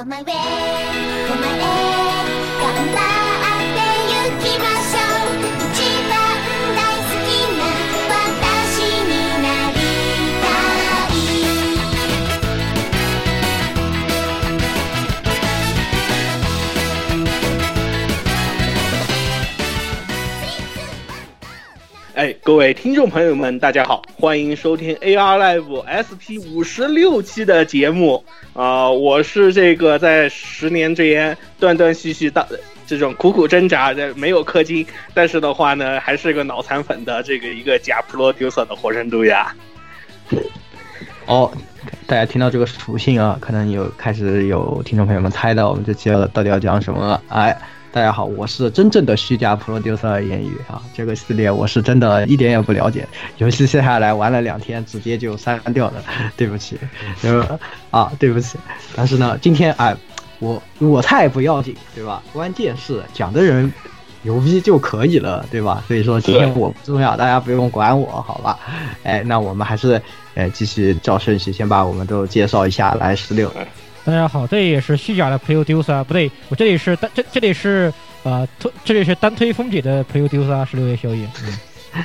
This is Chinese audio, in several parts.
Go my way, go my way 頑張って行きましょう哎，各位听众朋友们，大家好，欢迎收听 AR Live SP 五十六期的节目啊、我是这个在十年之间断断续续的这种苦苦挣扎的，没有氪金，但是的话呢，还是个脑残粉的这个一个假 producer 的活神度呀。哦，大家听到这个属性啊，可能有开始有听众朋友们猜到我们这期要到底要讲什么了。哎，大家好，我是真正的虚假 producer 言语啊，这个系列我是真的一点也不了解，游戏卸下来玩了两天，直接就删掉了，对不起，呃啊，对不起。但是呢，今天哎，我我菜不要紧，对吧？关键是讲的人。牛逼就可以了，对吧？所以说今天我不重要，大家不用管我，好吧？哎，那我们还是呃继续照顺序，先把我们都介绍一下。来，十六，大家好，这里也是虚假的 producer，不对，我这里是单这这里是呃推这里是单推风姐的 producer 十六月宵夜，嗯，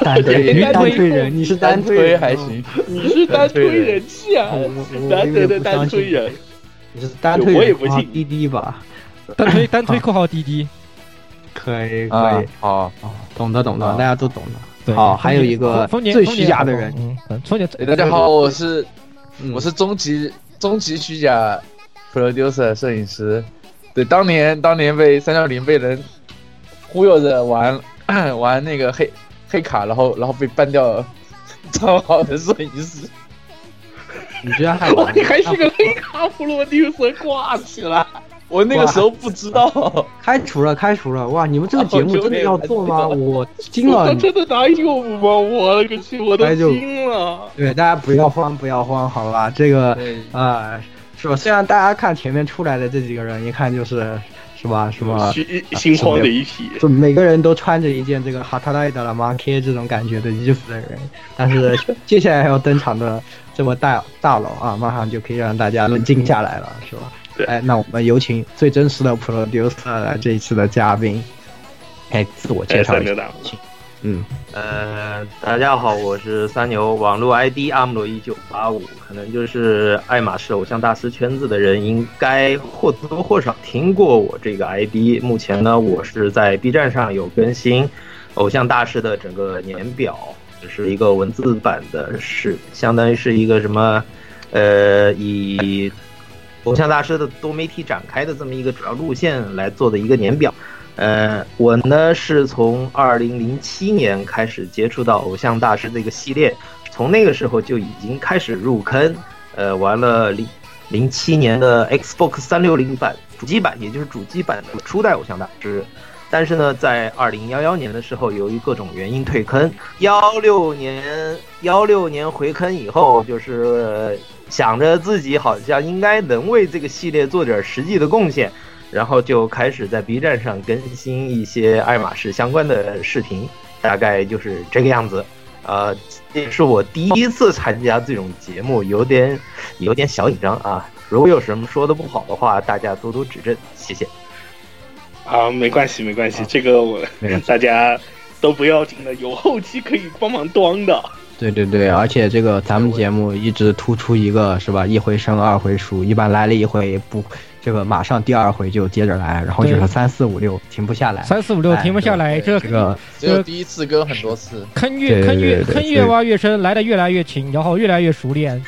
单推单单推人，你是单推还行，你是单推人气啊难得的单推人。你是单推，我也不信。啊滴滴吧？单推单推括号滴滴，可以可啊以，，好，哦，懂的懂的，啊。大家都懂的。对，好，还有一个风姐最虚假的人，，嗯，大家好，我是嗯。我是终极终极虚假 producer 摄影师。对，当年当年被三六零被人忽悠着玩 玩那个黑黑卡，然后然后被 ban 掉 账号的摄影师。你居然还哇，玩你还是个黑卡 producer 挂起来。我那个时候不知道，开除了开除了！哇，你们这个节目真的要做吗？哦我惊了他！真的答应我吗？我勒个去，我都惊了。对，大家不要慌，不要慌，好吧？这个对啊、是吧？虽然大家看前面出来的这几个人，一看就是是吧？什么？心心慌的一批。就每个人都穿着一件这个哈塔莱德拉马 K 这种感觉的衣服的人，但是 接下来要登场的这么大大佬啊，马上就可以让大家冷静下来了，是吧？对哎，那我们有请最真实的 producer 来这一次的嘉宾，哎，自我介绍一下请。嗯，呃，大家好，我是三牛，网络 ID 阿姆罗一九八五，可能就是爱马仕偶像大师圈子的人应该或多或少听过我这个 ID。目前呢，我是在 B 站上有更新偶像大师的整个年表，就是一个文字版的，是相当于是一个什么，呃，以偶像大师的多媒体展开的这么一个主要路线来做的一个年表。呃，我呢是从二零零七年开始接触到偶像大师这个系列，从那个时候就已经开始入坑，呃，玩了零零七年的 Xbox 三六零版主机版，也就是主机版的初代偶像大师。但是呢，在二零幺幺年的时候，由于各种原因退坑。幺六年幺六年回坑以后，就是想着自己好像应该能为这个系列做点实际的贡献，然后就开始在 B 站上更新一些爱马仕相关的视频，大概就是这个样子。呃，这是我第一次参加这种节目，有点有点小紧张啊。如果有什么说的不好的话，大家多多指正，谢谢。啊，没关系，没关系，这个我 大家都不要紧的，有后期可以帮忙端的。对对对，而且这个咱们节目一直突出一个是吧，一回生二回熟，一般来了一回不，这个马上第二回就接着来，然后就是对三四五六停不下来。三四五六停不下来，这这个只有第一次跟很多次，坑越坑越坑越挖越深，来的越来越勤，然后越来越熟练。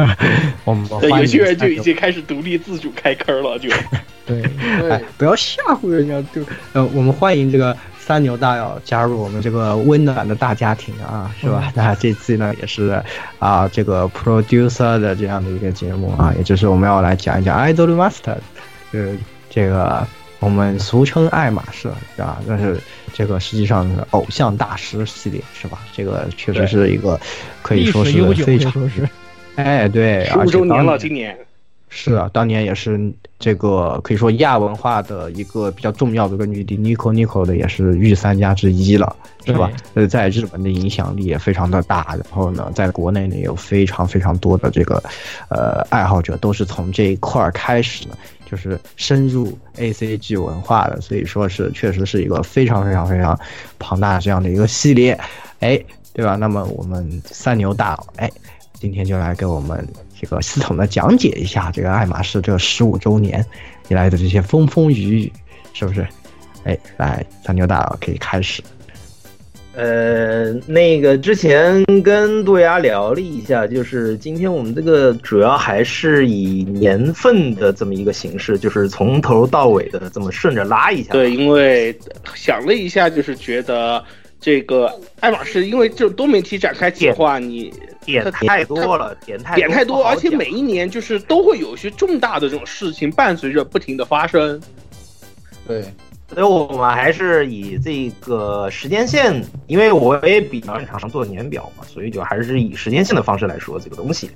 我们对，有些人就已经开始独立自主开坑了，就。对，不要吓唬人家，就呃，我们欢迎这个三牛大要加入我们这个温暖的大家庭啊，是吧？那这次呢也是啊，这个 producer 的这样的一个节目啊，也就是我们要来讲一讲 Idol Master，就是这个我们俗称爱马仕是吧？但是这个实际上是偶像大师系列是吧？这个确实是一个可以说是非常。哎对，十五而且当周年了，今年。是啊，当年也是这个可以说亚文化的一个比较重要的一个女帝 Nico Nico 的也是御三家之一了，是吧？呃，在日本的影响力也非常的大，然后呢，在国内呢有非常非常多的这个呃爱好者都是从这一块儿开始呢，就是深入 A C G 文化的，所以说是确实是一个非常非常非常庞大的这样的一个系列，哎，对吧？那么我们三牛大佬，哎。今天就来给我们这个系统的讲解一下这个爱马仕这十五周年以来的这些风风雨雨，是不是？哎，来，三牛大佬可以开始。呃，那个之前跟杜牙聊了一下，就是今天我们这个主要还是以年份的这么一个形式，就是从头到尾的这么顺着拉一下。对，因为想了一下，就是觉得这个爱马仕，因为就多媒体展开企划，你点太多了，点太点太多，而且每一年就是都会有一些重大的这种事情伴随着不停的发生。对，所以我们还是以这个时间线，因为我也比较擅长做年表嘛，所以就还是以时间线的方式来说这个东西。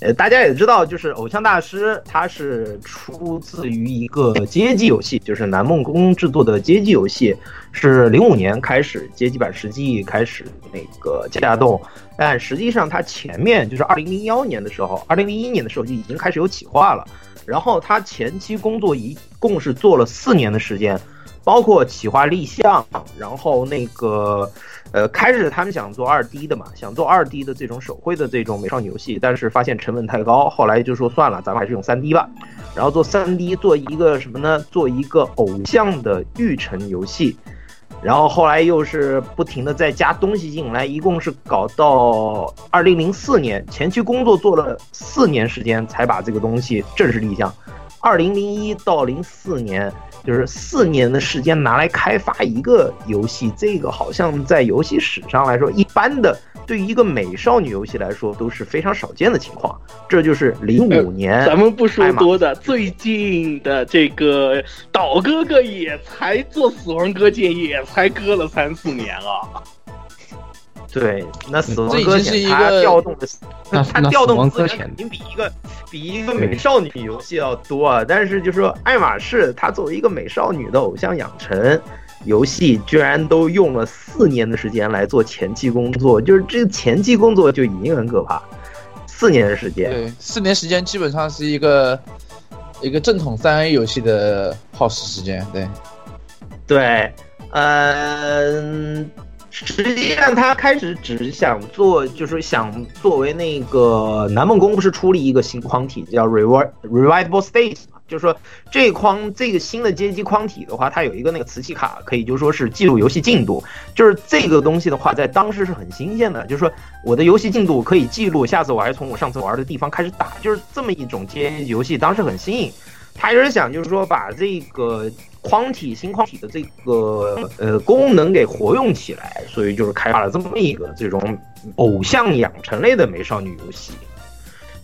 呃，大家也知道，就是《偶像大师》，它是出自于一个街机游戏，就是南梦宫制作的街机游戏，是零五年开始街机版实际开始那个架动，但实际上它前面就是二零零幺年的时候，二零零一年的时候就已经开始有企划了。然后他前期工作一共是做了四年的时间，包括企划立项，然后那个呃，开始他们想做二 D 的嘛，想做二 D 的这种手绘的这种美少女游戏，但是发现成本太高，后来就说算了，咱们还是用三 D 吧。然后做三 D 做一个什么呢？做一个偶像的育成游戏。然后后来又是不停的再加东西进来，一共是搞到二零零四年，前期工作做了四年时间才把这个东西正式立项。二零零一到零四年，就是四年的时间拿来开发一个游戏，这个好像在游戏史上来说，一般的对于一个美少女游戏来说都是非常少见的情况。这就是零五年，咱们不说多的，最近的这个岛哥哥也才做《死亡搁浅》，也才搁了三四年啊。对，那死亡搁浅它经是一个调动的，那它那死亡调动资源肯定比一个比一个美少女游戏要多啊。但是就说爱马仕，它作为一个美少女的偶像养成游戏，居然都用了四年的时间来做前期工作，就是这前期工作就已经很可怕，四年的时间。对，四年时间基本上是一个一个正统三 A 游戏的耗时时间。对，对，嗯、实际上他开始只想做，就是想作为那个南梦宫不是出了一个新框体叫 Rewi Rewritable State 嘛，就是说这框这个新的街机框体的话，它有一个那个磁器卡，可以就说是记录游戏进度。就是这个东西的话，在当时是很新鲜的，就是说我的游戏进度可以记录，下次我还从我上次玩的地方开始打，就是这么一种街机游戏，当时很新颖。他也是想，就是说把这个框体新框体的这个呃功能给活用起来，所以就是开发了这么一个这种偶像养成类的美少女游戏。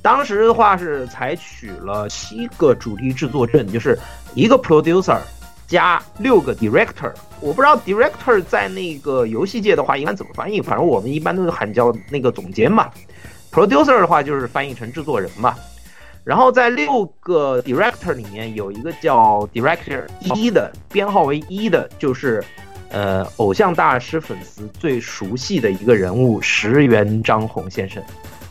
当时的话是采取了七个主力制作阵，就是一个 producer 加六个 director。我不知道 director 在那个游戏界的话一般怎么翻译，反正我们一般都是喊叫那个总监嘛。producer 的话就是翻译成制作人嘛。然后在六个 director 里面有一个叫 director 一的，编号为一的，就是呃偶像大师粉丝最熟悉的一个人物石原张宏先生，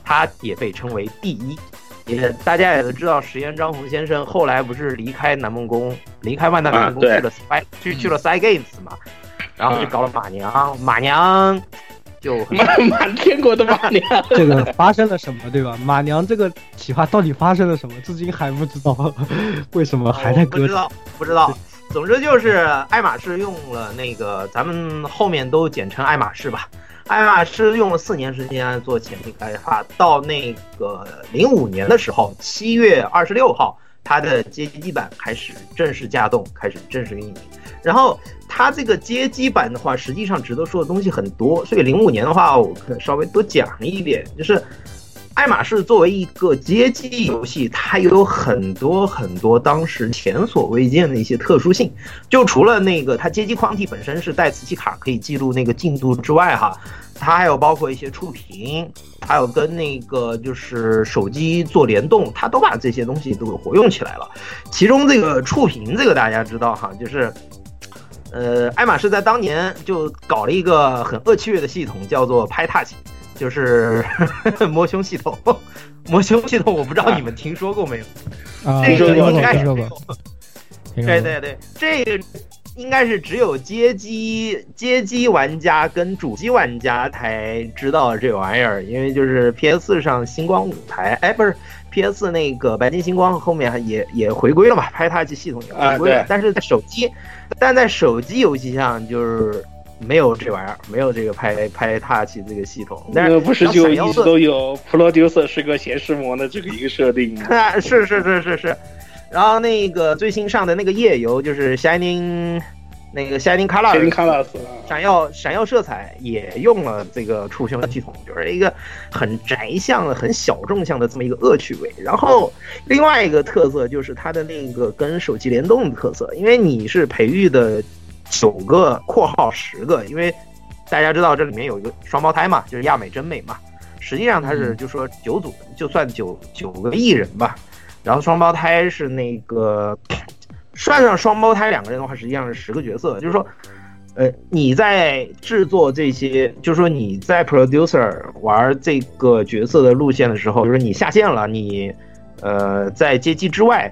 他也被称为第一。也大家也都知道，石原张宏先生后来不是离开南梦宫，离开万达南梦宫去了 Spy 去去了 Side Games 嘛，然后就搞了马娘，马娘就很满 满天国的马娘，这个发生了什么，对吧？马娘这个企划到底发生了什么，至今还不知道，为什么还在？不知道，不知道。总之就是爱马仕用了那个，咱们后面都简称爱马仕吧。爱马仕用了四年时间做潜艇开发，到那个零五年的时候，七月二十六号，它的街机版开始正式架动，开始正式运营。然后它这个街机版的话，实际上值得说的东西很多，所以零五年的话，我可能稍微多讲一点，就是爱马仕作为一个街机游戏，它有很多很多当时前所未见的一些特殊性。就除了那个它街机框体本身是带磁吸卡可以记录那个进度之外，哈，它还有包括一些触屏，还有跟那个就是手机做联动，它都把这些东西都给活用起来了。其中这个触屏，这个大家知道哈，就是。呃，爱马仕在当年就搞了一个很恶趣味的系统，叫做拍 touch，就是 摸胸系统。摸胸系统，我不知道你们听说过没有？啊，这个应该是听说过。听说过对对对，这个应该是只有街机街机玩家跟主机玩家才知道这玩意儿，因为就是 PS 上星光舞台，哎，不是 PS 那个白金星光后面还也也回归了嘛，拍 touch 系统也回归了，啊但是在手机，但在手机游戏上就是。没有这玩意儿，没有这个拍拍 touch 这个系统，但是那个不是就一直都有 producer 是个显示膜的这个一个设定？啊，是是是是是。然后那个最新上的那个夜游就是 Shining，那个 Shining Color，闪耀闪耀色彩也用了这个触胸系统，就是一个很宅向的、很小众向的这么一个恶趣味。然后另外一个特色就是它的那个跟手机联动的特色，因为你是培育的九个（括号十个），因为大家知道这里面有一个双胞胎嘛，就是亚美真美嘛。实际上它是就说九组，就算九九个艺人吧。然后双胞胎是那个，算上双胞胎两个人的话，实际上是十个角色。就是说，呃，你在制作这些，就是说你在 producer 玩这个角色的路线的时候，就是你下线了，你呃在街机之外，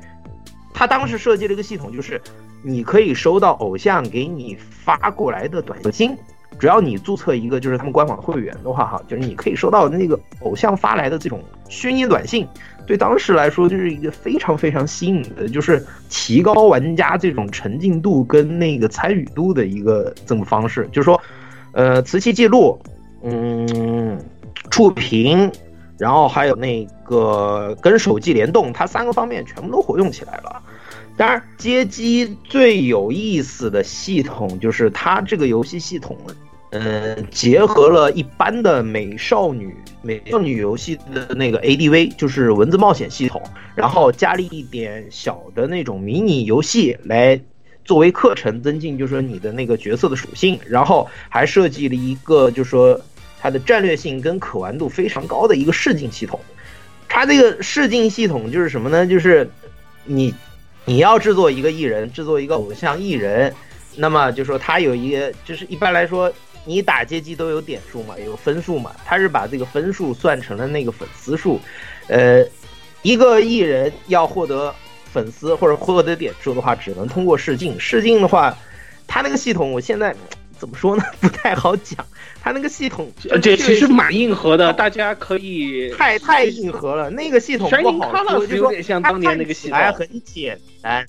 他当时设计了一个系统，就是你可以收到偶像给你发过来的短信。只要你注册一个就是他们官网会员的话，哈，就是你可以收到那个偶像发来的这种虚拟短信，对当时来说就是一个非常非常新颖的，就是提高玩家这种沉浸度跟那个参与度的一个这么方式。就是说，呃，磁吸记录，嗯，触屏，然后还有那个跟手机联动，它三个方面全部都活用起来了。当然，街机最有意思的系统就是它这个游戏系统，嗯，结合了一般的美少女美少女游戏的那个 ADV，就是文字冒险系统，然后加了一点小的那种迷你游戏来作为课程增进，就是说你的那个角色的属性，然后还设计了一个就是说它的战略性跟可玩度非常高的一个试镜系统。它这个试镜系统就是什么呢？就是你。你要制作一个艺人，制作一个偶像艺人，那么就说他有一个，就是一般来说，你打街机都有点数嘛，有分数嘛，他是把这个分数算成了那个粉丝数，呃，一个艺人要获得粉丝或者获得点数的话，只能通过试镜。试镜的话，他那个系统我现在怎么说呢？不太好讲。他那个系统，呃这其实蛮硬核的，大家可以太太硬核了。那个系统不好说，就有点像当年那个系统，还很简单。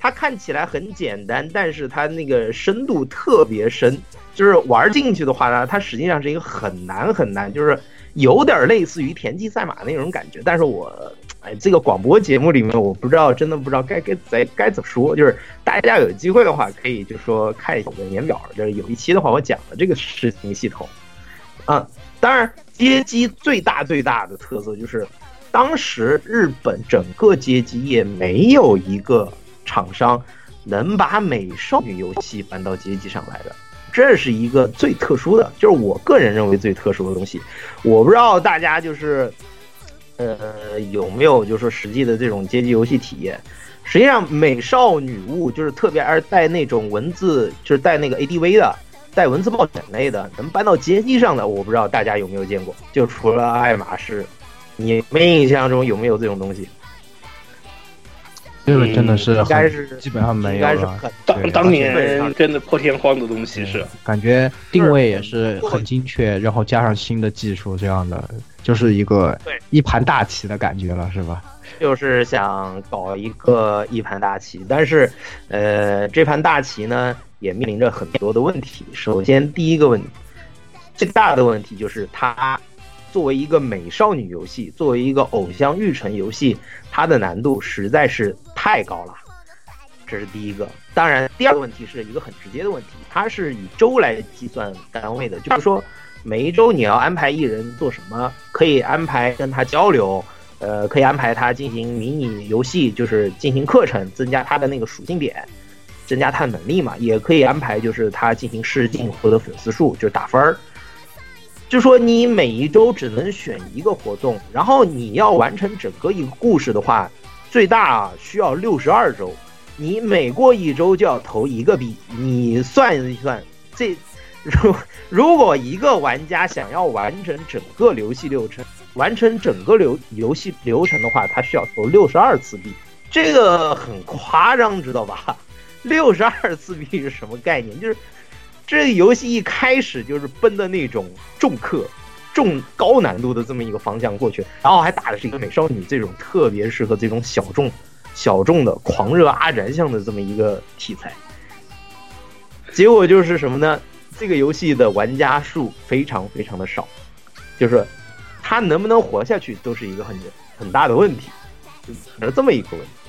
它看起来很简单，但是它那个深度特别深。就是玩进去的话呢，它实际上是一个很难很难，就是有点类似于田忌赛马那种感觉。但是我哎，这个广播节目里面，我不知道，真的不知道该该该该怎么说。就是大家有机会的话，可以就说看一下我的年表，就是有一期的话，我讲了这个视频系统。啊，当然，街机最大最大的特色就是，当时日本整个街机业没有一个厂商能把美少女游戏搬到街机上来的，这是一个最特殊的，就是我个人认为最特殊的东西。我不知道大家就是，呃，有没有就是说实际的这种街机游戏体验？实际上，美少女物就是特别爱带那种文字，就是带那个 ADV 的。带文字冒险类的能搬到街机上的，我不知道大家有没有见过。就除了爱马仕，你们印象中有没有这种东西？这个真的是应该是基本上没应有了。该是很当当年真的破天荒的东西是，感觉定位也是很精确，然后加上新的技术，这样的就是一个对一盘大棋的感觉了，是吧？就是想搞一个一盘大棋，但是，呃，这盘大棋呢也面临着很多的问题。首先，第一个问题，最大的问题就是它作为一个美少女游戏，作为一个偶像育成游戏，它的难度实在是太高了，这是第一个。当然，第二个问题是一个很直接的问题，它是以周来计算单位的，就是说每一周你要安排艺人做什么，可以安排跟他交流。呃，可以安排他进行迷你游戏，就是进行课程，增加他的那个属性点，增加他的能力嘛。也可以安排就是他进行试镜获得粉丝数，就是打分儿。就说你每一周只能选一个活动，然后你要完成整个一个故事的话，最大啊需要六十二周。你每过一周就要投一个币，你算一算，这如如果一个玩家想要完成整个游戏流程，完成整个流游戏流程的话，他需要投六十二次币，这个很夸张，知道吧？六十二次币是什么概念？就是这个游戏一开始就是奔的那种重氪、重高难度的这么一个方向过去，然后还打的是一个美少女这种特别适合这种小众、小众的狂热阿宅向的这么一个题材。结果就是什么呢？这个游戏的玩家数非常非常的少，就是它能不能活下去都是一个很很大的问题，是这么一个问题。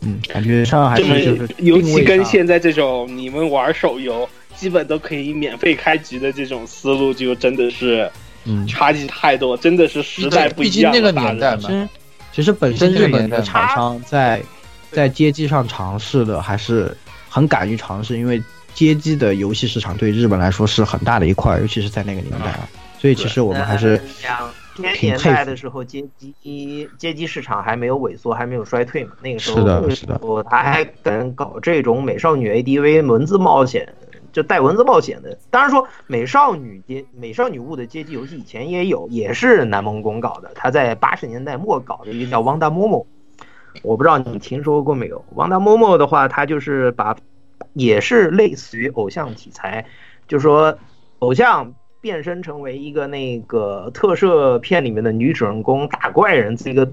嗯，感觉上还是就是尤其跟现在这种你们玩手游基本都可以免费开局的这种思路，就真的是嗯，差距太多，真的是时代不一毕竟那个年代嘛，其实其实本身日本的厂商在在街机上尝试的还是很敢于尝试，因为街机的游戏市场对日本来说是很大的一块，尤其是在那个年代啊。所以其实我们还是千年代的时候，街机街机市场还没有萎缩，还没有衰退嘛。那个时候，是的那个是的时候他还敢搞这种美少女 ADV 文字冒险，就带文字冒险的。当然说，美少女街美少女物的街机游戏以前也有，也是南梦宫搞的。他在八十年代末搞的一个叫《汪达摸摸》，我不知道你听说过没有？《汪达摸摸》的话，它就是把也是类似于偶像题材，就说偶像变身成为一个那个特摄片里面的女主人公打怪人，这个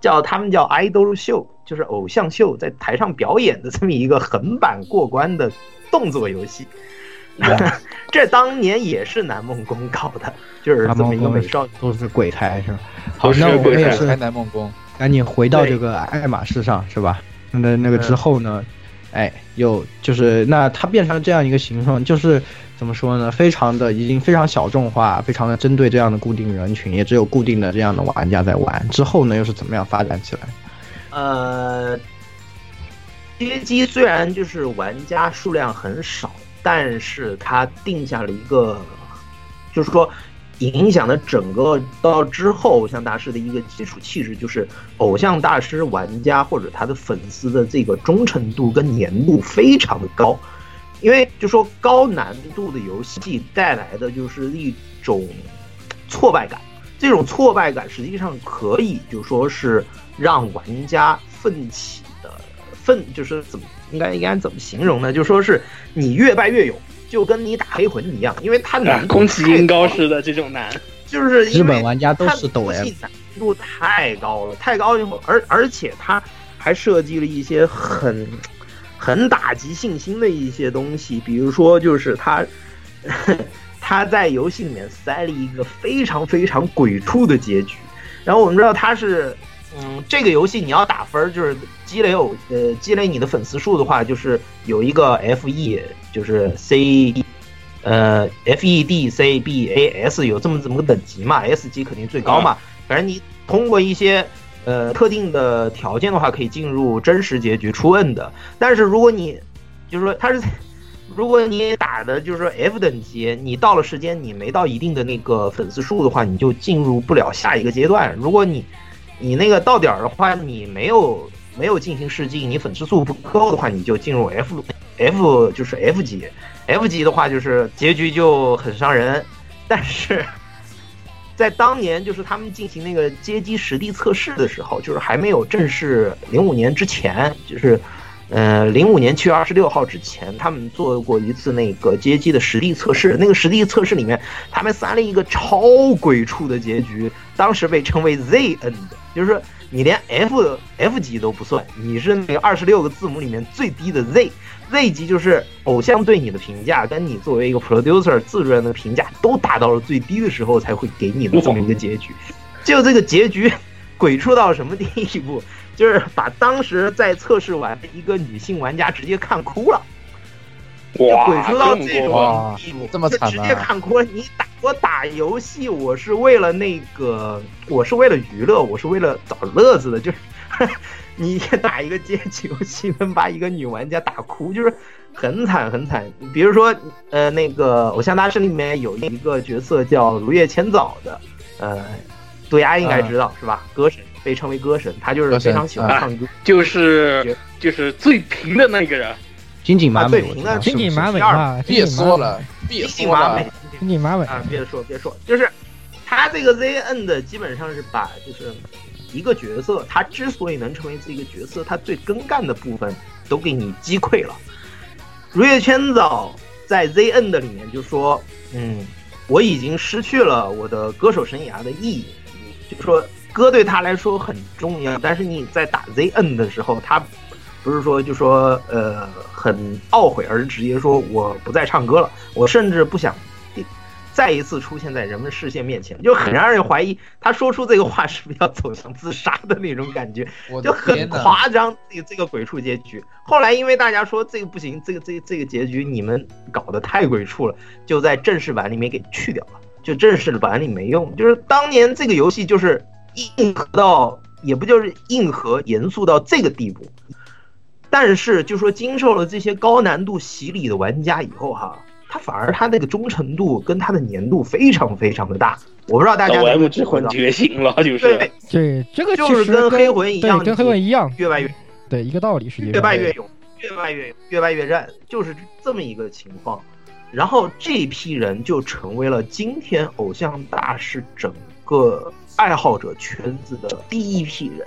叫他们叫 idol 秀，就是偶像秀，在台上表演的这么一个横版过关的动作游戏。这当年也是南梦宫搞的，就是这么一个美少女。都是鬼才是吧？好，都是那我们鬼胎也是南梦宫，赶紧回到这个爱马仕上是吧？那那个之后呢？哎，又就是那它变成这样一个形状，就是怎么说呢？非常的已经非常小众化，非常的针对这样的固定人群，也只有固定的这样的玩家在玩。之后呢，又是怎么样发展起来？呃，街机虽然就是玩家数量很少，但是它定下了一个，就是说影响了整个到之后偶像大师的一个基础气质，就是偶像大师玩家或者他的粉丝的这个忠诚度跟粘度非常的高。因为就说高难度的游戏带来的就是一种挫败感，这种挫败感实际上可以就说是让玩家奋起的奋，就是怎么应该应该怎么形容呢？就说是你越败越勇，就跟你打黑魂一样，因为它啊难，度宫崎太高了英高式的这种难，就是因为日本玩家都是抖它 M 游戏难度太高了，太高以后，而而且它还设计了一些很很打击信心的一些东西，比如说就是他 他在游戏里面塞了一个非常非常鬼畜的结局，然后我们知道他是。嗯，这个游戏你要打分儿，就是积累偶呃积累你的粉丝数的话，就是有一个 F E，就是 C，呃 F E D C B A S 有这么这么个等级嘛，S 级肯定最高嘛。反正你通过一些呃特定的条件的话，可以进入真实结局出 N 的。但是如果你就是说它是，如果你打的就是说 F 等级，你到了时间你没到一定的那个粉丝数的话，你就进入不了下一个阶段。如果你你那个到点儿的话，你没有没有进行试镜，你粉丝数不够的话，你就进入 F F 就是 F 级，F 级的话就是结局就很伤人，但是在当年就是他们进行那个街机实地测试的时候，就是还没有正式零五年之前，就是。呃，零五年七月二十六号之前，他们做过一次那个街机的实地测试。那个实地测试里面，他们塞了一个超鬼畜的结局，当时被称为 Z N 的，就是你连 F F 级都不算，你是那个二十六个字母里面最低的 Z。Z 级就是偶像对你的评价，跟你作为一个 producer 自主人的评价都达到了最低的时候，才会给你的这么一个结局。就这个结局，鬼畜到什么地步？就是把当时在测试完的一个女性玩家直接看哭了，哇，鬼畜到这哇种地步，这么就直接看哭了。你打我打游戏，我是为了那个，我是为了娱乐，我是为了找乐子的，就是你打一个街机游戏能把一个女玩家打哭，就是很惨很惨。比如说，呃，那个《偶像大师》里面有一个角色叫如月千早的，呃，杜鸦应该知道、是吧？歌神被称为歌神，他就是非常喜欢啊唱歌。就是就是最平的那个人，金井麻美，啊对平的我知道金井麻美是不是嘛，金别说了，别说金马美了，，金井马美，啊，别说别说，就是他这个 ZN 的基本上是把就是一个角色，他之所以能成为这个角色，他最根干的部分都给你击溃了。如月千早在 ZN 的里面就说，嗯，我已经失去了我的歌手生涯的意义，就说歌对他来说很重要，但是你在打 ZN 的时候，他不是说就说呃很懊悔，而是直接说我不再唱歌了，我甚至不想再一次出现在人们视线面前，就很让人怀疑他说出这个话是不是要走向自杀的那种感觉，就很！夸张。这个这个鬼畜结局，后来因为大家说这个不行，这个这个这个结局你们搞得太鬼畜了，就在正式版里面给去掉了，就正式版里没用。就是当年这个游戏就是硬核到，也不就是硬核严肃到这个地步。但是就说经受了这些高难度洗礼的玩家以后哈，他反而他那个忠诚度跟他的粘度非常非常的大。我不知道大家我能不 M 能之魂觉醒了，就是对，对，这个就是跟黑魂一样对，跟黑魂一样，越败越对，一个道理，是越上败越勇，越败越勇，越败越战，就是这么一个情况。然后这批人就成为了今天偶像大师整个爱好者圈子的第一批人。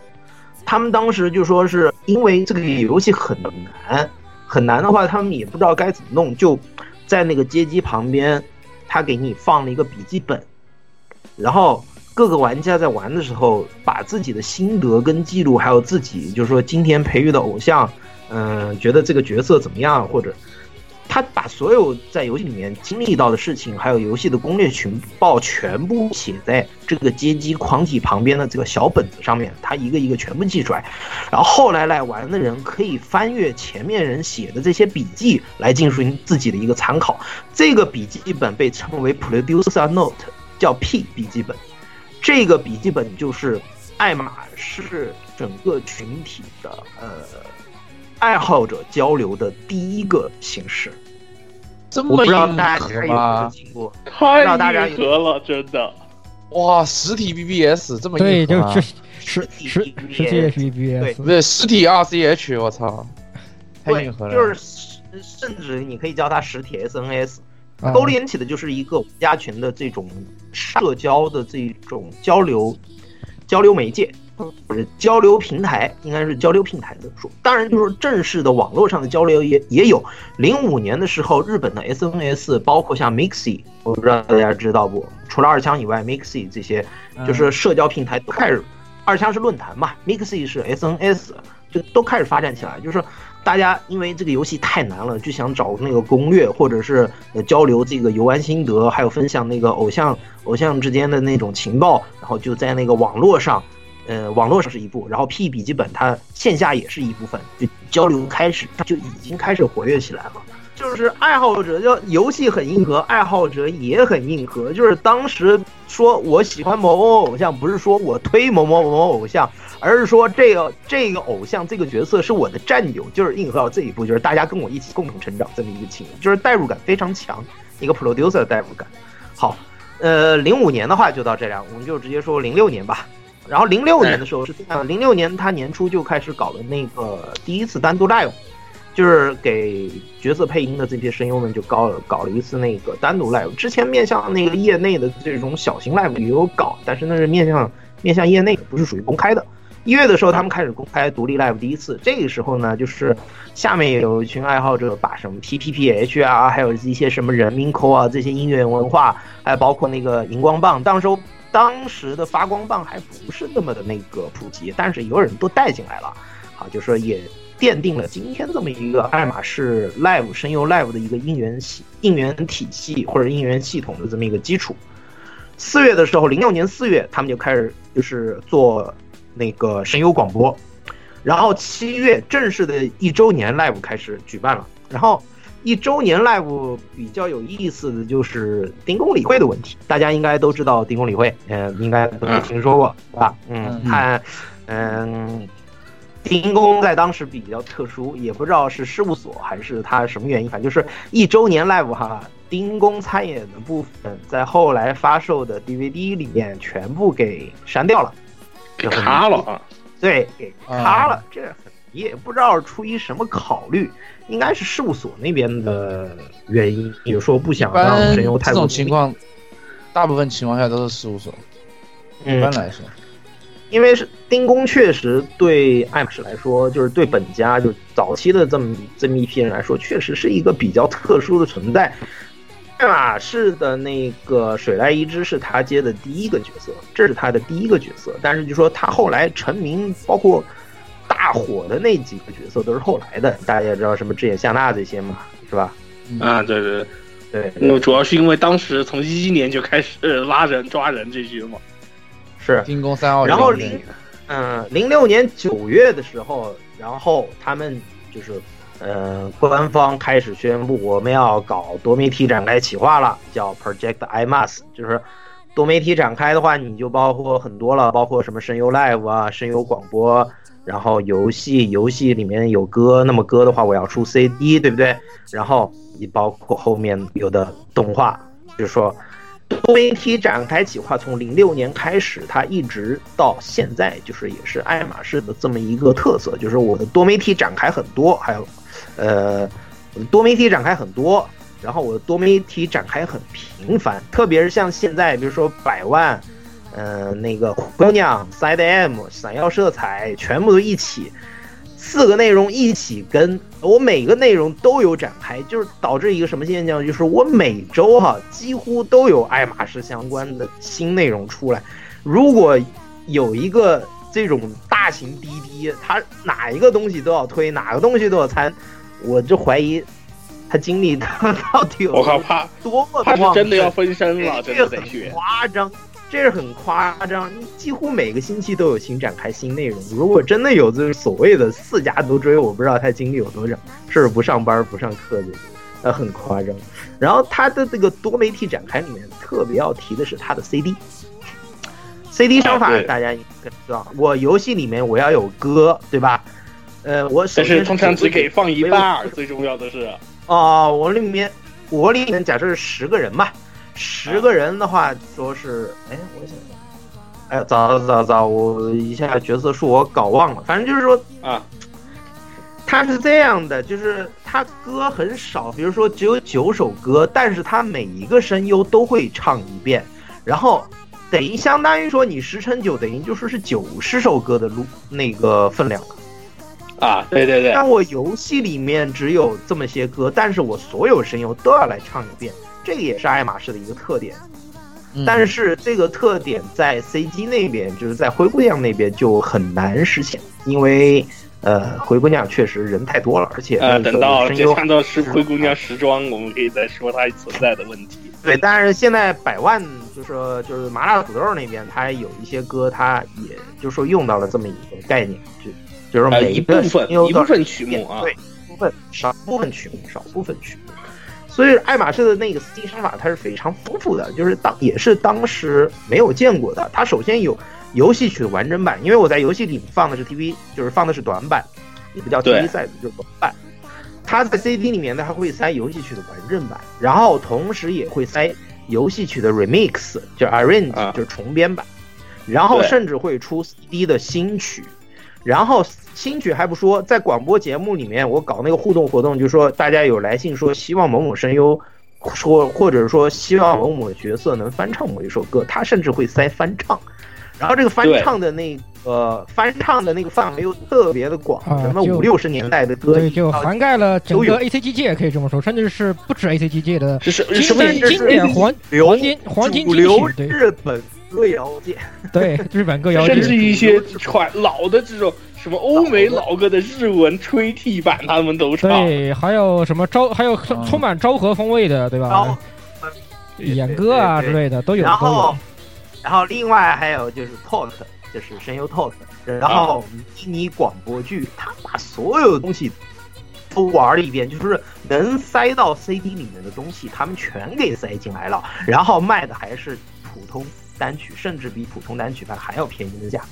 他们当时就说是因为这个游戏很难，很难的话，他们也不知道该怎么弄，就在那个街机旁边，他给你放了一个笔记本，然后各个玩家在玩的时候，把自己的心得跟记录，还有自己就是说今天培育的偶像，嗯、觉得这个角色怎么样，或者他把所有在游戏里面经历到的事情，还有游戏的攻略情报，全部写在这个街机框体旁边的这个小本子上面，他一个一个全部记出来。然后后来来玩的人可以翻阅前面人写的这些笔记来进行自己的一个参考。这个笔记本被称为 Producer Note，叫 P 笔记本。这个笔记本就是爱马仕整个群体的呃爱好者交流的第一个形式。这么我不知道硬大家有没有核吗？太让大家硬核了，真的。哇，实体 BBS 这么对，硬核吗就是实实实实实际 H B B 对不对实体 RCH，我操，太对硬核，了。就是甚至你可以叫它实体 SNS。啊勾连起的就是一个玩家群的这种社交的这种交流交流媒介，或者交流平台，应该是交流平台这么说。当然，就是正式的网络上的交流也也有。零五年的时候，日本的 SNS 包括像 Mixi，我不知道大家知道不？除了二枪以外，Mixi 这些就是社交平台都开始，二枪是论坛嘛，Mixi 是 SNS，就都开始发展起来，就是。大家因为这个游戏太难了，就想找那个攻略，或者是呃交流这个游玩心得，还有分享那个偶像偶像之间的那种情报，然后就在那个网络上，呃，网络上是一部，然后 P 笔记本它线下也是一部分，就交流开始它就已经开始活跃起来了。就是爱好者，就游戏很硬核，爱好者也很硬核。就是当时说我喜欢某某偶像，不是说我推某某某某偶像，而是说这个这个偶像这个角色是我的战友，就是硬核到这一步，就是大家跟我一起共同成长这么一个情，就是代入感非常强，一个 producer 的代入感。好，呃，零五年的话就到这样，我们就直接说零六年吧。然后零六年的时候是这样，零六年他年初就开始搞了那个第一次单独 live，就是给角色配音的这些声优们就搞搞了一次那个单独 live。之前面向那个业内的这种小型 live 也有搞，但是那是面向面向业内，不是属于公开的。一月的时候，他们开始公开独立 live 第一次。这个时候呢，就是下面有一群爱好者把什么 PPPH 啊，还有一些什么人民口啊这些音乐文化，还包括那个荧光棒，当时候当时的发光棒还不是那么的那个普及，但是有人都带进来了，啊，就说也奠定了今天这么一个爱马仕 live 声优 live 的一个应援系应援体系或者应援系统的这么一个基础。四月的时候，零六年四月，他们就开始就是做那个声优广播，然后七月正式的一周年 live 开始举办了，然后一周年 live 比较有意思的就是丁公理会的问题，大家应该都知道丁公理会，嗯、应该都有听说过，对吧？嗯，看，嗯。丁公在当时比较特殊，也不知道是事务所还是他什么原因，反正就是一周年 live 哈，丁公参演的部分在后来发售的 DVD 里面全部给删掉了，给卡了啊！对，给卡了，这很也不知道出于什么考虑，应该是事务所那边的原因，比如说不想让神游太这种情况，大部分情况下都是事务所。一嗯般来说，因为是丁工确实对爱马仕来说，就是对本家就早期的这么这么一批人来说，确实是一个比较特殊的存在。爱马仕的那个水濑一枝是他接的第一个角色，这是他的第一个角色。但是就说他后来成名，包括大火的那几个角色都是后来的，大家也知道什么志野夏娜这些嘛，是吧？啊，对对对，对那主要是因为当时从一一年就开始拉人抓人这些嘛。是。进攻三号，然后零嗯零六年九月的时候，然后他们就是呃官方开始宣布我们要搞多媒体展开企划了，叫 Project IMAS，就是多媒体展开的话，你就包括很多了，包括什么声优 live 啊、声优广播，然后游戏，游戏里面有歌，那么歌的话我要出 CD，对不对？然后你包括后面有的动画，就是说。多媒体展开企划从零六年开始，它一直到现在，就是也是爱马仕的这么一个特色，就是我的多媒体展开很多，还有，呃，我的多媒体展开很多，然后我的多媒体展开很频繁，特别是像现在，比如说百万，呃，那个姑娘、Side M、闪耀色彩，全部都一起，四个内容一起跟，我每个内容都有展开，就是导致一个什么现象，就是我每周哈几乎都有爱马仕相关的新内容出来。如果有一个这种大型滴滴，它哪一个东西都要推，哪个东西都要参，我就怀疑他经历他到底有我靠，怕多么他是真的要分身了，真这个很的得学。夸张，这是很夸张。你几乎每个星期都有新展开新内容。如果真的有这所谓的四家都追，我不知道他精力有多少，是不是不上班不上课这种，那很夸张。然后他的这个多媒体展开里面特别要提的是他的 CD。CD 商法啊大家应该知道，我游戏里面我要有歌，对吧？呃，我首先但是通常只给放一半，最重要的是，哦，我里面我里面假设是十个人吧，十个人的话说是，哎，我想想，哎，早早早，我一下角色数我搞忘了，反正就是说啊，他是这样的，就是他歌很少，比如说只有九首歌，但是他每一个声优都会唱一遍，然后等于相当于说你十乘九等于就说是九十首歌的录那个分量了。啊，对对对，但我游戏里面只有这么些歌，但是我所有声优都要来唱一遍，这个也是爱马仕的一个特点。嗯但是这个特点在 CG 那边，就是在灰姑娘那边就很难实现，因为呃，灰姑娘确实人太多了，而且呃，等到声优看到是灰姑娘时装，我们可以再说它存在的问题。对，但是现在百万就是说就是麻辣土豆那边，它有一些歌，它也就是说用到了这么一个概念，就就是呃，每个一部分一部分曲目啊，对，部分少部分曲目，少部分曲目。所以爱马仕的那个 CD 商法它是非常丰富的，就是当也是当时没有见过的。它首先有游戏曲的完整版，因为我在游戏里放的是 TV，就是放的是短版，也不叫 TV 赛的，就是短版。它在 CD 里面呢，它会塞游戏曲的完整版，然后同时也会塞游戏曲的 remix，就是 arrange，、啊就是重编版，然后甚至会出 CD 的新曲。然后新曲还不说，在广播节目里面我搞那个互动活动，就说大家有来信说希望某某声优。说，或者说希望某某角色能翻唱某一首歌，他甚至会塞翻唱，然后这个翻唱的那个翻唱的那个范围又特别的广，啊什么五六十年代的歌，对，就涵盖了整个 A C G 界，可以这么说，甚至是不止 A C G 界的这是经什么典经典黄流黄金黄金流曲，对。日本歌谣界，对，日本歌谣甚至，一些传老的这种什么欧美老歌的日文吹替版，他们都唱。对，还有什么昭，还有充满昭和风味的，对吧然后？演歌啊之类的都有然后。然后另外还有就是 talk，就是声优 talk，然后迷你广播剧，他把所有东西都玩了一遍，就是能塞到 CD 里面的东西，他们全给塞进来了，然后卖的还是普通单曲，甚至比普通单曲卖还要便宜的价格。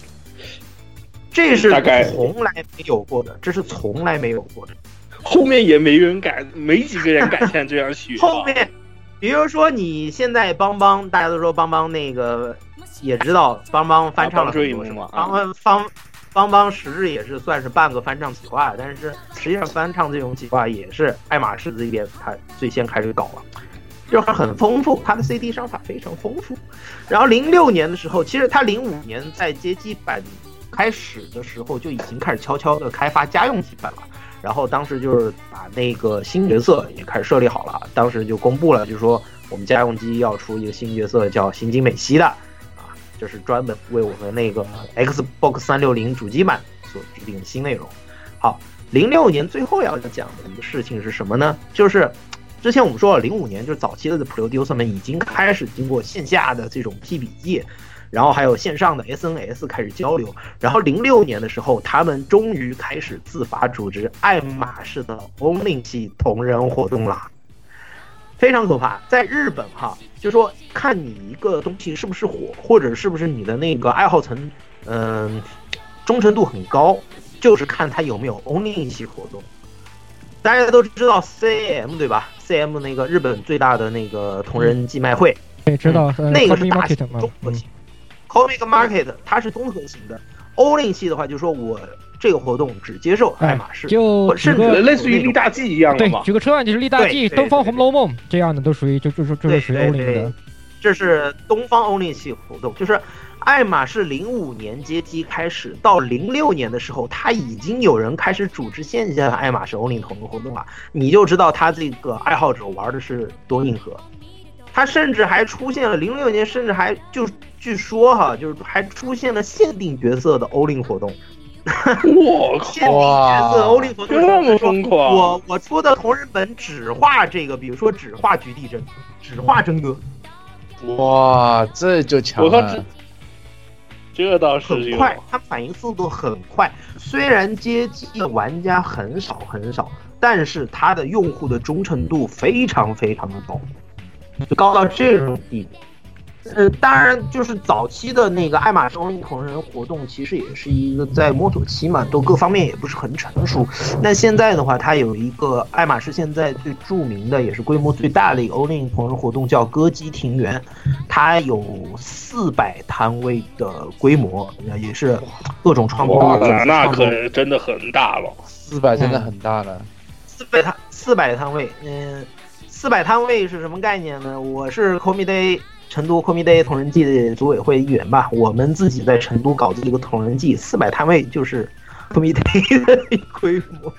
这是从来没有过的，这是从来没有过的。后面也没人敢，没几个人敢像这样学。后面，比如说你现在邦邦，大家都说邦邦那个也知道邦邦翻唱了很多啊什么，邦邦邦邦邦实质也是算是半个翻唱企划，但是实际上翻唱这种企划也是爱马仕这边他最先开始搞了。就是很丰富，它的 CD 商法非常丰富。然后零六年的时候，其实它零五年在街机版开始的时候就已经开始悄悄的开发家用机版了。然后当时就是把那个新角色也开始设立好了，当时就公布了，就是说我们家用机要出一个新角色叫新津美希的，啊，这是专门为我们那个 Xbox 三六零主机版所制定的新内容。好，零六年最后要讲的一个事情是什么呢？就是之前我们说了，零五年就是早期的 producer 们已经开始经过线下的这种记笔记，然后还有线上的 SNS 开始交流，然后零六年的时候，他们终于开始自发组织爱马仕的 Only 系同人活动啦。非常可怕，在日本哈，就说看你一个东西是不是火，或者是不是你的那个爱好层，嗯、忠诚度很高，就是看它有没有 Only 系活动。大家都知道 CM 对吧？CM 那个日本最大的那个同人寄卖会，对，知道呃那个是大型 Market 嘛嗯综合型、Comic Market，它是综合型的。欧令系的话，就说我这个活动只接受爱马仕，哎就举甚至类似于利大记一样的对嘛，。举个车案就是利大记、对对东方红楼梦这样的都属于就就是就是属于欧领对的。这是东方欧令系活动，就是爱马仕零五年阶梯开始，到零六年的时候，它已经有人开始组织线下的爱马仕欧令同人活动了，你就知道他这个爱好者玩的是多硬核。他甚至还出现了零六年，甚至还就据说哈，就是还出现了限定角色的欧令活动。我靠，限定角色欧令活动这么疯狂！我我出的同人本只画这个，比如说只画菊地真，只画真哥，哇，这就强我靠了。这倒是。很快，它反应速度很快。虽然街机的玩家很少很少，但是它的用户的忠诚度非常非常的高，就高到这种地步。呃，当然，就是早期的那个爱马仕欧令同人活动，其实也是一个在摸索期嘛，都各方面也不是很成熟。那现在的话，它有一个爱马仕现在最著名的，也是规模最大的一个欧令同人活动，叫歌姬庭园，它有四百摊位的规模，也是各种创作。哇，那可真的很大了。四百真的很大了。四百摊四百摊位，嗯，四百摊位是什么概念呢？我是 Comi Day 成都 Comi Day 同人季的组委会一员吧，我们自己在成都搞的这个同人季，四百摊位就是 Comi Day 的规模。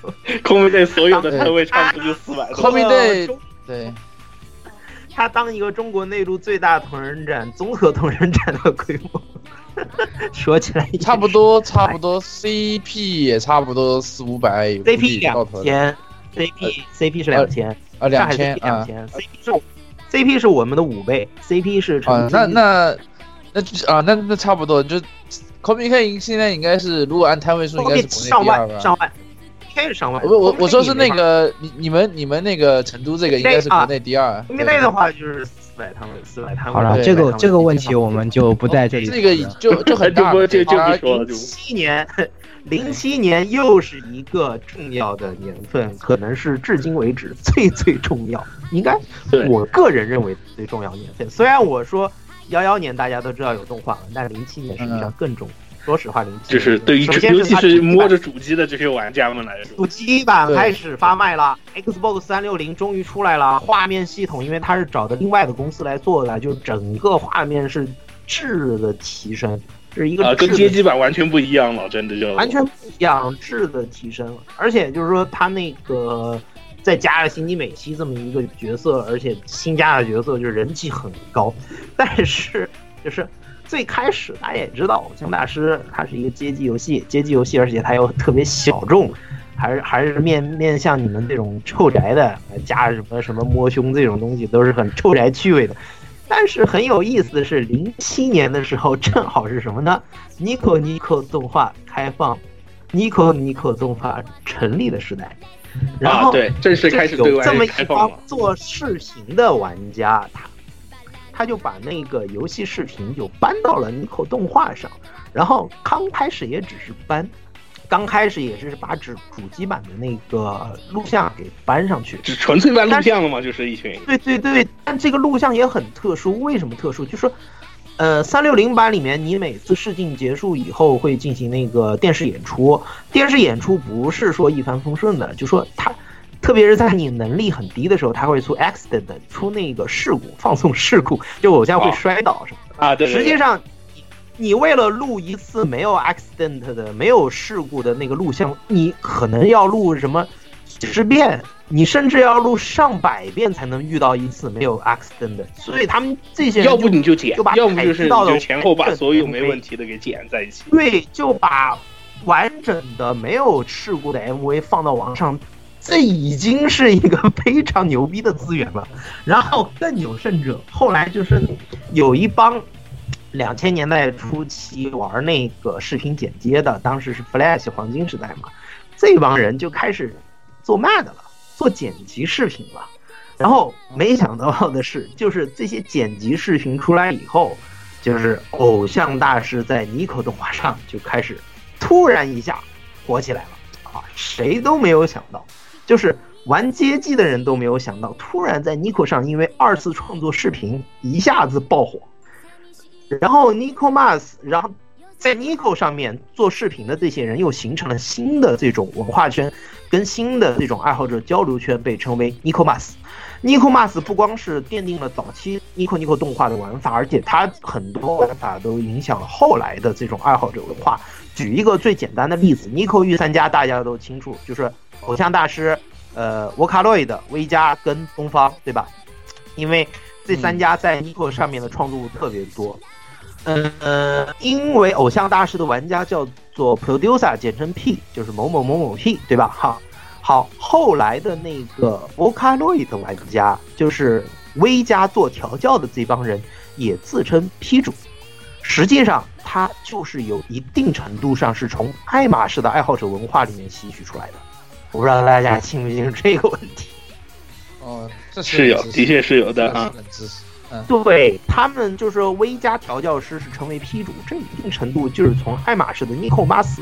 空位队所有的摊位差不多就 四百多。Comi 呃 Day 对，他当一个中国内陆最大同人展、综合同人展的规模，说起来差不多差不多，CP 也差不多四五百 CP 两千，CP CP 是两千。啊，两千两啊千，CP 是我 CP 是我们的五倍，CP 是成，啊那那那就啊那那差不多就 Comic K 现在应该是如果按摊位数应该是国内上第二吧。万上万，K 是上万。我我我说是那个你你们你们那个成都这个应该是国内第二。因为那的话就是四百摊位，四百摊位。好了，这个400摊位这个问题我们就不在这里这个就就很大，就不就就大家不说了，零七年，零七年又是一个重要的年份，可能是至今为止最最重要，应该我个人认为最重要的年份。虽然我说幺幺年大家都知道有动画，但零七年实际上更重要。说实话，零七就是对于尤其是摸着主机的这些玩家们来说，主机版开始发卖了，Xbox 三六零终于出来了。画面系统，因为它是找的另外的公司来做的，就是整个画面是质的提升，这是一个啊，跟街机版完全不一样了，真的就完全不一样，质的提升了。而且就是说，它那个再加了辛迪美希这么一个角色，而且新加的角色就是人气很高。但是就是最开始大家也知道，偶像大师它是一个街机游戏，街机游戏，而且它又特别小众。还是还是面面向你们这种臭宅的，加什么什么摸胸这种东西，都是很臭宅趣味的。但是很有意思的是，零七年的时候正好是什么呢？Nico Nico 动画开放，Nico Nico 动画成立的时代。然后啊，对，正式开始对有这么外一帮开放。做视频的玩家，他他就把那个游戏视频就搬到了 Nico 动画上，然后刚开始也只是搬，刚开始也是把主主机版的那个录像给搬上去，只纯粹搬录像了嘛，就是一群。对对对，但这个录像也很特殊，为什么特殊？就是说，呃，三六零版里面，你每次试镜结束以后会进行那个电视演出，电视演出不是说一帆风顺的，就说它，特别是在你能力很低的时候，他会出 accident，出那个事故，放送事故，就偶像会哦摔倒什么的。啊，对对对实际上，你你为了录一次没有 accident 的、没有事故的那个录像，你可能要录什么几十遍，你甚至要录上百遍才能遇到一次没有 accident 的。所以他们这些人要不你就剪就把，要不就是你就前后把所有没问题的给剪在一起。对，就把完整的没有事故的 MV 放到网上，这已经是一个非常牛逼的资源了。然后更有甚者，后来就是有一帮两千年代初期玩那个视频剪接的，当时是 Flash 黄金时代嘛，这帮人就开始做 MAD 了，做剪辑视频了。然后没想到的是，就是这些剪辑视频出来以后，就是偶像大师在 Nico 动画上就开始突然一下火起来了啊！谁都没有想到，就是玩街机的人都没有想到，突然在 Nico 上因为二次创作视频一下子爆火，然后 Nico Mas，然后在 Nico 上面做视频的这些人又形成了新的这种文化圈，跟新的这种爱好者交流圈，被称为 Nico Mas。Nico Mas 不光是奠定了早期 Nico Nico 动画的玩法，而且它很多玩法都影响了后来的这种爱好者文化。举一个最简单的例子，Nico 御三家大家都清楚，就是偶像大师、呃 Vocaloid、微加跟东方，对吧？因为这三家在 Nico 上面的创作物特别多。嗯呃，因为偶像大师的玩家叫做 producer，简称 P，就是某某某某 P，对吧？哈，好，后来的那个 Vocaloid 的玩家，就是微加做调教的这帮人，也自称 P 主。实际上，他就是有一定程度上是从爱马仕的爱好者文化里面吸取出来的。我不知道大家清不清楚这个问题。哦，这是有的确是有的啊对他们就是说微加调教师是成为 P 主，这一定程度就是从爱马仕的 Nico Mas、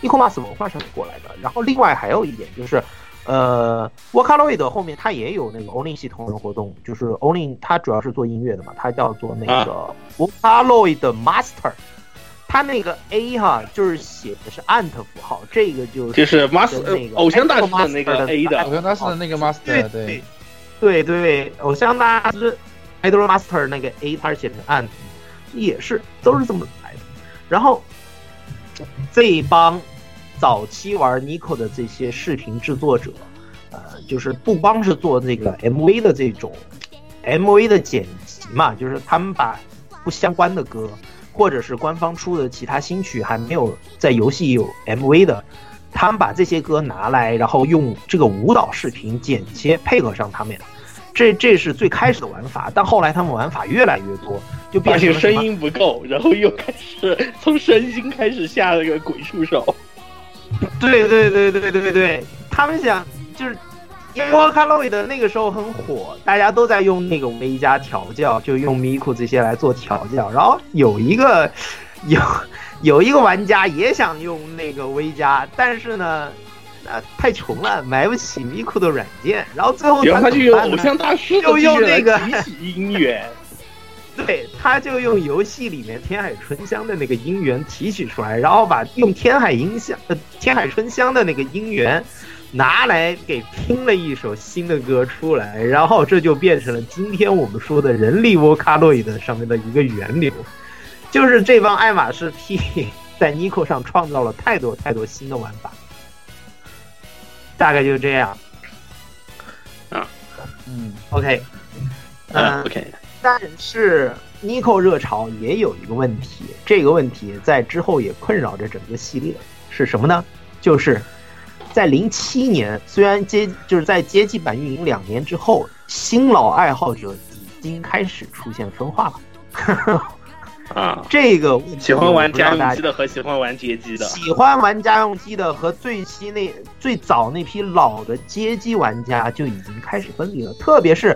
Nico Mas 文化上面过来的。然后另外还有一点就是，呃，Vocaloid 后面它也有那个 Olin 系同人活动，就是 Olin 它主要是做音乐的嘛，它叫做那个 Vocaloid Master。它那个 A 哈，就是写的是 ant 符号，这个就是就是 master 那个偶像大师的那个 A 的偶像大师的那个 master，对对，对对，偶像大师 Idol Master 那个 A，它是写成 ant，也是都是这么来的。然后这一帮早期玩 Nico 的这些视频制作者，呃，就是不光是做这个 MV 的这种 MV 的剪辑嘛，就是他们把不相关的歌，或者是官方出的其他新曲还没有在游戏有 MV 的，他们把这些歌拿来，然后用这个舞蹈视频剪切配合上他们。这这是最开始的玩法，但后来他们玩法越来越多，就变成声音不够，然后又开始从声音开始下了个鬼畜手。对对对对对对，他们想就是因为 Vocaloid 那个时候很火，大家都在用那个微加调教，就用 Miku 这些来做调教。然后有一个有有一个玩家也想用那个微加，但是呢，呃，太穷了，买不起 Miku 的软件。然后最后然后他就用偶像大师就用那个音源。对，他就用游戏里面天海春香的那个音源提取出来，然后把用天海音箱呃天海春香的那个音源拿来给拼了一首新的歌出来，然后这就变成了今天我们说的人力 Vocaloid 上面的一个源流，就是这帮爱马仕 P 在 Nico 上创造了太多太多新的玩法，大概就这样。嗯，OK，啊嗯、，OK，但是 Nico 热潮也有一个问题，这个问题在之后也困扰着整个系列，是什么呢？就是在零七年，虽然街就是在街机版运营两年之后，新老爱好者已经开始出现分化了。啊，这个喜欢玩家用机的和喜欢玩街机的，喜欢玩家用机的和最期那最早那批老的街机玩家就已经开始分离了，特别是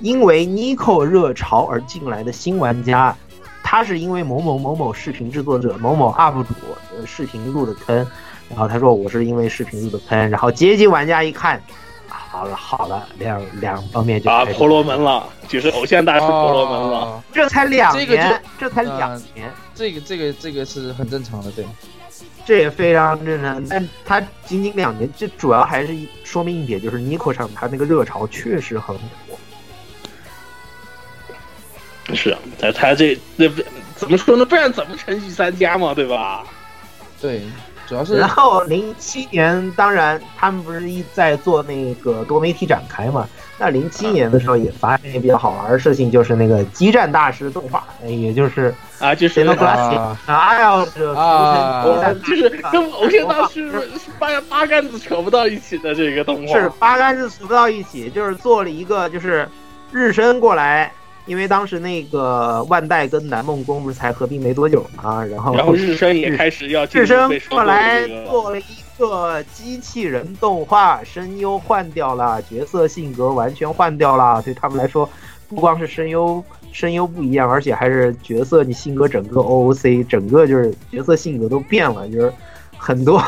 因为 Nico 热潮而进来的新玩家，他是因为某某某某视频制作者、某某 UP 主呃视频入的坑，然后他说我是因为视频入的坑，然后街机玩家一看，好了好了，两两方面就啊婆罗门了，就是偶像大师婆罗门了。哦这才两这个这才两呃年。这个这个这个是很正常的，对。这也非常正常，但它仅仅两年，这主要还是说明一点，就是 Nico 上它那个热潮确实很火。是啊，他他这那不怎么说呢？不然怎么成绩三家嘛，对吧？对，主要是然后零七年，当然他们不是一在做那个多媒体展开嘛？那零七年的时候也发生一个比较好玩的事情，就是那个激战大师动画，呃也就是啊，就是杰诺格拉西啊啊，要这啊就是跟偶像大师是八八竿子扯不到一起的这个动画。是八竿子扯不到一起，就是做了一个就是日升过来，因为当时那个万代跟南梦宫不是才合并没多久嘛，然后然后日升也开始要进日升入被收购过来做了一个机器人动画，声优换掉了，角色性格完全换掉了，对他们来说，不光是声优声优不一样，而且还是角色你性格整个 OOC，整个就是角色性格都变了，就是很多。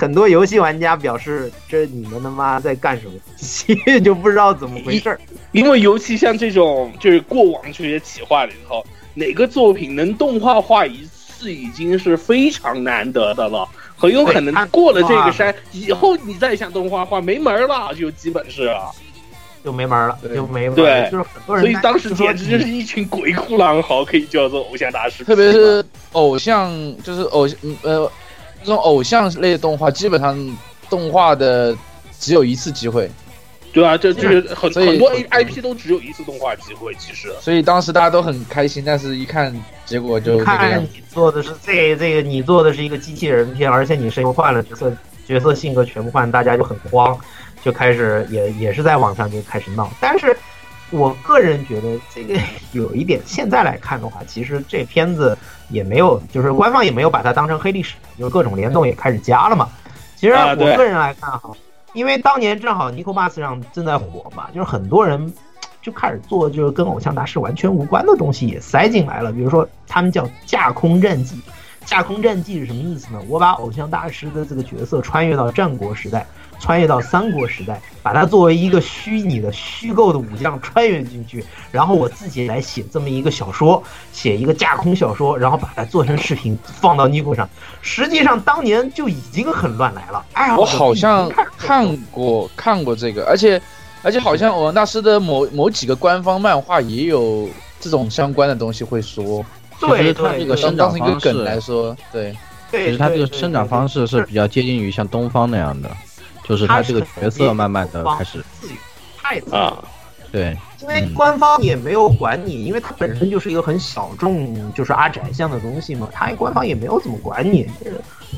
很多游戏玩家表示，这你们他妈在干什么就不知道怎么回事儿。因为尤其像这种就是过往这些企划里头，哪个作品能动画化一次已经是非常难得的了，很有可能过了这个山以后，你再想动画化没门儿了，就基本是啊。就没门儿了，对就没门儿了。对就是很多人所以当时简直就是一群鬼哭狼嚎，可以叫做偶像大师。特别是偶像，就是偶嗯呃这种偶像类的动画，基本上动画的只有一次机会，对啊，这就是很很多 IP 都只有一次动画机会，其实。所以当时大家都很开心，但是一看结果就这个看。你做的是这这个，你做的是一个机器人片，而且你声优换了角色，角色性格全部换，大家就很慌，就开始也也是在网上就开始闹。但是我个人觉得这个 有一点，现在来看的话，其实这片子也没有，就是官方也没有把它当成黑历史，就是各种联动也开始加了嘛。其实我个人来看哈，因为当年正好 Nico Bus 上正在火嘛，就是很多人就开始做就是跟偶像大师完全无关的东西也塞进来了，比如说他们叫架空战记。架空战记是什么意思呢？我把偶像大师的这个角色穿越到战国时代，穿越到三国时代，把它作为一个虚拟的、虚构的武将穿越进去，然后我自己来写这么一个小说，写一个架空小说，然后把它做成视频放到 Nico 上。实际上当年就已经很乱来了。哎，我好像看过看过这个，而且而且好像偶像大师的某某几个官方漫画也有这种相关的东西会说，对其实它对这个生长方梗来式，说，对，其实它这个生长方式是比较接近于像东方那样的，就是他这个角色慢慢的开始，自由太自由啊，对，因为官方也没有管你，因为它本身就是一个很小众，就是阿宅向的东西嘛，它官方也没有怎么管你。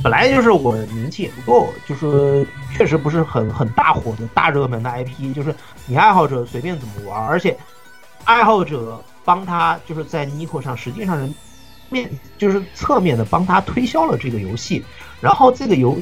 本来就是我名气也不够，就是确实不是很很大火的大热门的 IP，就是你爱好者随便怎么玩，而且爱好者帮他就是在 Nico 上实际上是面就是侧面的帮他推销了这个游戏，然后这个游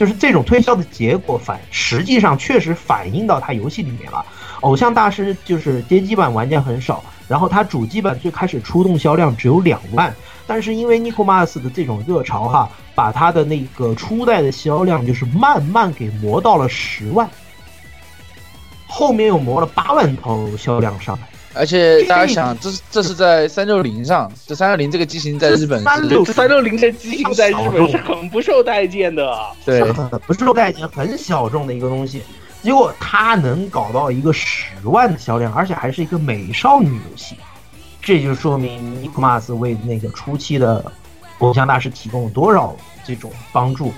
就是这种推销的结果反实际上确实反映到他游戏里面了。偶像大师就是街机版玩家很少，然后它主机版最开始出动销量只有两万，但是因为 Nico Mas 的这种热潮哈，把它的那个初代的销量就是慢慢给磨到了十万，后面又磨了八万头销量上来，而且大家想，这是这是在三六零上，这三六零这个机型在日本是这三六零的机型在日本是很不受待见的。对，很不受待见、很小众的一个东西。结果它能搞到一个十万的销量，而且还是一个美少女游戏，这就说明尼古马斯为那个初期的偶像大师提供了多少这种帮助，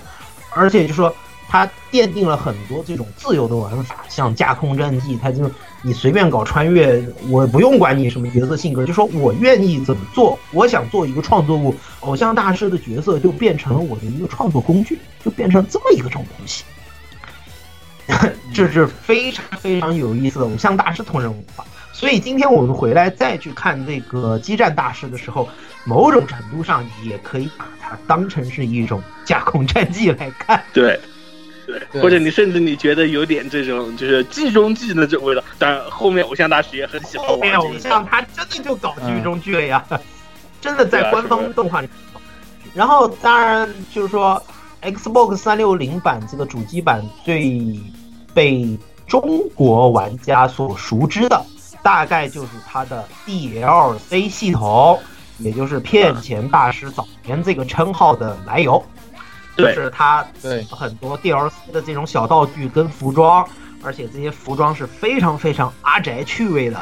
而且就说它奠定了很多这种自由的玩法，像架空战记，它就你随便搞穿越，我不用管你什么角色性格，就说我愿意怎么做，我想做一个创作物，偶像大师的角色就变成了我的一个创作工具，就变成这么一个种东西。这是非常非常有意思的偶像大师同人文化，所以今天我们回来再去看这个激战大师的时候，某种程度上也可以把它当成是一种架空战记来看。对，对，或者你甚至你觉得有点这种就是剧中剧的这种味道，当然后面偶像大师也很喜欢玩。后面偶像他真的就搞剧中剧了呀，真的在官方动画里。然后当然就是说。Xbox 三六零版这个主机版最被中国玩家所熟知的，大概就是它的 DLC 系统，也就是骗钱大师早年这个称号的来由，就是它对很多 DLC 的这种小道具跟服装，而且这些服装是非常非常阿宅趣味的，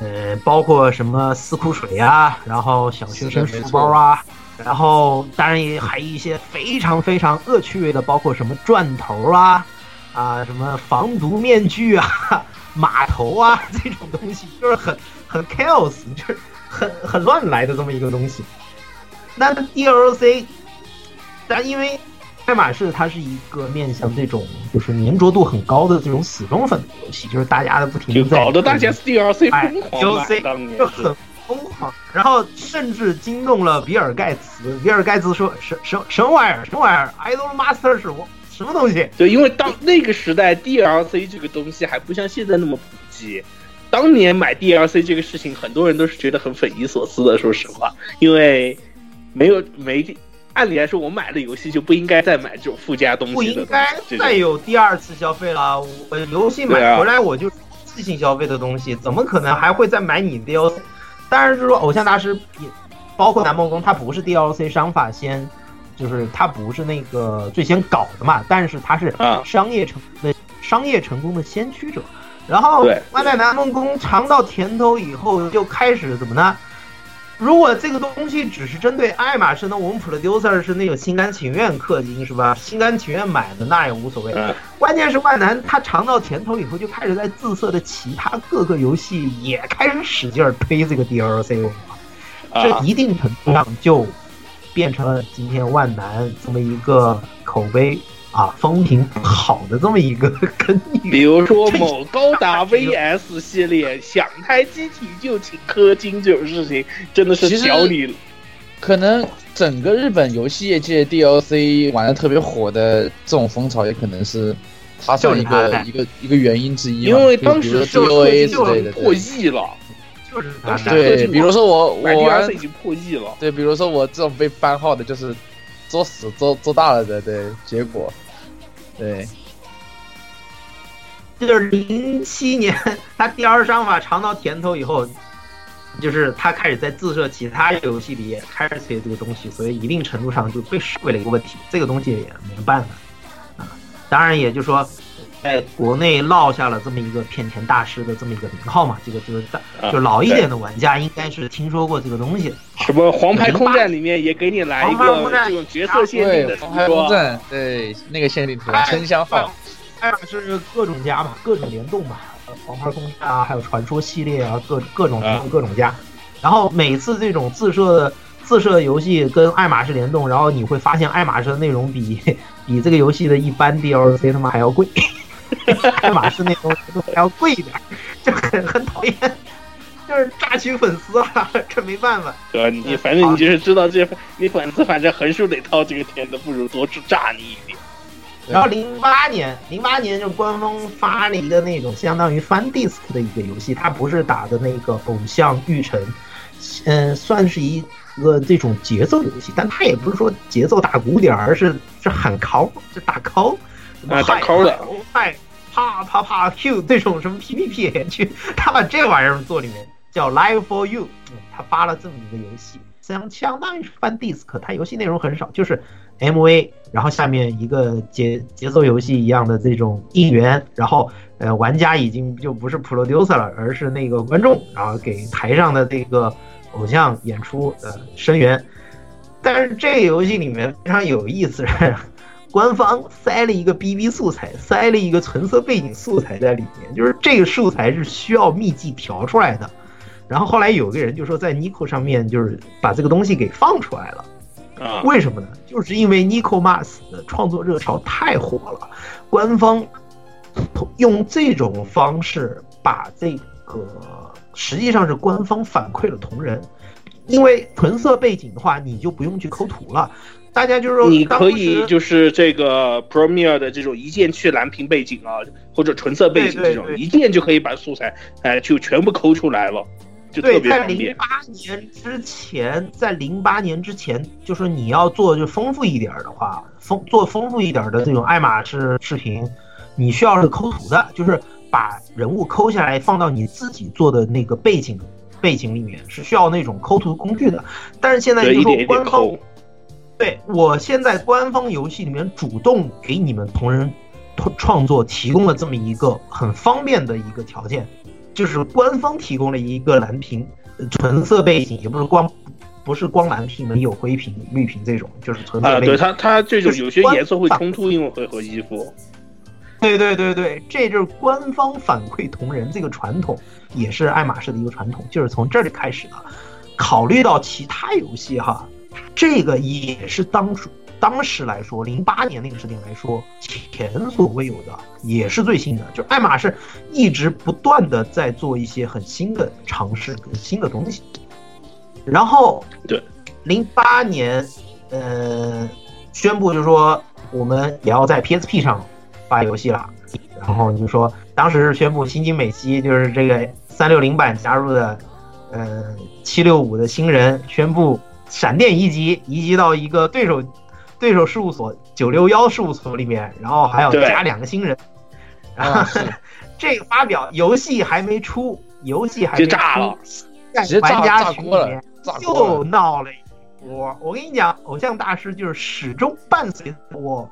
呃，包括什么四库水呀，然后小学生书包啊。然后，当然也还有一些非常非常恶趣味的，包括什么钻头啊，啊，什么防毒面具啊，码头啊 这种东西，就是很很 chaos，就是很很乱来的这么一个东西。那 DLC，但因为爱马仕它是一个面向这种就是粘着度很高的这种死忠粉的游戏，就是大家的不停的搞得大家 DLC 疯狂买，当年就很。疯狂，然后甚至惊动了比尔盖茨。比尔盖茨说：“什什什么玩意儿？什么玩意儿？Idol Master 是我什么东西？”对，因为当那个时代 DLC 这个东西还不像现在那么普及。当年买 DLC 这个事情，很多人都是觉得很匪夷所思的。说实话，因为没有没按理来说，我买了游戏就不应该再买这种附加东西不应该再有第二次消费了。我游戏买回来我就次性消费的东西，怎么可能还会再买你 DLC？当然，就是说，偶像大师也包括南梦宫，他不是 DLC 商法先，就是他不是那个最先搞的嘛。但是他是商业成的商业成功的先驱者。然后，外卖南梦宫尝到甜头以后，就开始怎么呢？如果这个东西只是针对爱马仕，那我们 producer 是那种心甘情愿氪金是吧？心甘情愿买的那也无所谓。关键是万南他尝到甜头以后，就开始在自设的其他各个游戏也开始使劲推这个 DLC 文化，这一定程度上就变成了今天万南这么一个口碑。啊，风评不好的这么一个根源，比如说某高达 VS 系列，想开机体就请氪金这种事情，真的是小李。可能整个日本游戏业界 DLC 玩的特别火的这种风潮，也可能是它算一个一个一个原因之一。因为当时 DOA 之类的破亿了，就是对，比如说我我玩已经破亿了，对，比如说我这种被番号的，就是。作死做做大了的，对结果，对，就是零七年他第二商法尝到甜头以后，就是他开始在自设其他游戏里也开始写这个东西，所以一定程度上就被视为了一个问题，这个东西也没办法啊。当然，也就是说。在国内落下了这么一个骗钱大师的这么一个名号嘛，这个就是就老一点的玩家应该是听说过这个东西。什么黄牌空战里面也给你来一个这种角色限定的黄牌空战，对那个限定图真香号，爱马仕各种加嘛，各种联动嘛，黄牌空战啊，还有传说系列啊，各各种各种加。然后每次这种自设的自设游戏跟爱马仕联动，然后你会发现爱马仕的内容比比这个游戏的一般 DLC 他妈还要贵。爱马仕那东西都还要贵一点，就很很讨厌，就是榨取粉丝啊，这没办法。对你反正你就是知道这，你粉丝反正横竖得掏这个钱的，不如多去榨你一点。然后零八年，零八年就官方发了一个那种相当于 Fun disc 的一个游戏，它不是打的那个偶像育成，嗯，算是一个这种节奏游戏，但它也不是说节奏打鼓点，而是是喊 call，是打 call。啊，打 call 的，嗨，啪啪啪 Q 这种什么 PPP 去，他把这玩意儿做里面，叫 Live for You，嗯，他发了这么一个游戏，相相当于是翻 disc，它游戏内容很少，就是 MV，然后下面一个节节奏游戏一样的这种应援，然后呃玩家已经就不是 producer 了，而是那个观众，然后给台上的这个偶像演出呃声援。但是这个游戏里面非常有意思是，官方塞了一个 BB 素材，塞了一个纯色背景素材在里面，就是这个素材是需要秘籍调出来的。然后后来有个人就说在 Nico 上面就是把这个东西给放出来了。啊，为什么呢？就是因为 Nico Mas 的创作热潮太火了，官方用这种方式把这个实际上是官方反馈了同人，因为纯色背景的话，你就不用去抠图了。大家就是说，你可以就是这个 Premiere 的这种一键去蓝屏背景啊，或者纯色背景这种，对对对一键就可以把素材哎就全部抠出来了，就特对，在零别方便。八年之前，在零八年之前，就是你要做就丰富一点儿的话，丰做丰富一点儿的这种爱马仕视频，你需要是抠图的，就是把人物抠下来放到你自己做的那个背景背景里面，是需要那种抠图工具的。但是现在对，就说一点一点官方抠。对我现在官方游戏里面主动给你们同人创作提供了这么一个很方便的一个条件，就是官方提供了一个蓝屏，纯色背景，也不是光不是光蓝屏，没有灰屏、绿屏这种，就是纯色啊，背景。对它它这种就有些颜色会冲突，因为会和衣服。对对对对，这就是官方反馈同人这个传统，也是爱马仕的一个传统，就是从这里开始的。考虑到其他游戏哈，这个也是当初当时来说，零八年那个时间来说，前所未有的，也是最新的。就爱马仕一直不断的在做一些很新的尝试跟新的东西。然后，对，零八年，呃，宣布就是说我们也要在 PSP 上发游戏了。然后就说当时是宣布新津美希就是这个三六零版加入的，呃，七六五的新人宣布闪电移籍，移籍到一个对手对手事务所九六幺事务所里面，然后还要加两个新人。然后 这个发表游戏还没出，游戏还没就炸了出，在直接炸玩家群里炸锅了面又。闹了一波。我跟你讲，偶像大师就是始终伴随我，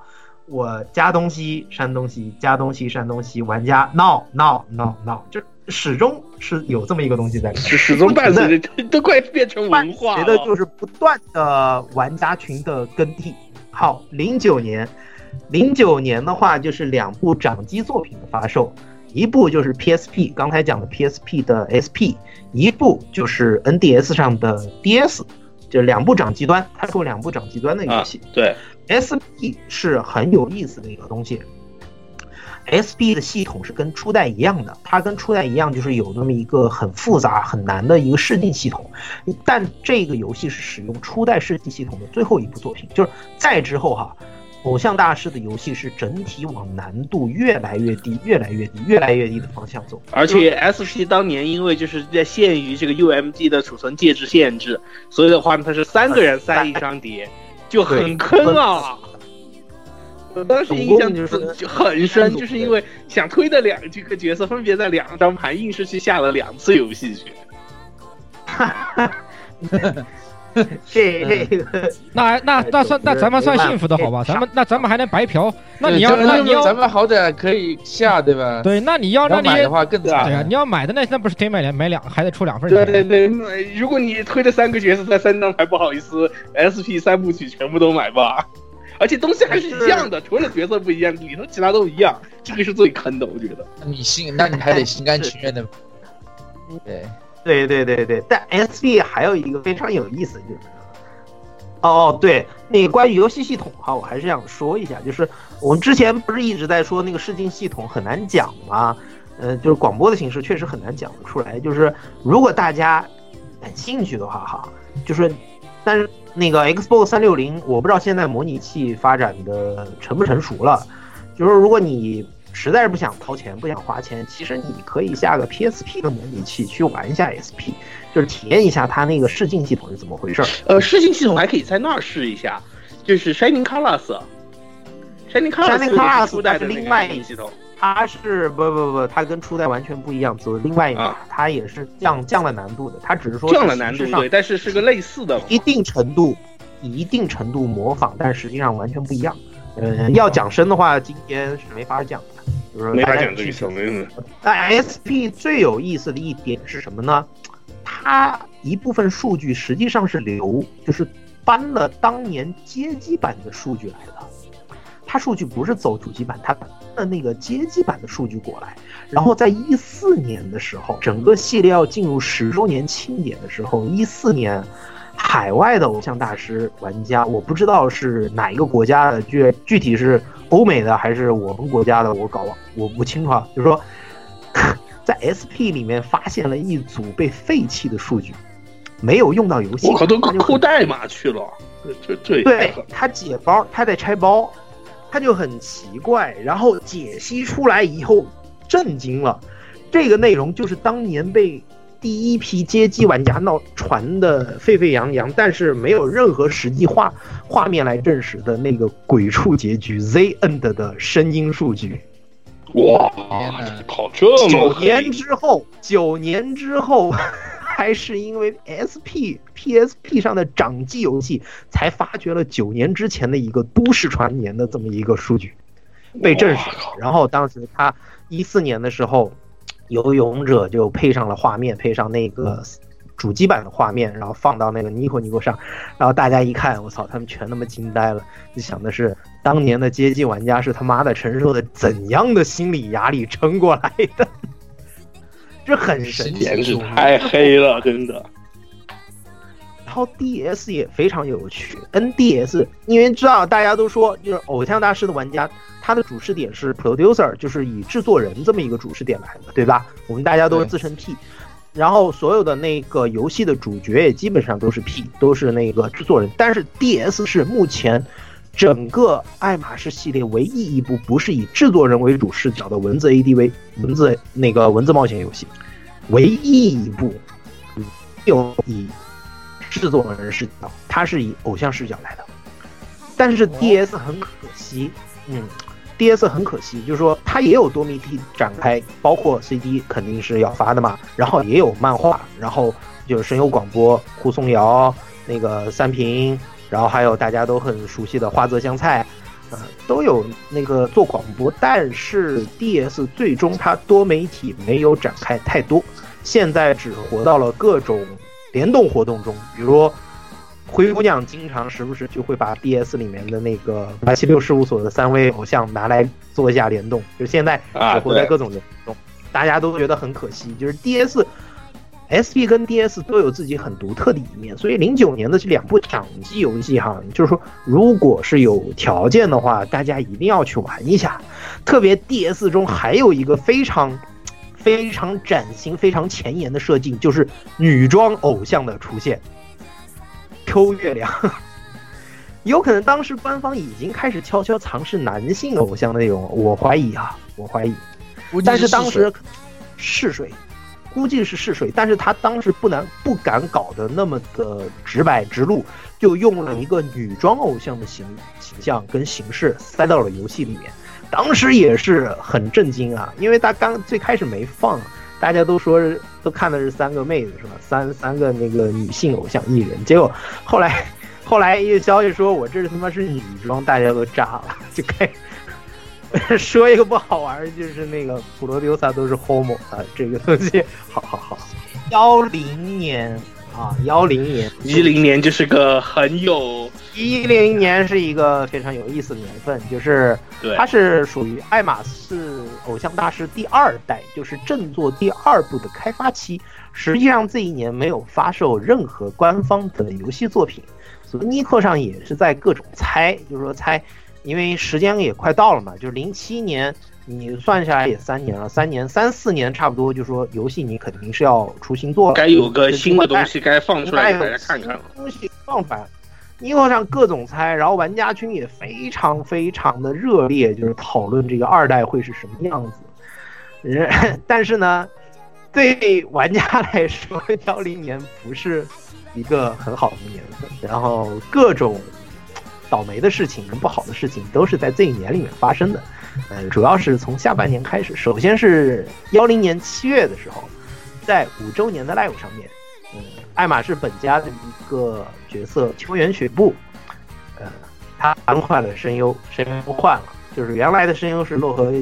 我加东西删东西，加东西删东西，玩家闹闹闹闹，就始终是有这么一个东西在里面。始终伴随着，都快变成文化了。觉得就是不断的玩家群的更替。好，零九年，零九年的话就是两部掌机作品的发售，一部就是 PSP，刚才讲的 PSP 的 SP，一部就是 NDS 上的 DS，就两部掌机端，它出两部掌机端的游啊戏。，对，SP 是很有意思的一个东西。SP 的系统是跟初代一样的，它跟初代一样，就是有那么一个很复杂、很难的一个设定系统。但这个游戏是使用初代设计系统的最后一部作品，就是再之后哈，偶像大师的游戏是整体往难度越来越低、越来越低、越来越低的方向走。而且 SP 当年因为就是在限于这个 U M G 的储存介质限制，所以的话呢，它是三个人塞一张碟，就很坑啊。我当时印象就是就很深，就是因为想推的两这个角色分别在两张牌，硬是去下了两次游戏去。这 这个那那那算那咱们算幸福的好吧？咱们那咱们还能白嫖？那你要那你要咱们好歹可以下，对吧？对，那你要那你要买的话更对啊惨。对呀，你要买的那那不是得买两买两还得出两份对钱？对对，对如果你推的三个角色在三张牌，不好意思，SP 三部曲全部都买吧。而且东西还是一样的，除了角色不一样，里头其他都一样，这个是最坑的，我觉得。你心，那你还得心甘情愿的。对，对对对对，但 SP 还有一个非常有意思，就是，哦对，那个关于游戏系统哈，我还是想说一下，就是我们之前不是一直在说那个试镜系统很难讲吗？呃，就是广播的形式确实很难讲得出来。就是如果大家感兴趣的话哈，就是，但是那个 Xbox 三六零，我不知道现在模拟器发展的成不成熟了。就是如果你实在是不想掏钱、不想花钱，其实你可以下个 PSP 的模拟器去玩一下 SP，就是体验一下它那个试镜系统是怎么回事儿。呃，试镜系统还可以在那儿试一下，就是 Shining Colors。Shining Colors Shining Colors 初代的另外试镜系统。它是不不不，它跟初代完全不一样，走另外一个，啊它也是降降了难度的，它只是说降了难度对，但是是个类似的。一定程度一定程度模仿，但实际上完全不一样。呃，要讲深的话，今天是没法讲的，就是没法讲这个。那 SP 最有意思的一点是什么呢？它一部分数据实际上是流，就是搬了当年街机版的数据来的。它数据不是走主机版，它搬了那个街机版的数据过来。然后在一四年的时候，整个系列要进入十周年庆典的时候，一四年海外的偶像大师玩家，我不知道是哪一个国家的，具具体是欧美的还是我们国家的，我搞我不清楚啊。就是说，在 SP 里面发现了一组被废弃的数据，没有用到游戏，我靠，都扣代码去了，这这对他解包，他在拆包，他就很奇怪，然后解析出来以后震惊了。这个内容就是当年被第一批街机玩家闹传的沸沸扬扬，但是没有任何实际画画面来证实的那个鬼畜结局 Z End 的声音数据。哇靠，这么狠九年之后，九年之后，还是因为 SP PSP 上的掌机游戏，才发掘了九年之前的一个都市传言的这么一个数据，被证实了。然后当时他一四年的时候，游泳者就配上了画面，配上那个主机版的画面，然后放到那个 Nico Nico 上，然后大家一看，我操，他们全他妈惊呆了，就想的是当年的街机玩家是他妈的承受的怎样的心理压力撑过来的，这很神奇，简直太黑了，真的。然后 DS 也非常有趣，NDS 因为知道大家都说就是偶像大师的玩家，他的主视点是 producer，就是以制作人这么一个主视点来的，对吧？我们大家都是自称 P，然后所有的那个游戏的主角也基本上都是 P，都是那个制作人。但是 DS 是目前整个爱马仕系列唯一一部不是以制作人为主视角的文字 ADV 文字那个文字冒险游戏，唯一一部有以制作人视角，它是以偶像视角来的。但是 DS 很可惜，嗯，DS 很可惜，就是说它也有多媒体展开，包括 CD 肯定是要发的嘛，然后也有漫画，然后就是声优广播，胡松瑶、那个三平，然后还有大家都很熟悉的花泽香菜，呃，都有那个做广播，但是 DS 最终它多媒体没有展开太多，现在只活到了各种联动活动中，比如灰姑娘经常时不时就会把 DS 里面的那个八七六事务所的三位偶像拿来做一下联动，就现在啊活在各种联动，大家都觉得很可惜，就是 DS。SP 跟 DS 都有自己很独特的一面，所以零九年的这两部掌机游戏哈，就是说如果是有条件的话，大家一定要去玩一下。特别 DS 中还有一个非常非常崭新、非常前沿的设计，就是女装偶像的出现。Q 月亮，有可能当时官方已经开始悄悄尝试男性偶像的内容，我怀疑啊，我怀疑。但是当时试水，估计是试水，但是他当时不能不敢搞得那么的直白直路，就用了一个女装偶像的形形象跟形式塞到了游戏里面。当时也是很震惊啊，因为他刚最开始没放，大家都说是都看的是三个妹子是吧？三三个那个女性偶像艺人，结果后来 后来一个消息说我这他妈是女装，大家都炸了，就开。说一个不好玩儿，就是那个普罗丢萨都是 homo 啊，这个东西，好好好。幺零年啊，幺零年，一零年就是个很有一零年是一个非常有意思的年份，就是对它是属于爱马仕偶像大师第二代，就是正作第二部的开发期。实际上这一年没有发售任何官方的游戏作品，所以 Nico 上也是在各种猜，就是说猜，因为时间也快到了嘛，就是零七年。你算下来也三年了，三年三四年差不多，就说游戏你肯定是要出新作了，该有个新的东西该放出来给大家看看了。东西放出来。Nico 上各种猜，然后玩家群也非常非常的热烈，就是讨论这个二代会是什么样子。人，但是呢，对玩家来说，幺零年不是一个很好的年份，然后各种倒霉的事情跟不好的事情都是在这一年里面发生的。呃，主要是从下半年开始，首先是幺零年七月的时候，在五周年的 live 上面，嗯，爱马仕本家的一个角色秋元雪步，呃，他更换了声优，声优换了，就是原来的声优是洛河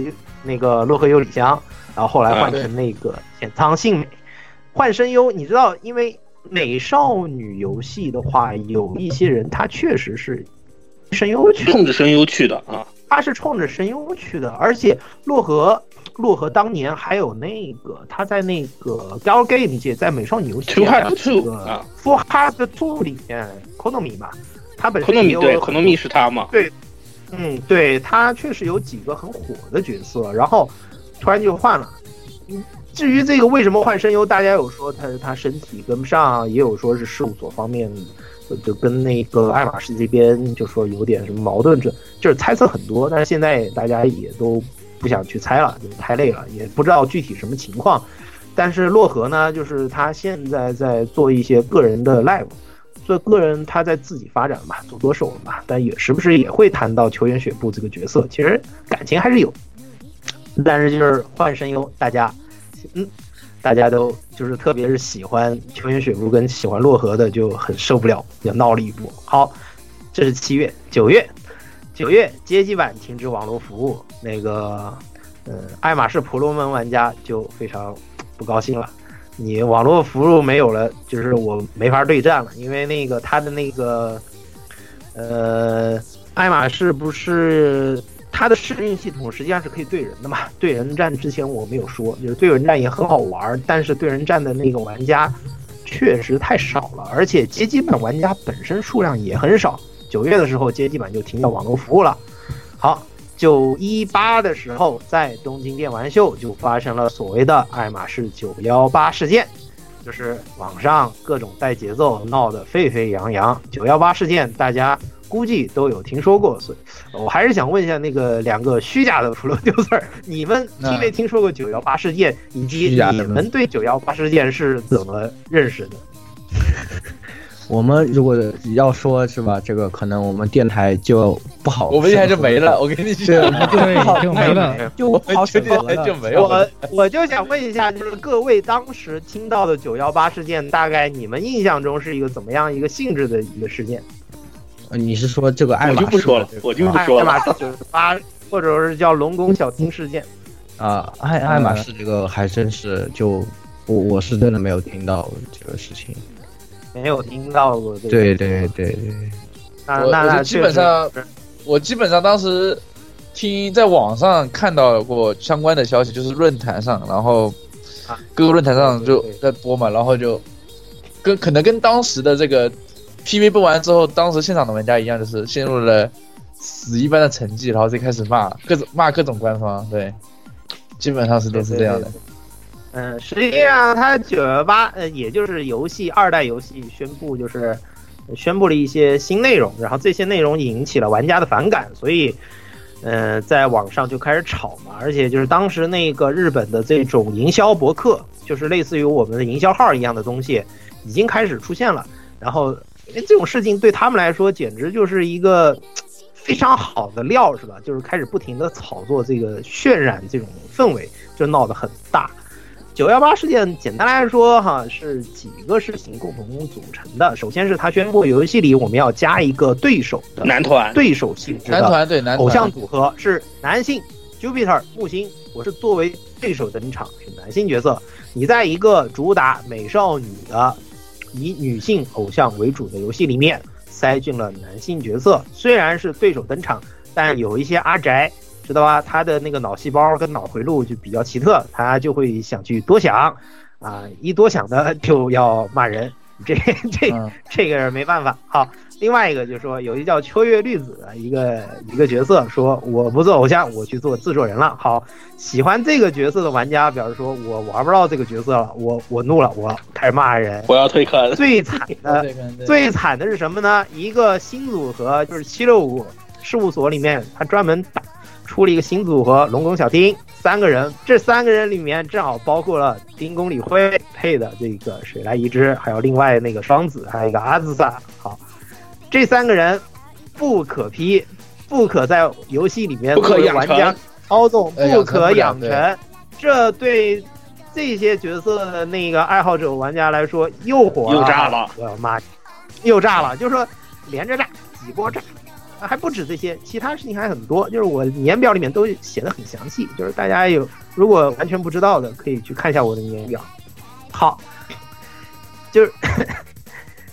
那个洛河有里香，然后后来换成那个浅仓幸美，换声优，你知道，因为美少女游戏的话，有一些人他确实是声优去，冲着声优去的啊，他是冲着声优去的，而且洛河。洛河当年还有那个，他在那个 Gal Game 界，在美少女游戏 Two Heart 这 Two 个啊 Full Heart Two 里面，Konami 嘛，他本身，Konami 对很，Konami 是他嘛？对，嗯，对他确实有几个很火的角色，然后突然就换了。嗯，至于这个为什么换声优，大家有说他他身体跟不上，也有说是事务所方面就跟那个爱马仕这边就说有点什么矛盾，这就是猜测很多，但是现在大家也都不想去猜了，就是太累了，也不知道具体什么情况。但是洛河呢，就是他现在在做一些个人的 live，做个人他在自己发展嘛，做歌手了嘛，但也时不时也会谈到球员雪步这个角色，其实感情还是有，但是就是换声优，大家，嗯，大家都就是特别是喜欢球员雪步跟喜欢洛河的就很受不了，要闹了一波。好，这是七月，九月，九月街机版停止网络服务，那个，呃，爱马仕婆罗门玩家就非常不高兴了。你网络服务没有了，就是我没法对战了，因为那个他的那个，呃，爱马仕不是它的适应系统实际上是可以对人的嘛？对人战之前我没有说，就是对人战也很好玩，但是对人战的那个玩家确实太少了，而且街机版玩家本身数量也很少。九月的时候，街机版就停掉网络服务了。好，九一八的时候，在东京电玩秀就发生了所谓的爱马仕九幺八事件，就是网上各种带节奏，闹得沸沸扬扬。九幺八事件大家估计都有听说过，所以我还是想问一下那个两个虚假的 producer，你们听没听说过九幺八事件，以及你们对九幺八事件是怎么认识的？我们如果要说是吧，这个可能我们电台就不好，我们电台就没了。我跟你对，讲，对，就没了。就好我们电台就。没有了我。我就想问一下，就是各位当时听到的九幺八事件，大概你们印象中是一个怎么样一个性质的一个事件？呃你是说这个爱我马仕就不说了我就不爱说了。马仕九十八，或者是叫龙宫小町事件。啊，爱爱马仕这个还真是就我我是真的没有听到这个事情。没有听到过。对对对对，那那那基本上我基本上当时听在网上看到过相关的消息，就是论坛上，然后啊各个论坛上就在播嘛，然后就跟可能跟当时的这个 PV 播完之后，当时现场的玩家一样，就是陷入了死一般的沉寂，然后就开始骂各种骂各种官方，对，基本上是都是这样的。嗯，实际上它九幺八，呃，也就是游戏二代游戏宣布，就是宣布了一些新内容，然后这些内容引起了玩家的反感，所以，呃，在网上就开始吵嘛，而且就是当时那个日本的这种营销博客，就是类似于我们的营销号一样的东西，已经开始出现了，然后因为这种事情对他们来说简直就是一个非常好的料，是吧？就是开始不停的炒作这个渲染这种氛围，就闹得很大。九幺八事件简单来说哈，是几个事情共同组成的。首先是他宣布游戏里我们要加一个对手的男团对手性质的男的团对男偶像组合是男性 Jupiter 木星，我是作为对手登场，是男性角色。你在一个主打美少女的以女性偶像为主的游戏里面塞进了男性角色，虽然是对手登场，但有一些阿宅知道吧？他的那个脑细胞跟脑回路就比较奇特，他就会想去多想，啊，一多想的 就要骂人，这这嗯这个没办法。好，另外一个就是说，有一叫秋月绿子的一个一个角色，说我不做偶像，我去做制作人了。好，喜欢这个角色的玩家表示说，我玩不到这个角色了，我我怒了，我开始骂人。我要退坑。最惨 的最惨的是什么呢？一个新组合就是七六五事务所里面，他专门打出了一个新组合龙宫小丁，三个人，这三个人里面正好包括了丁宫理辉配的这个水来一之，还有另外那个双子，还有一个阿兹萨。好，这三个人不可批，不可在游戏里面不可养作为玩家，操纵呃不可养养成这对这些角色的那个爱好者玩家来说又火又炸了！我的妈，又炸了！就是说连着炸，几波炸。啊还不止这些，其他事情还很多，就是我年表里面都写的很详细，就是大家有如果完全不知道的，可以去看一下我的年表。好，就是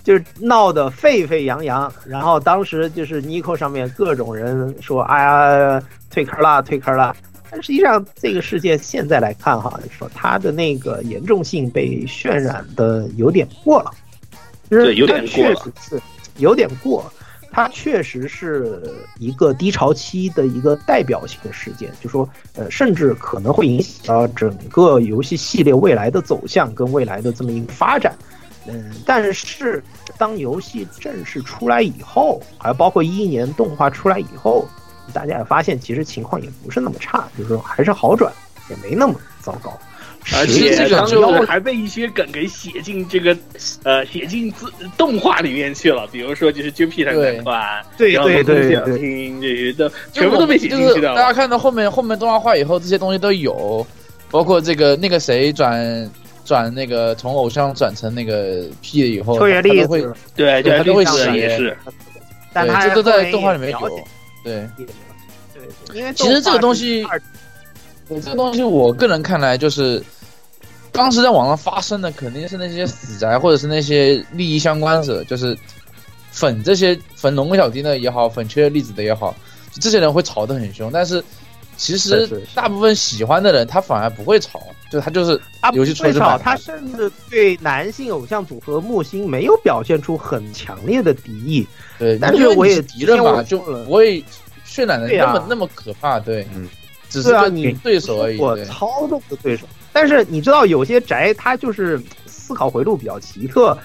就是闹得沸沸扬扬，然后当时就是 Nico 上面各种人说，哎呀，退坑啦，退坑啦。但实际上，这个事件现在来看哈，说它的那个严重性被渲染的有点过了，就是对有点确过是有点过。它确实是一个低潮期的一个代表性的事件，就说呃，甚至可能会影响到整个游戏系列未来的走向跟未来的这么一个发展。嗯，但是当游戏正式出来以后，还包括一一年动画出来以后，大家也发现其实情况也不是那么差，就是说还是好转，也没那么糟糕。而且当上妖时还被一些梗给写进这个呃写进自动画里面去了，比如说就是 Jupiter 对那款，对然后对对小对厅这些都全部都被写进去的就是大家看到后面后面动画化以后，这些东西都有，包括这个那个谁转转那个从偶像转成那个 P 了以后，他都会，对，对他都会写。也是，但他对这都在动画里面有。对，对对，因为其实这个东西这个东西，我个人看来就是，当时在网上发生的肯定是那些死宅或者是那些利益相关者，就是粉这些粉龙小丁的也好，粉缺粒子的也好，这些人会吵得很凶。但是其实大部分喜欢的人，他反而不会吵，就他就是他游戏出最少他甚至对男性偶像组合木星没有表现出很强烈的敌意。对，但因为你是我也敌人嘛，之前我就不会渲染的那么那么可怕，对，嗯，只是个对啊你对手而已，我。操纵的对手。但是你知道，有些宅他就是思考回路比较奇特，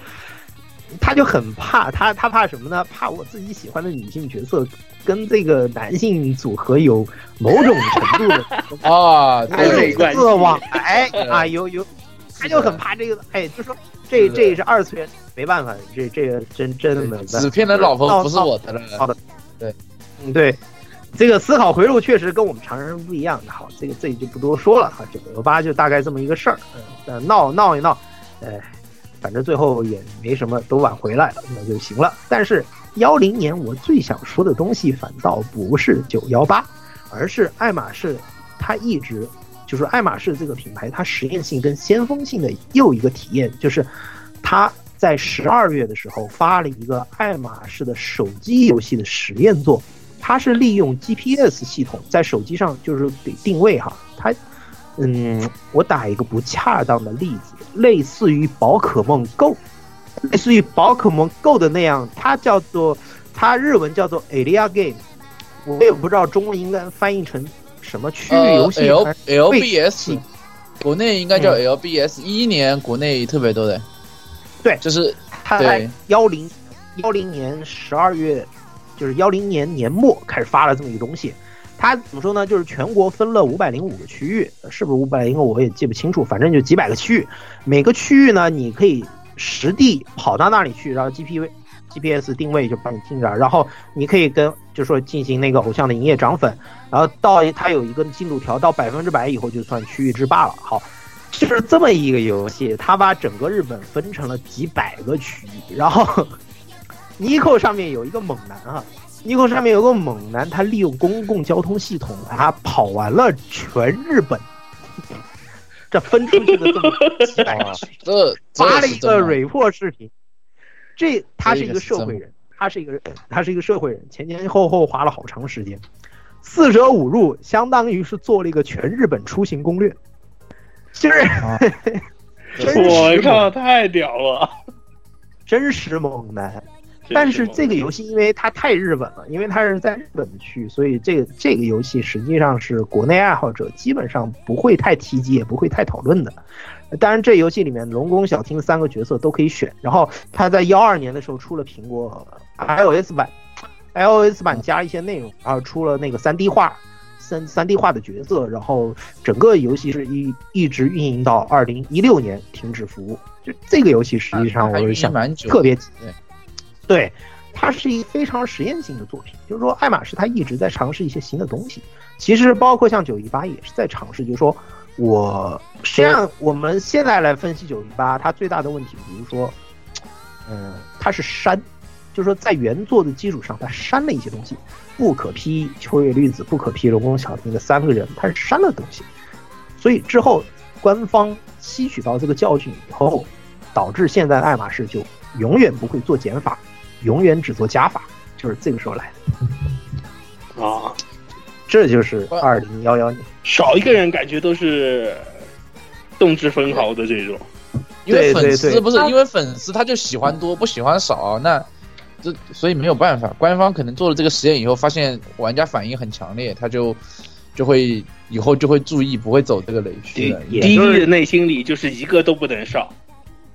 他就很怕他他怕什么呢？怕我自己喜欢的女性角色跟这个男性组合有某种程度的 啊，暧昧对关系色往来啊，有有，他就很怕这个，哎，就说这这是二次元，没办法，这这个真真的没办法。纸 片的老婆不是我的了。好的，对嗯，对，这个思考回路确实跟我们常人不一样。好，这个这里就不多说了哈，九九八就大概这么一个事儿。嗯，呃闹闹一闹，哎，反正最后也没什么，都挽回来了，那就行了。但是幺零年我最想说的东西，反倒不是九幺八，而是爱马仕，它一直就是爱马仕这个品牌，它实验性跟先锋性的又一个体验，就是它在十二月的时候发了一个爱马仕的手机游戏的实验作，它是利用 GPS 系统在手机上就是给定位哈，它，嗯，我打一个不恰当的例子，类似于宝可梦 Go，类似于宝可梦 Go 的那样，它叫做它日文叫做 Area Game，我也不知道中文应该翻译成什么区域呃游戏 L LBS，国内应该叫嗯 LBS，一一年国内特别多的。对就是对幺零幺零年十二月，就是幺零年年末开始发了这么一个东西。它怎么说呢？就是全国分了五百零五个区域，是不是五百零个我也记不清楚，反正就几百个区域。每个区域呢，你可以实地跑到那里去，然后 G P V GPS 定位就帮你定着，然后你可以跟就说进行那个偶像的营业涨粉，然后到它有一个进度条，到百分之百以后就算区域制霸了。好，就是这么一个游戏，它把整个日本分成了几百个区域，然后 Nico 上面有一个猛男啊，Nico 上面有个猛男，他利用公共交通系统把他跑完了全日本，这分出去的这么几百 个。这发了一个 report 视频，这他是一个社会人，他是一个他是一个社会人，前前后后花了好长时间，四舍五入，相当于是做了一个全日本出行攻略，就是、我靠，太屌了！真实猛男。但是这个游戏因为它太日本了，因为它是在日本的区域，所以这个这个游戏实际上是国内爱好者基本上不会太提及，也不会太讨论的。当然，这游戏里面龙宫、小町三个角色都可以选。然后它在幺二年的时候出了苹果 iOS 版，iOS 版加一些内容，然后出了那个三 D 化、三三 D 化的角色，然后整个游戏是一一直运营到二零一六年停止服务。就这个游戏实际上我是想特别对对，它是一非常实验性的作品，就是说爱马仕它一直在尝试一些新的东西。其实包括像九一八也是在尝试，就是说我实际上我们现在来分析九一八，它最大的问题，比如说，嗯、它是删，就是说在原作的基础上，它删了一些东西，不可批秋叶绿子，不可批龙宫小町的三个人，它是删了东西，所以之后官方吸取到这个教训以后，导致现在的爱马仕就永远不会做减法，永远只做加法，就是这个时候来的。啊，这就是二零幺幺年。少一个人感觉都是动之分毫的这种。因为粉丝不是因为粉丝他就喜欢多不喜欢少，那这所以没有办法，官方可能做了这个实验以后，发现玩家反应很强烈，他就就会以后就会注意，不会走这个雷区了。也就是迪丽的内心里就是一个都不能少。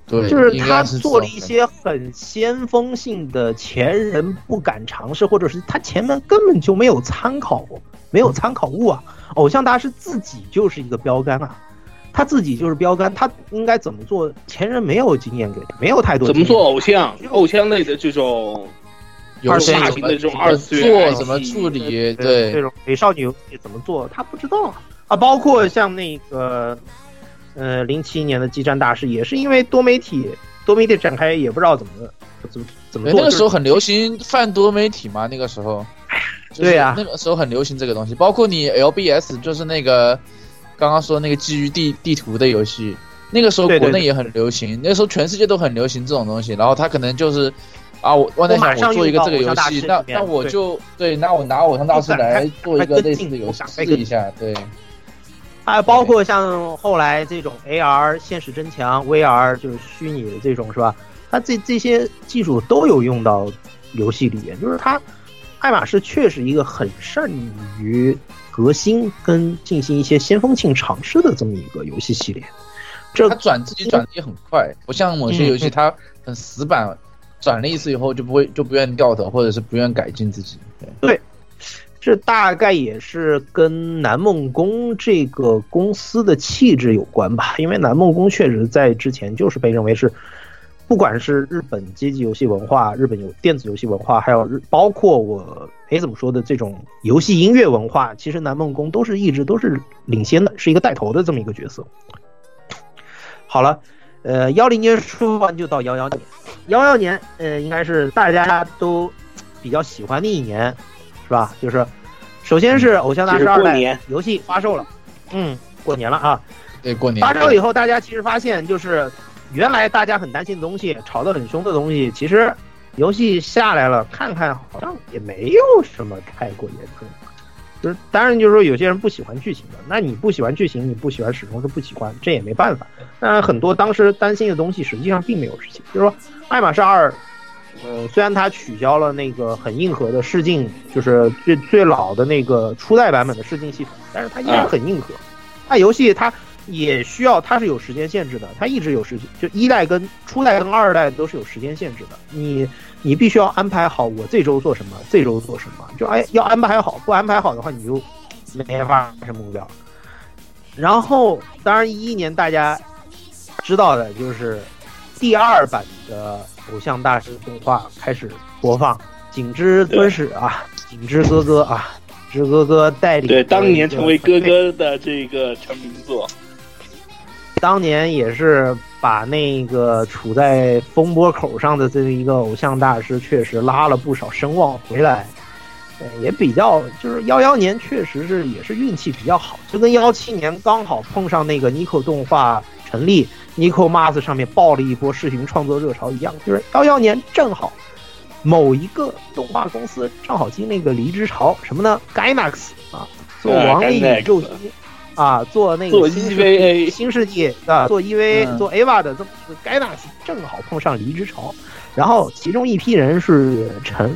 对，就是他做了一些很先锋性的前人不敢尝试，或者是他前面根本就没有参考过，没有参考物啊。偶像大师自己就是一个标杆啊，他自己就是标杆，他应该怎么做，前人没有经验给，没有太多怎么做偶像？偶像类的这种游戏大型的这种二次元做，怎么处理，对这，种美少女游戏怎么做，他不知道啊啊，包括像那个呃零七年的激战大师，也是因为多媒体多媒体展开，也不知道怎么怎么怎么，做，那个时候很流行泛多媒体嘛，那个时候，就是对呀那个时候很流行这个东西，包括你 LBS 就是那个刚刚说那个基于地地图的游戏，那个时候国内也很流行，那个时候全世界都很流行这种东西，然后他可能就是。啊，我我在想，我做一个这个游戏，那那我就对，那我拿偶像大师 来做一个类似的游戏试一下，对，还有包括像后来这种 AR 现实增强、VR 就是虚拟的这种是吧？它这这些技术都有用到游戏里面，就是它爱马仕确实一个很善于革新跟进行一些先锋性尝试的这么一个游戏系列。这它转自己转的也很快，不像某些游戏嗯它很死板，转了一次以后就不会就不愿意掉头，或者是不愿意改进自己。对，这大概也是跟南梦宫这个公司的气质有关吧，因为南梦宫确实在之前就是被认为是，不管是日本街机游戏文化、日本有电子游戏文化，还有日包括我哎怎么说的这种游戏音乐文化，其实南梦宫都是一直都是领先的，是一个带头的这么一个角色。好了，呃，幺零年说完就到幺幺年，幺幺年呃应该是大家都比较喜欢的一年，吧？就是首先是《偶像大师二代年》游戏发售了，嗯，过年了啊。对，过年发售以后，大家其实发现，就是原来大家很担心的东西，吵得很凶的东西，其实游戏下来了，看看好像也没有什么太过严重。就是当然，就是说有些人不喜欢剧情的，那你不喜欢剧情，你不喜欢始终是不喜欢，这也没办法。那很多当时担心的东西，实际上并没有实现。就是说，爱马仕二，呃，虽然它取消了那个很硬核的试镜，就是最最老的那个初代版本的试镜系统，但是它依然很硬核。它游戏它也需要，它是有时间限制的，它一直有时间，就一代跟初代跟二代都是有时间限制的。你你必须要安排好，我这周做什么，这周做什么，就哎要安排好，不安排好的话，你就没法完成目标。然后，当然一一年大家知道的就是第二版的《偶像大师》动画开始播放，景之尊史啊，景之哥哥啊，景之哥哥带领对，当年成为哥哥的这个成名作，当年也是把那个处在风波口上的这一个偶像大师，确实拉了不少声望回来。呃，也比较就是幺幺年，确实是也是运气比较好，就跟幺七年刚好碰上那个 Nico 动画成立，Nico Mas 上面爆了一波视频创作热潮一样，就是幺幺年正好某一个动画公司正好经历个离职潮，什么呢？Gainax 啊，做呃王力宇宙机啊，做那个做新世 EVA 新世纪啊，做 EVA、嗯。做 AVA 的这么一个 Gainax 正好碰上离职潮，然后其中一批人是成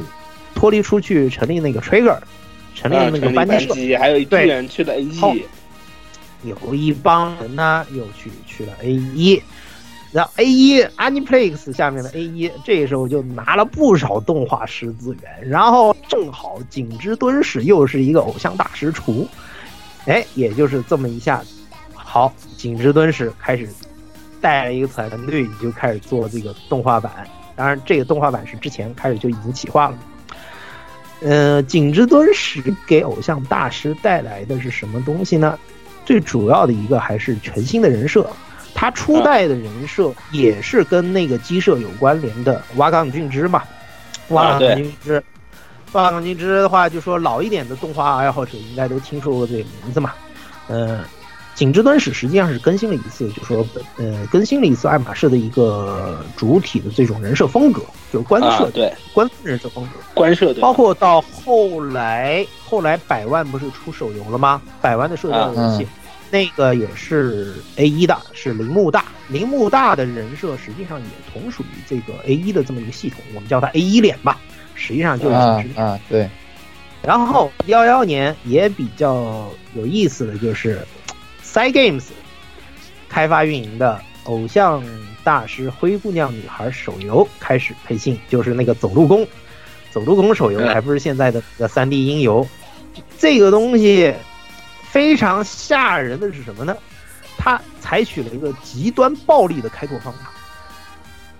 脱离出去成立那个 Trigger，成立那个班社，班级，还有一批人去了好 AE，有一帮人呢又去去了 A 一，然后 A 一 Aniplex 下面的 A 一，这时候就拿了不少动画师资源，然后正好景之敦史又是一个偶像大师厨，哎，也就是这么一下，好，景之敦史开始带了一个团队，就开始做这个动画版，当然，这个动画版是之前开始就已经企划了。呃，景之敦史给偶像大师带来的是什么东西呢？最主要的一个还是全新的人设。他初代的人设也是跟那个鸡舍有关联的，瓦岗俊之嘛。瓦岗俊之，瓦岗俊之的话，就说老一点的动画爱好者应该都听说过这个名字嘛。呃，景之敦史实际上是更新了一次，就说呃更新了一次爱马仕的一个主体的这种人设风格，就是官设、啊对官人设风格。官设对包括到后来，后来百万不是出手游了吗？百万的社交游戏，嗯那个也是 A 一的，是铃木大。铃木大的人设实际上也同属于这个 A 一的这么一个系统，我们叫它 A 一脸吧，实际上就是啊景之脸。啊，对，然后幺幺年也比较有意思的就是，Side Games 开发运营的《偶像大师灰姑娘女孩》手游开始配信，就是那个走路工，走路工手游嗯还不是现在的那个三 D 音游。这个东西非常吓人的是什么呢？它采取了一个极端暴力的开拓方法。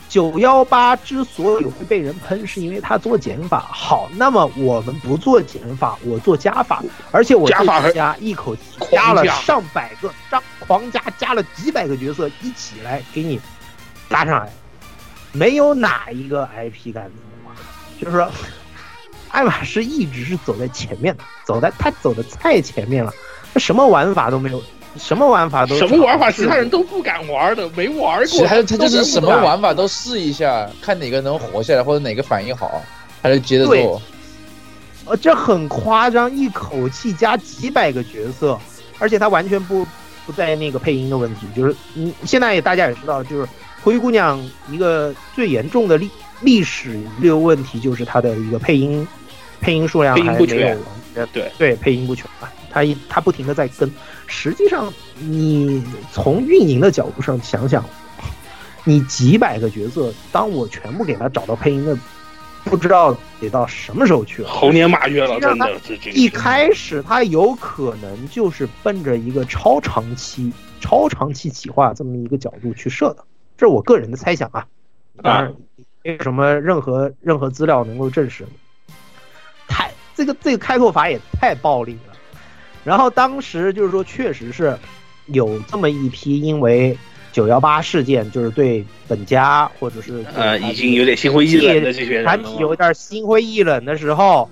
九幺八之所以会被人喷，是因为他做减法好。那么我们不做减法，我做加法，而且我加加一口气加了上百个，张狂加加了几百个角色一起来给你搭上来，没有哪一个 IP 敢这么玩。就是说，爱马仕一直是走在前面的，走在他走的太前面了，他什么玩法都没有，什么玩法都什么玩法，其他人都不敢玩的，没玩过。其实他他就是什么玩法都试一下，看哪个能活下来或者哪个反应好，他就接着对。做。呃，这很夸张，一口气加几百个角色，而且他完全不不在那个配音的问题，就是你现在也大家也知道，就是灰姑娘一个最严重的历历史遗留问题，就是它的一个配音配音数量还没有对。对配音不全啊，它一它不停的在跟。实际上，你从运营的角度上想想，你几百个角色，当我全部给他找到配音的，不知道得到什么时候去了。猴年马月了，真的一开始他有可能就是奔着一个超长期、超长期企划这么一个角度去设的，这是我个人的猜想啊。当然，没有什么任何任何资料能够证实。太这个这个开拓法也太暴力了。然后当时就是说，确实是有这么一批因为九幺八事件，就是对本家或者是呃，已经有点心灰意冷的这些团体有点心灰意冷的时候，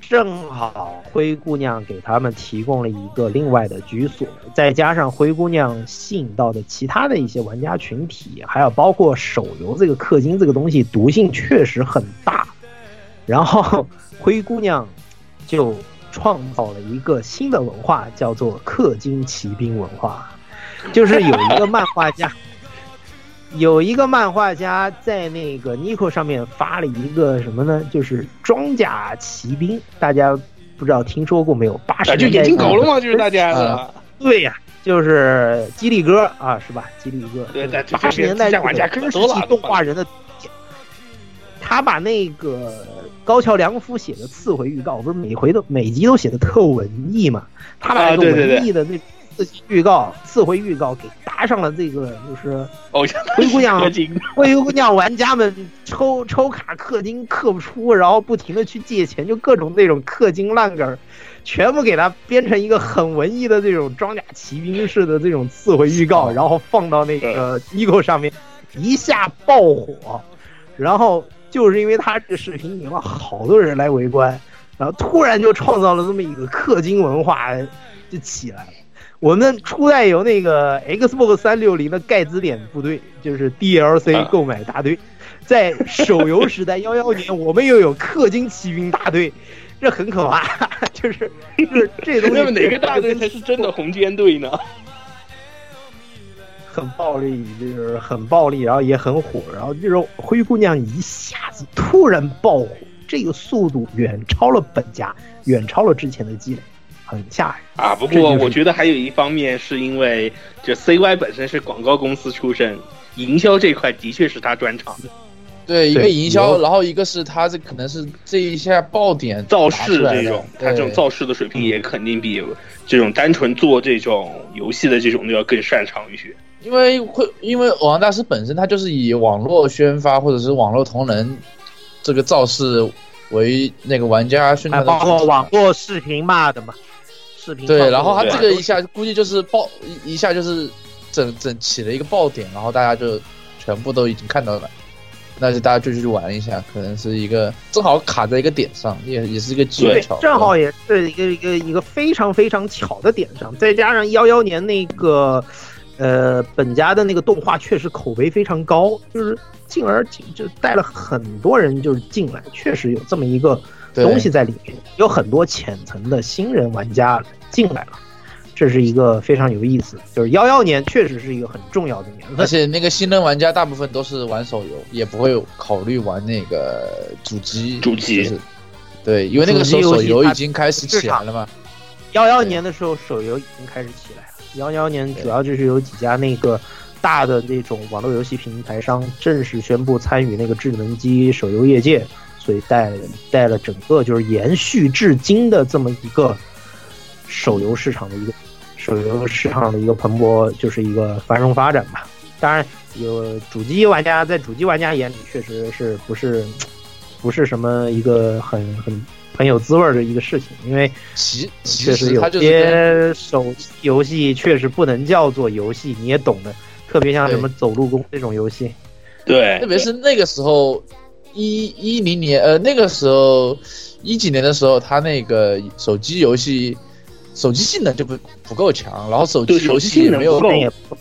正好灰姑娘给他们提供了一个另外的居所，再加上灰姑娘吸引到的其他的一些玩家群体，还有包括手游这个氪金这个东西毒性确实很大，然后灰姑娘就创造了一个新的文化，叫做氪金骑兵文化，就是有一个漫画家。有一个漫画家在那个 Nico 上面发了一个什么呢？就是装甲骑兵，大家不知道听说过没有？八十啊，就眼睛狗了吗，就是大家的。对呀、就是激励哥啊，是吧？激励哥，对对八十年代这玩家可真实多了动画人的，他把那个高桥良夫写的次回预告，不是每回都每集都写的特文艺嘛？他把那个文艺的那次集预告、次回预告给搭上了这个，就是灰姑娘灰姑娘玩家们抽抽卡氪金氪不出，然后不停的去借钱，就各种那种氪金烂梗，全部给它编成一个很文艺的这种装甲骑兵式的这种次回预告，然后放到那个 Nico 上面，一下爆火。然后就是因为他这个视频引了好多人来围观，然后突然就创造了这么一个氪金文化就起来了。我们初代有那个 Xbox 三六零的盖茨点部队，就是 DLC 购买大队，在手游时代幺幺年，我们又有氪金骑兵大队，这很可怕，就是就是这东西。那么哪个大队才是真的红尖队呢？很暴力，就是很暴力，然后也很火，然后就是灰姑娘一下子突然爆火，这个速度远超了本家，远超了之前的积累，很吓人啊！不过我觉得还有一方面是因为这 CY 本身是广告公司出身，营销这块的确是他专长。对，一个营销，然后一个是他这可能是这一下爆点造势这种，他这种造势的水平也肯定比这种单纯做这种游戏的这种要更擅长一些。因为会因为偶像大师本身它就是以网络宣发或者是网络同人这个造势为那个玩家宣哎，传的包括网络视频嘛的嘛，视频对，然后他这个一下估计就是爆一一下就是整整起了一个爆点，然后大家就全部都已经看到了，那就大家就去玩一下，可能是一个正好卡在一个点上，也也是一个机对缘巧合。正好也是一个一个一个非常非常巧的点上，再加上幺幺年那个呃本家的那个动画确实口碑非常高，就是进而进就带了很多人就是进来，确实有这么一个东西在里面，有很多浅层的新人玩家进来了。这是一个非常有意思，就是幺幺年确实是一个很重要的年份，而且那个新人玩家大部分都是玩手游，也不会考虑玩那个主机。主机就是对，因为那个时候手游已经开始起来了嘛。幺幺年的时候，手游已经开始起来了。幺幺年主要就是有几家那个大的那种网络游戏平台商正式宣布参与那个智能机手游业界，所以带带了整个就是延续至今的这么一个手游市场的一个手游市场的一个蓬勃，就是一个繁荣发展吧。当然，有主机玩家在主机玩家眼里确实是不是不是什么一个很很很有滋味儿的一个事情，因为其其确实有些手机游戏确实不能叫做游戏，你也懂的，特别像什么走路工这种游戏。对特别是那个时候，一一零年，呃，那个时候一几年的时候，它那个手机游戏，手机性能就不不够强，然后手机游戏性能戏也没有不够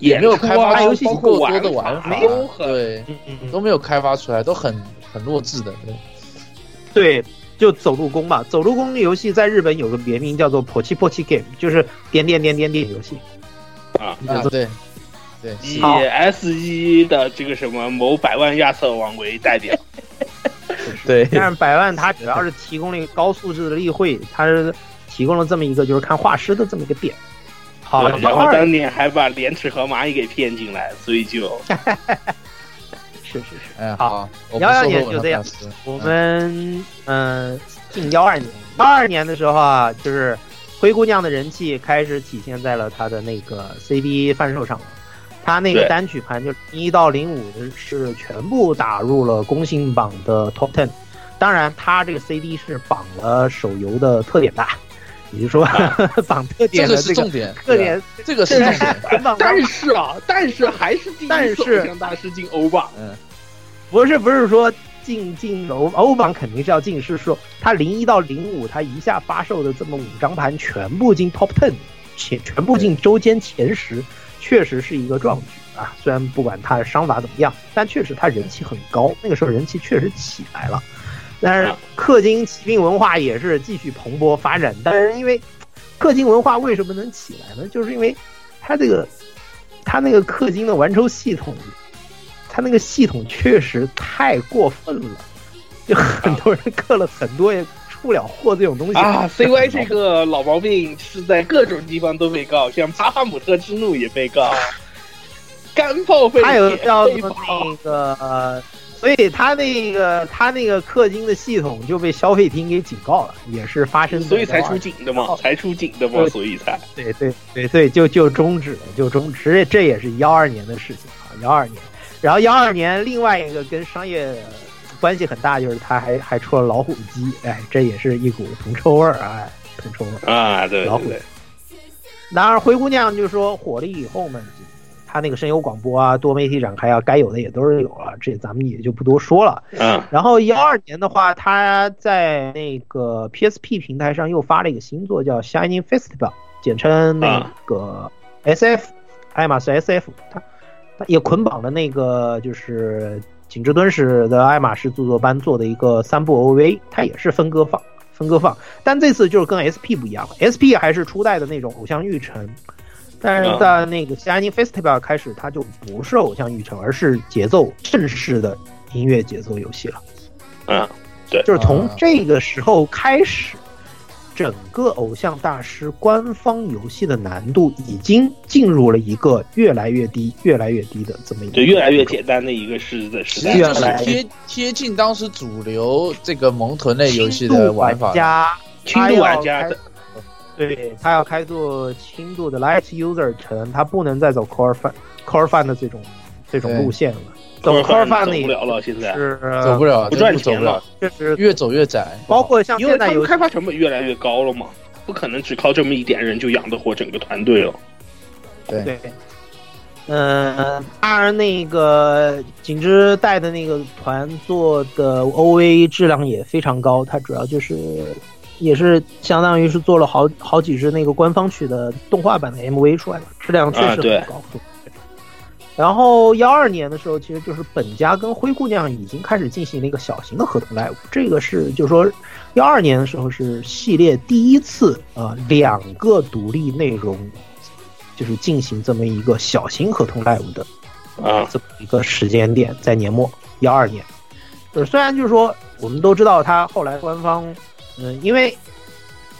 也没有开发出足够多的玩法对，都没有开发出来，都很很弱智的。对对，就走路工吧。走路工的游戏在日本有个别名叫做“破气破气 game”，就是点点点点点游戏。啊，啊，对，对，以 S 一的这个什么某百万亚瑟王为代表，对，但是百万它主要是提供了一个高素质的例会，它是提供了这么一个就是看画师的这么一个点。好，然后当年还把廉耻和蚂蚁给骗进来，所以就 是是是。哎，好幺幺年就这样我们嗯，进幺二年，幺二年的时候啊，就是灰姑娘的人气开始体现在了她的那个 CD 贩售上了。她那个单曲盘就一到零五的是全部打入了公信榜的 Top Ten。当然，她这个 CD 是绑了手游的特点的，也就是说 绑特点的这个是重点，特点，这个是重点。但是啊，但是还是第一但是次偶像大师进欧吧，嗯，不是不是说进进欧欧榜肯定是要进，是说它零一到零五，它一下发售的这么五张盘全部进 top ten，前全部进周间前十，确实是一个壮举啊。虽然不管它的商法怎么样，但确实它人气很高，那个时候人气确实起来了。但是氪金骑兵文化也是继续蓬勃发展，但是因为氪金文化为什么能起来呢？就是因为它这个它那个氪金的玩抽系统他那个系统确实太过分了，就很多人氪了很多也出不了货这种东西。啊，CY 这个老毛病是在各种地方都被告，像巴哈姆特之怒也被告，干炮费还有也叫做被告那个，呃所以他那个他那个氪金的系统就被消费厅给警告了，也是发生所以才出警的嘛，哦才出警的嘛，所以才。对对对对，就就终止了，就终止，这这也是幺二年的事情啊，幺二年。然后幺二年另外一个跟商业关系很大，就是他还还出了老虎机，哎，这也是一股铜臭味儿，哎，铜臭味儿。啊，对老虎然而，灰姑娘就说火了以后嘛，他那个声优广播啊、多媒体展开啊，该有的也都是有了，这咱们也就不多说了。嗯然后幺二年的话，他在那个 PSP 平台上又发了一个新作，叫 Shining Festival，简称那个 SF，、爱马仕 SF，它它也捆绑了那个就是景之敦史的爱马仕著作班做的一个三部 OVA，它也是分割放。分割放，但这次就是跟 SP 不一样，SP 还是初代的那种偶像育成，但是在那个 Shining Festival 开始，它就不是偶像育成，而是节奏正式的音乐节奏游戏了。嗯，对，就是从这个时候开始，整个偶像大师官方游戏的难度已经进入了一个越来越低、越来越低的这么一个，对，越来越简单的一个时的时代，其实就是贴贴近当时主流这个萌豚类游戏的玩法。家，轻度玩家的，对，他要开拓轻度的 light user 层，他不能再走 core fan core fan 的这种这种路线了。走 core fan 那走不了了，现在是走不了，不赚钱了，，确实越走越窄。包括像现在游戏开发成本越来越高了嘛，不可能只靠这么一点人就养得活整个团队了。对，对，嗯，当然那个景之带的那个团做的 OA 质量也非常高，它主要就是也是相当于是做了好好几支那个官方曲的动画版的 MV 出来了，质量确实啊对很高。然后幺二年的时候，其实就是本家跟灰姑娘已经开始进行了一个小型的合同 live，这个是就是说幺二年的时候是系列第一次啊、呃两个独立内容就是进行这么一个小型合同 live 的啊，这么一个时间点，在年末幺二年。呃，虽然就是说我们都知道他后来官方，嗯，因为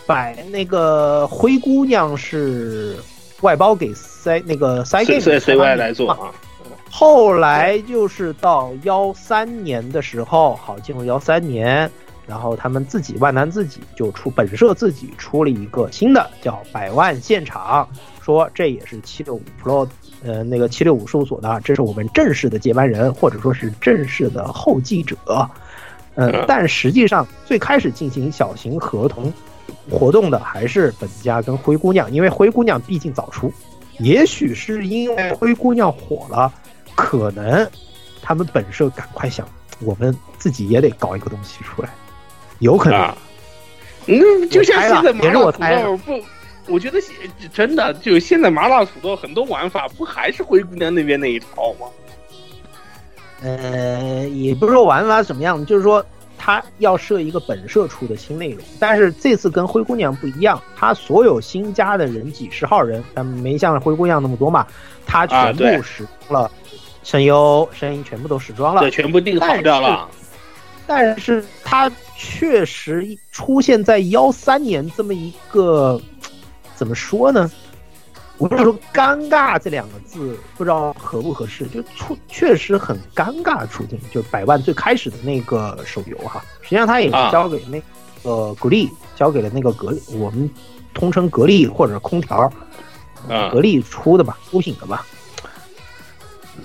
摆那个灰姑娘是外包给塞那个塞 C game C C 开发 Y 来做啊，后来就是到幺三年的时候，好进入幺三年，然后他们自己万南自己就出本社自己出了一个新的叫百万现场，说这也是七六五 Pro 呃那个七六五事务所的，这是我们正式的接班人或者说是正式的后继者。呃，但实际上最开始进行小型合同活动的还是本家跟灰姑娘，因为灰姑娘毕竟早出，也许是因为灰姑娘火了，可能他们本社赶快想，我们自己也得搞一个东西出来，有可能。啊嗯，就像现在麻辣土豆不，我觉得现真的就现在麻辣土豆很多玩法不还是灰姑娘那边那一套吗？呃，也不是说玩法怎么样，就是说他要设一个本社出的新内容，但是这次跟灰姑娘不一样，他所有新加的人几十号人，但没像灰姑娘那么多嘛，他啊全部使用了声优，声音全部都使装了，对，全部定好掉了。但是他确实出现在幺三年这么一个，怎么说呢？我不是说尴尬这两个字不知道合不合适，就出确实很尴尬的处境。就百万最开始的那个手游哈，实际上它也是啊交给那个格力，交给了那个格力，我们通称格力或者空调，啊格力出的吧，出品的吧。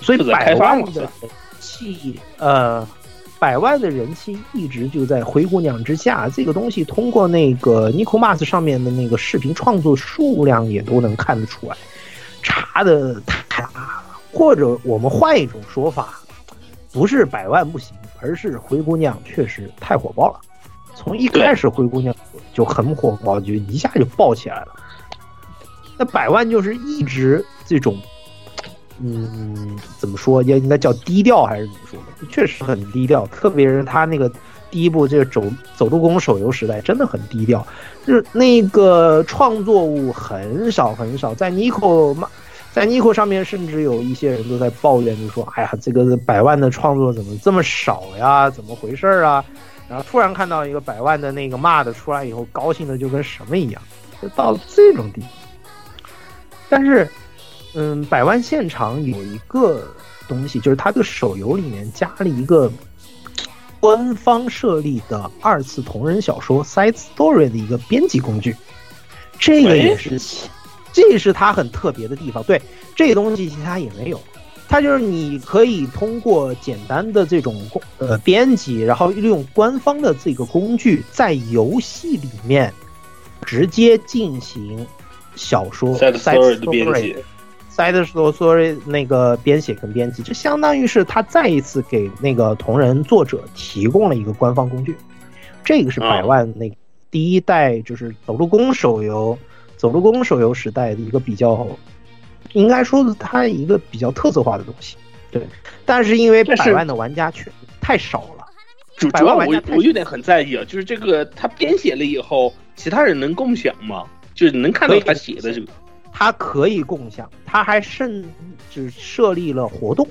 所以百万的人气，呃，百万的人气一直就在灰姑娘之下。这个东西通过那个 Nico Mas 上面的那个视频创作数量也都能看得出来，差的太大了。或者我们换一种说法，不是百万不行，而是灰姑娘确实太火爆了。从一开始灰姑娘就很火爆，就一下就爆起来了。那百万就是一直这种，嗯，怎么说？也应该叫低调还是怎么说的？确实很低调，特别是他那个第一部这个走走路工手游时代，真的很低调，就是那个创作物很少很少，在 Nico 在 Nico 上面，甚至有一些人都在抱怨，就说：“哎呀，这个百万的创作怎么这么少呀？怎么回事儿啊？”然后突然看到一个百万的那个骂的出来以后，高兴的就跟什么一样，就到了这种地步。但是，嗯，百万现场有一个东西，就是它这个手游里面加了一个官方设立的二次同人小说 Side Story 的一个编辑工具，这个也是，这是它很特别的地方。对，这个东西其他也没有。它就是你可以通过简单的这种工呃编辑，然后利用官方的这个工具，在游戏里面直接进行小说 Side story 的编辑 side story 那个编写跟编辑，这相当于是他再一次给那个同人作者提供了一个官方工具。这个是百万那第一代就是走路工手游，走路工手游时代的一个比较，应该说是它一个比较特色化的东西。对，但是因为百万的玩家确实太少了，百主主要我万玩家我有点很在意啊，就是这个他编写了以后，其他人能共享吗？就是能看到他写的这个它可以共享，它还甚至设立了活动。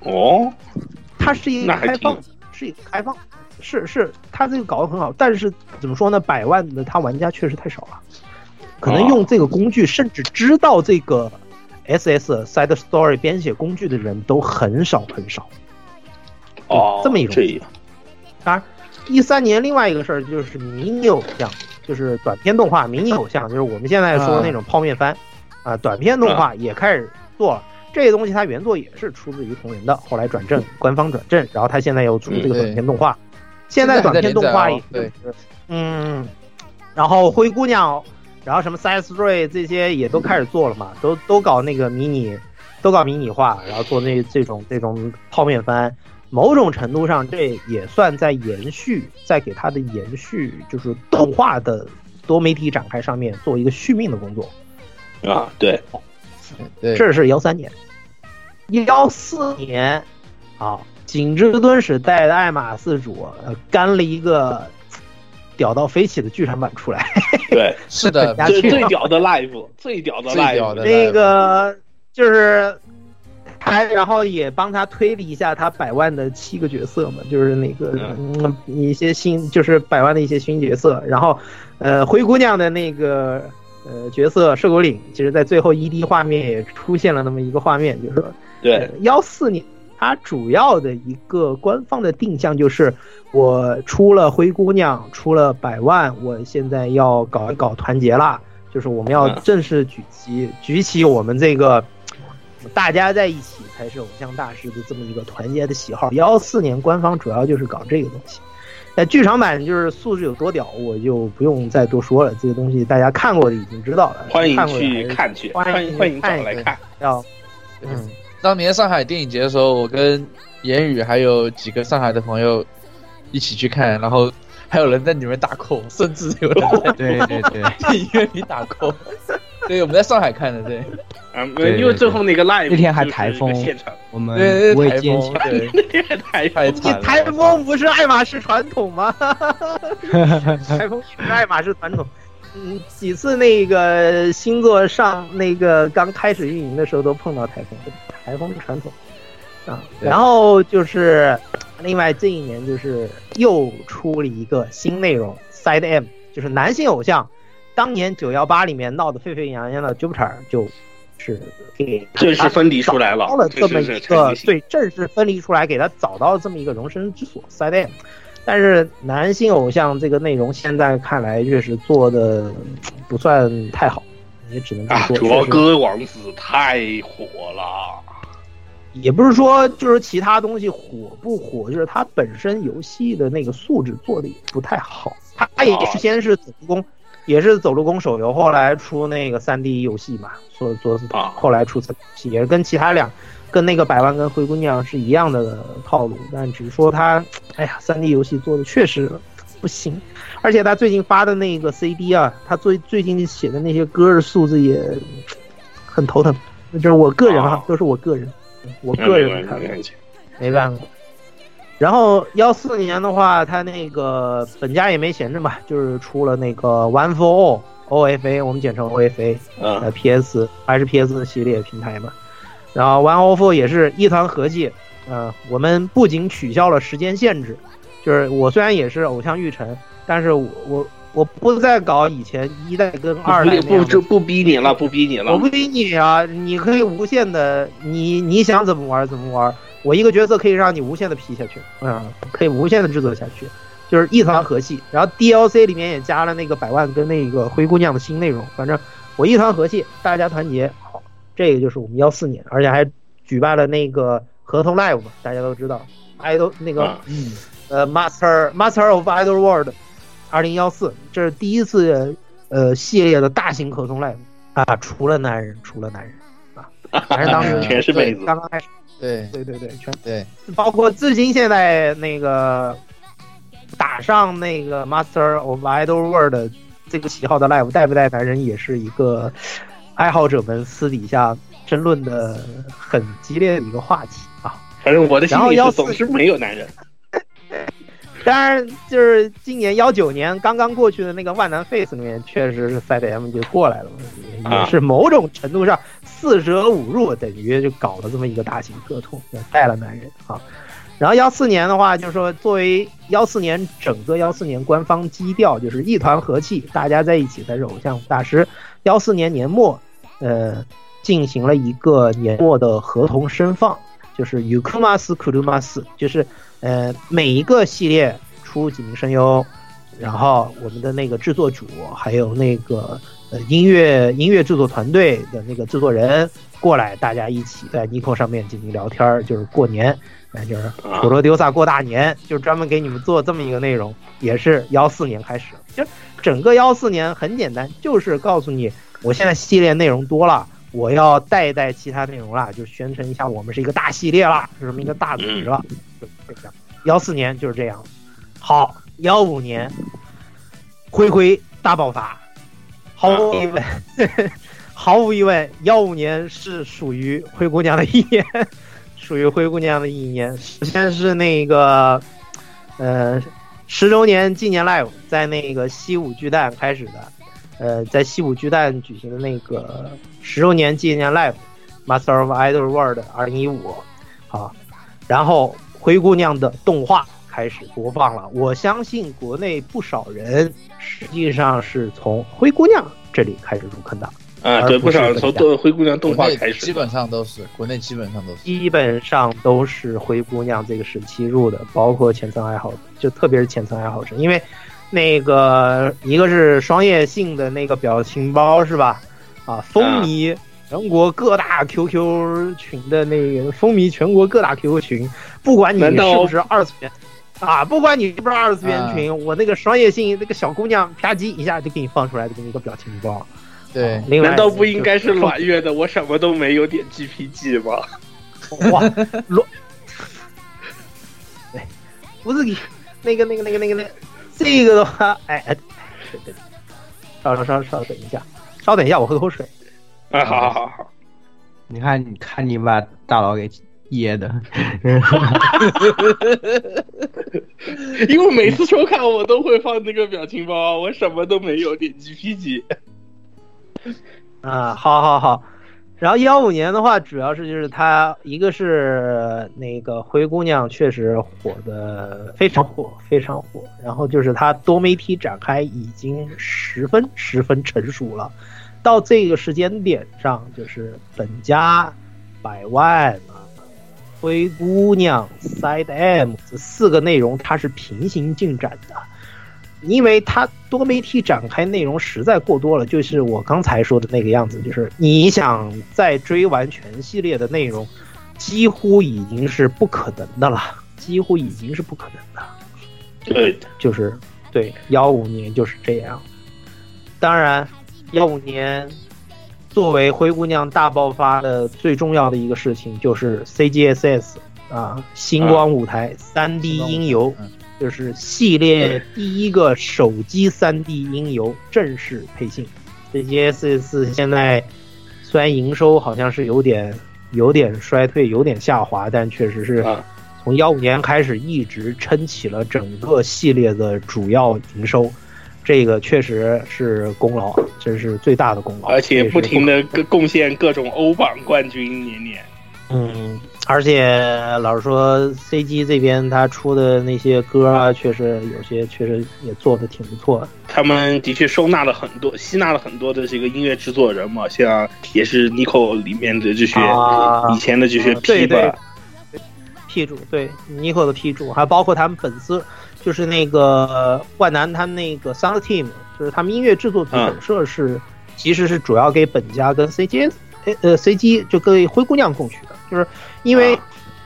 哦，它是一个开放，是一个开放，是是，它这个搞得很好，但是怎么说呢？百万的它玩家确实太少了，可能用这个工具，甚至知道这个 SS Side Story 编写工具的人都很少很少。哦，这么一种这样当然，一三年另外一个事儿就是民有这样，就是短片动画、迷你偶像，就是我们现在说的那种泡面番啊，短片动画也开始做了。这个东西它原作也是出自于同人的，后来转正，官方转正，然后他现在又出这个短片动画。现在短片动画也就是嗯，然后灰姑娘，然后什么 Side Story 这些也都开始做了嘛，都都搞那个迷你，都搞迷你化，然后做那这种这种泡面番。某种程度上，这也算在延续，在给它的延续，就是动画的多媒体展开上面做一个续命的工作。啊，对，对，这是幺三年，幺四年，啊，景之敦史带的艾玛四主呃干了一个屌到飞起的剧场版出来。对，是的，最最屌的 live，最屌的 live，那个就是。还然后也帮他推理一下他百万的七个角色嘛，就是那个嗯。一些新就是百万的一些新角色，然后呃灰姑娘的那个呃角色瘦狗岭，其实在最后 ED 画面也出现了那么一个画面，就是说对。幺四年它主要的一个官方的定向就是我出了灰姑娘，出了百万，我现在要搞一搞团结啦，就是我们要正式举起举起我们这个。大家在一起才是偶像大师的这么一个团结的喜好。幺四年官方主要就是搞这个东西，那剧场版就是素质有多屌，我就不用再多说了。这个东西大家看过的已经知道了，欢迎去看去，欢迎 欢迎找来看。要，嗯，当年上海电影节的时候，我跟言语还有几个上海的朋友一起去看，然后还有人在里面打 call，甚至有人在对对对 电影院里打 call。对，我们在上海看的，对。啊，因为最后那个 live 那天还台风，现场我们对不会台风坚强。对。台风不是爱马仕传统吗？台风也是爱马仕传统。嗯，几次那个星座上那个刚开始运营的时候都碰到台风，台风传统啊。然后就是另外这一年就是又出了一个新内容，Side M，就是男性偶像。当年九幺八里面闹得沸沸扬扬的 Jupiter 就是给正式分离出来了找到了这么一个对正式分离出来，给他找到了这么一个容身之所 Side M。但是男性偶像这个内容现在看来确实做的不算太好，也只能这么啊，说。主要确实歌王子太火了。也不是说就是其他东西火不火，就是它本身游戏的那个素质做的也不太好。它它也是先是走路工，也是走路工手游，后来出那个三 D 游戏嘛，做做啊。后来出三 D 游戏，也是跟其他两跟那个百万跟灰姑娘是一样的套路，但只是说他，哎呀，三 D 游戏做的确实不行，而且他最近发的那个 CD 啊，他最最近写的那些歌的素质也很头疼，就是我个人哈、啊。都是我个人，我个人的看没办法。然后幺四年的话，他那个本家也没闲着嘛，就是出了那个 One for All OFA，我们简称 OFA，呃嗯 PS 还是 PS 系列平台嘛。然后 One of 也是一团合计，呃，我们不仅取消了时间限制，就是我虽然也是偶像育成，但是我我我不再搞以前一代跟二代不不不逼你了，不逼你了。我不逼你啊，你可以无限的，你你想怎么玩怎么玩。我一个角色可以让你无限的 P 下去，嗯，可以无限的制作下去，就是一团和气。然后 DLC 里面也加了那个百万跟那个灰姑娘的新内容，反正我一团和气，大家团结，好，这个就是我们幺四年，而且还举办了那个合同 Live 嘛，大家都知道，idol 那个、呃 Master Master of Idol World 二零幺四，这是第一次呃系列的大型合同 live 啊，除了男人，除了男人啊，反正 当时全是妹子刚刚开始，对对对对，全对，包括至今现在那个打上那个 Master of Idol World 这个旗号的 live 带不带男人，也是一个爱好者们私底下争论的很激烈的一个话题啊。反正我的心然后14里是总是没有男人。当然，就是今年幺九年刚刚过去的那个万南 Face 里面，确实是 Side M 就过来了也是某种程度上四舍五入等于就搞了这么一个大型合同，带了男人啊。然后幺四年的话，就是说作为幺四年整个幺四年官方基调，就是一团和气，大家在一起才是偶像大师。幺四年年末，呃，进行了一个年末的合同申放，就是 Yukumas Kurumas，就是呃每一个系列出几名声优，然后我们的那个制作组，还有那个呃音乐音乐制作团队的那个制作人过来，大家一起在 Nico 上面进行聊天儿，就是过年，那就是普罗丢萨过大年，就专门给你们做这么一个内容，也是幺四年开始，就整个幺四年很简单，就是告诉你，我现在系列内容多了。我要带一带其他内容了，就宣称一下我们是一个大系列了，是这么一个大组织了，就这样。幺四年就是这样，好，幺五年，灰灰大爆发，毫无疑问，毫无疑问，幺五年是属于灰姑娘的一年，属于灰姑娘的一年。首先是那个，呃，十周年纪念 live 在那个西武巨蛋开始的。呃，在西武巨蛋举行的那个十周年纪念 Live Master of Idol World 二零一五，好，然后灰姑娘的动画开始播放了。我相信国内不少人实际上是从灰姑娘这里开始入坑的。啊，对，不少从动灰姑娘动画开始，基本上都是国内基本上都是，基本上都是灰姑娘这个时期入的，包括浅层爱好者，就特别是浅层爱好者，因为。那个一个是双叶性的那个表情包是吧？啊，风靡全国各大 QQ 群的那个风靡全国各大 QQ 群，不管你是不是二次元啊，不管你是不是二次元群，我那个商业性那个小姑娘啪叽一下就给你放出来这么一个表情包。对，难道不应该是软月的？我什么都没有点 GPG 吗？哇，软，对，不是你那个那个那个那个那个。这个的话，哎哎，对对，稍稍稍稍等一下，稍等一下，我喝口水。哎，好好好好。你看，你看，你把大佬给噎的。因为每次收卡我都会放那个表情包，我什么都没有，点击 P 级。啊，好好好。然后幺五年的话，主要是就是它一个是那个灰姑娘确实火的非常火，非常火。然后就是它多媒体展开已经十分十分成熟了，到这个时间点上，就是本家、百万啊、灰姑娘、Side M 这四个内容它是平行进展的。因为它多媒体展开内容实在过多了，就是我刚才说的那个样子，就是你想再追完全系列的内容，几乎已经是不可能的了，几乎已经是不可能的。对，就是对幺五年就是这样。当然，幺五年作为灰姑娘大爆发的最重要的一个事情，就是 CGSS 啊，星光舞台三 D 音游。就是系列第一个手机 3D 音游正式配信，CGSS 现在虽然营收好像是有点有点衰退，有点下滑，但确实是从幺五年开始一直撑起了整个系列的主要营收，这个确实是功劳，这是最大的功劳，而且不停的贡献各种欧榜冠军，年年。嗯，而且老实说，CG 这边他出的那些歌啊，确实有些确实也做的挺不错的。他们的确收纳了很多，吸纳了很多的这个音乐制作人嘛，像也是 Nico 里面的这些以前的这些 P 吧，P 主对 Nico 的 P 主，还包括他们粉丝，就是那个万南他们那个 Sound Team，就是他们音乐制作组本社是，其实是主要给本家跟 CG，呃 CG 就给灰姑娘供曲的。就是因为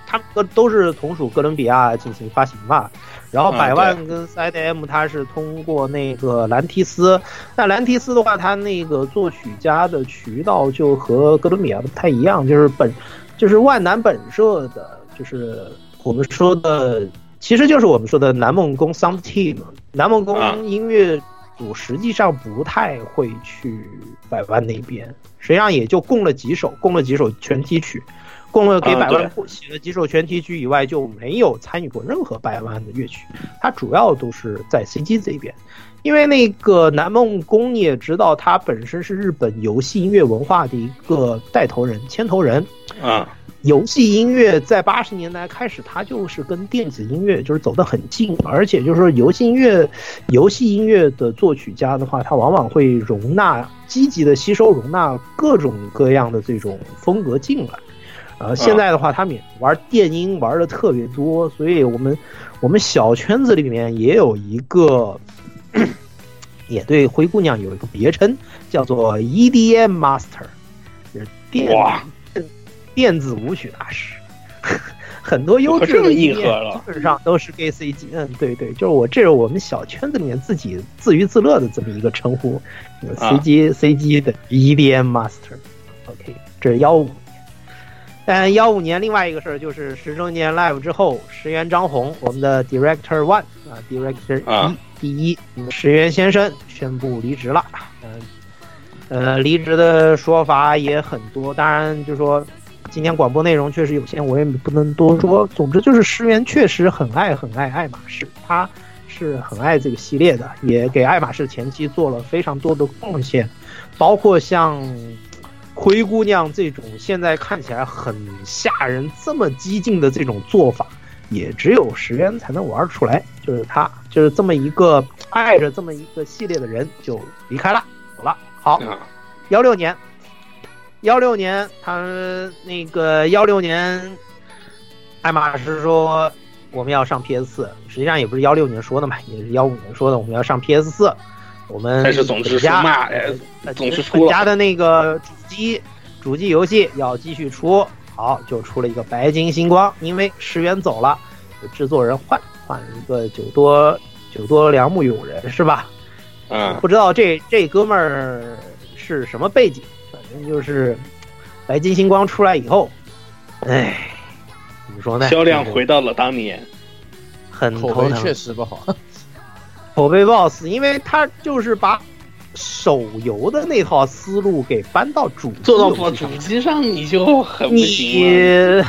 他们都都是同属哥伦比亚进行发行嘛，然后百万跟 IDM 它是通过那个兰提斯，那兰提斯的话，它那个作曲家的渠道就和哥伦比亚不太一样，就是本就是万南本社的，就是我们说的，其实就是我们说的南梦宫 Sound Team，南梦宫音乐组实际上不太会去百万那边，实际上也就供了几首，供了几首全体曲。供了给百万写了几首全题曲以外，就没有参与过任何百万的乐曲。他主要都是在 CG 这边，因为那个南梦宫你也知道，他本身是日本游戏音乐文化的一个带头人、牵头人啊。游戏音乐在八十年代开始，它就是跟电子音乐就是走得很近，而且就是说游戏音乐、游戏音乐的作曲家的话，他往往会容纳积极的吸收、容纳各种各样的这种风格进来。呃，现在的话，他们也玩电音玩的特别多，所以我们我们小圈子里面也有一个 也对灰姑娘有一个别称，叫做 EDM Master，就是电哇电子舞曲大师。很多优质的硬核了基本上都是 gay CG。嗯，对对，就是我这是我们小圈子里面自己自娱自乐的这么一个称呼啊，CG CG 的 EDM Master。OK，这是幺五年。但幺五年另外一个事儿就是十周年 Live 之后，石原张宏，我们的 Director One 啊，Director 一、啊第一，石原先生宣布离职了。嗯、呃，离职的说法也很多，当然就说今天广播内容确实有限，我也不能多说。总之就是石原确实很爱很爱爱马仕，他是很爱这个系列的，也给爱马仕前期做了非常多的贡献，包括像灰姑娘这种现在看起来很吓人、这么激进的这种做法，也只有石原才能玩出来。就是他，就是这么一个爱着这么一个系列的人，就离开了，走了。好，啊幺六年，幺六年，他那个幺六年，爱马仕说我们要上 PS 四，实际上也不是幺六年说的嘛，也是幺五年说的，我们要上 PS 四。我们但是总之本家出嘛哎呃总是出家的那个主机主机游戏要继续出，好就出了一个白金星光，因为石原走了，就制作人换换了一个九多九多良木友人是吧？嗯不知道这这哥们儿是什么背景，反正就是白金星光出来以后，哎，怎么说呢？销量回到了当年。很口碑头疼确实不好。口碑 boss，因为他就是把手游的那套思路给搬到主机做到游戏上主机上你就很不。你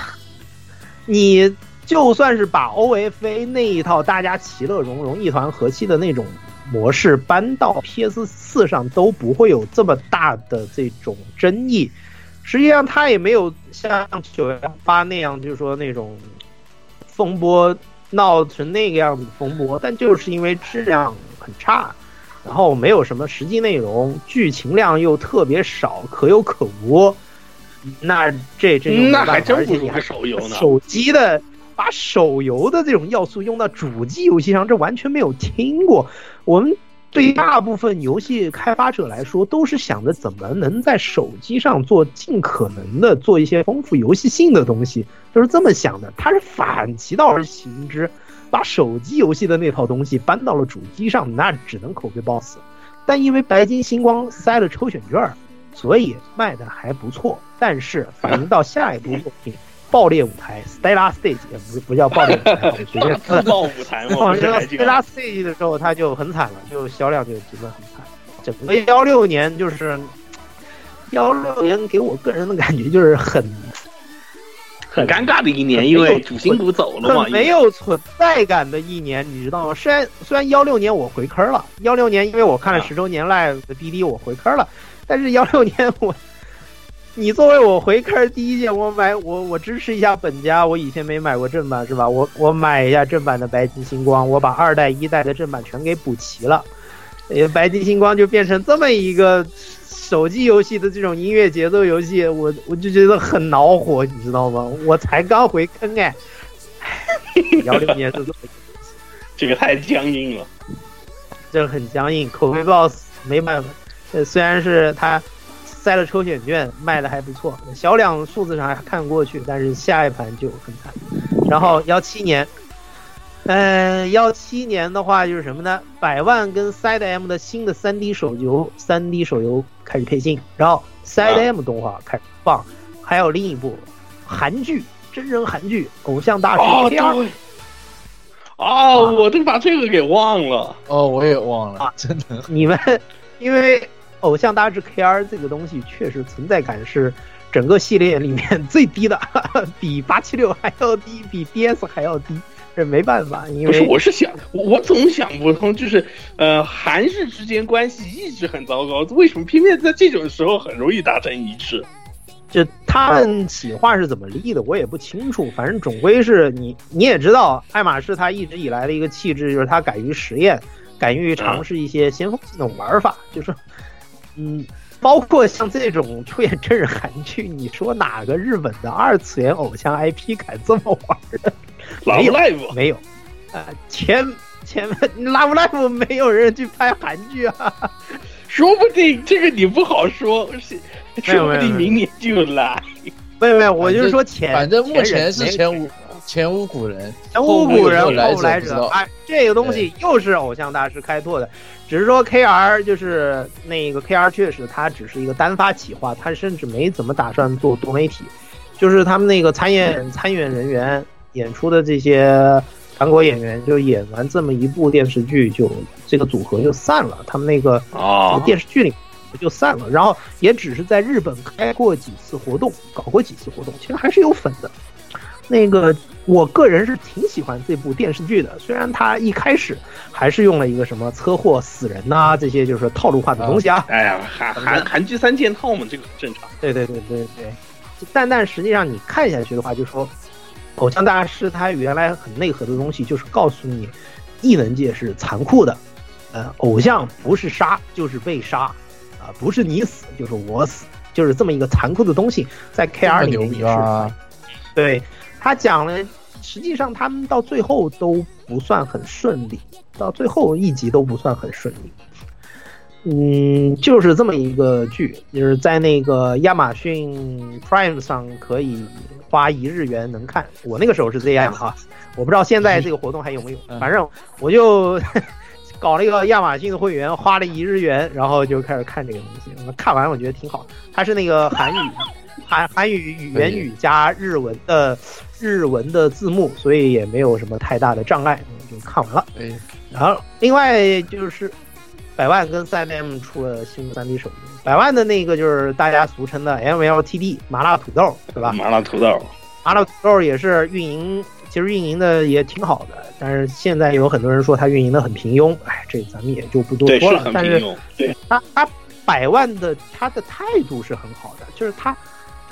你就算是把 OFA 那一套大家其乐融融、一团和气的那种模式搬到 PS 四上，都不会有这么大的这种争议。实际上，他也没有像九幺八那样，就是说那种风波闹成那个样子风波，但就是因为质量很差，然后没有什么实际内容，剧情量又特别少，可有可无。那这这就没办法那还真不如手游呢。手机的把手游的这种要素用到主机游戏上，这完全没有听过。我们对于大部分游戏开发者来说，都是想着怎么能在手机上做尽可能的做一些丰富游戏性的东西，就是这么想的。他是反其道而行之，把手机游戏的那套东西搬到了主机上，那只能口碑爆死。但因为白金星光塞了抽选券，所以卖的还不错。但是反映到下一部作品《爆裂舞台》（Stella Stage） 也不不叫爆裂舞台，我随便说的。自爆舞台嘛，放这个不是还叫 Stella Stage 的时候，它就很惨了，就销量就基本很惨。整个幺六年就是幺六年，给我个人的感觉就是很很尴尬的一年，因为主心骨走了嘛。很没有存在感的一年，你知道吗？虽然虽然幺六年我回坑了，幺六年因为我看了十周年 live 的滴滴，我回坑了，但是幺六年我，你作为我回坑第一件，我买我我支持一下本家，我以前没买过正版是吧？我我买一下正版的白金星光，我把二代一代的正版全给补齐了，呃，白金星光就变成这么一个。手机游戏的这种音乐节奏游戏，我我就觉得很恼火，你知道吗？我才刚回坑哎，幺六年是这么这个太僵硬了。这个很僵硬，口碑 boss 没办法。呃，虽然是他塞了抽选券，卖的还不错，销量数字上还看过去，但是下一盘就很惨。然后幺七年，嗯，幺七年的话就是什么呢？百万跟 Side M 的新的三 D 手游，三 D 手游开始配信，然后 Side M 动画开始放，还有另一部韩剧，真人韩剧《偶像大师哦。哦，我都把这个给忘了。哦，我也忘了，真的。你们因为偶像大师 KR 这个东西确实存在感是整个系列里面最低的，比八七六还要低，比 DS 还要低，这没办法，因不是，为我是想，我我总想不通，就是呃，韩日之间关系一直很糟糕，为什么偏偏在这种时候很容易达成一致？就他们企划是怎么立的，我也不清楚。反正总归是你你也知道，爱马仕它一直以来的一个气质就是它敢于实验，敢于尝试一些先锋性的玩法，就是嗯。包括像这种出演真人韩剧，你说哪个日本的二次元偶像 IP 敢这么玩的？老没有 live 没有，呃，前前面 Love Live 没有人去拍韩剧啊，说不定这个你不好说，是说不定明年就来。没有没有，我就是说前，反正目前是前前无前无古人，前无古人后来后来。者哎，这个东西又是偶像大师开拓的，只是说 KR 就是那个 KR 确实他只是一个单发企划，他甚至没怎么打算做多媒体，就是他们那个参演参演人员演出的这些韩国演员就演完这么一部电视剧就这个组合就散了，他们那个哦个电视剧里就散了，然后也只是在日本开过几次活动，搞过几次活动，其实还是有粉的。那个我个人是挺喜欢这部电视剧的，虽然它一开始还是用了一个什么车祸死人呐、这些就是套路化的东西啊。哎呀，韩韩韩剧三件套嘛，这个很正常。对对对对对，但但实际上你看下去的话，就说偶像大师他原来很内核的东西，就是告诉你异能界是残酷的，呃，偶像不是杀就是被杀，啊、不是你死就是我死，就是这么一个残酷的东西，在 KR 里面也是。啊！对他讲了，实际上他们到最后都不算很顺利，到最后一集都不算很顺利。嗯，就是这么一个剧，就是在那个亚马逊 Prime 上可以花一日元能看。我那个时候是这样哈，我不知道现在这个活动还有没有，反正我就搞了一个亚马逊的会员，花了一日元，然后就开始看这个东西。看完我觉得挺好，它是那个韩语。韩韩语语言语加日文的日文的字幕，所以也没有什么太大的障碍，就看完了。对，然后另外就是百万跟三 M 出了新的三 D 手游，百万的那个就是大家俗称的 MLTD 麻辣土豆，对吧？麻辣土豆，麻辣土豆也是运营，其实运营的也挺好的，但是现在有很多人说它运营的很平庸，哎，这咱们也就不多，说了。是很但是平庸。对，他他百万的他的态度是很好的，就是他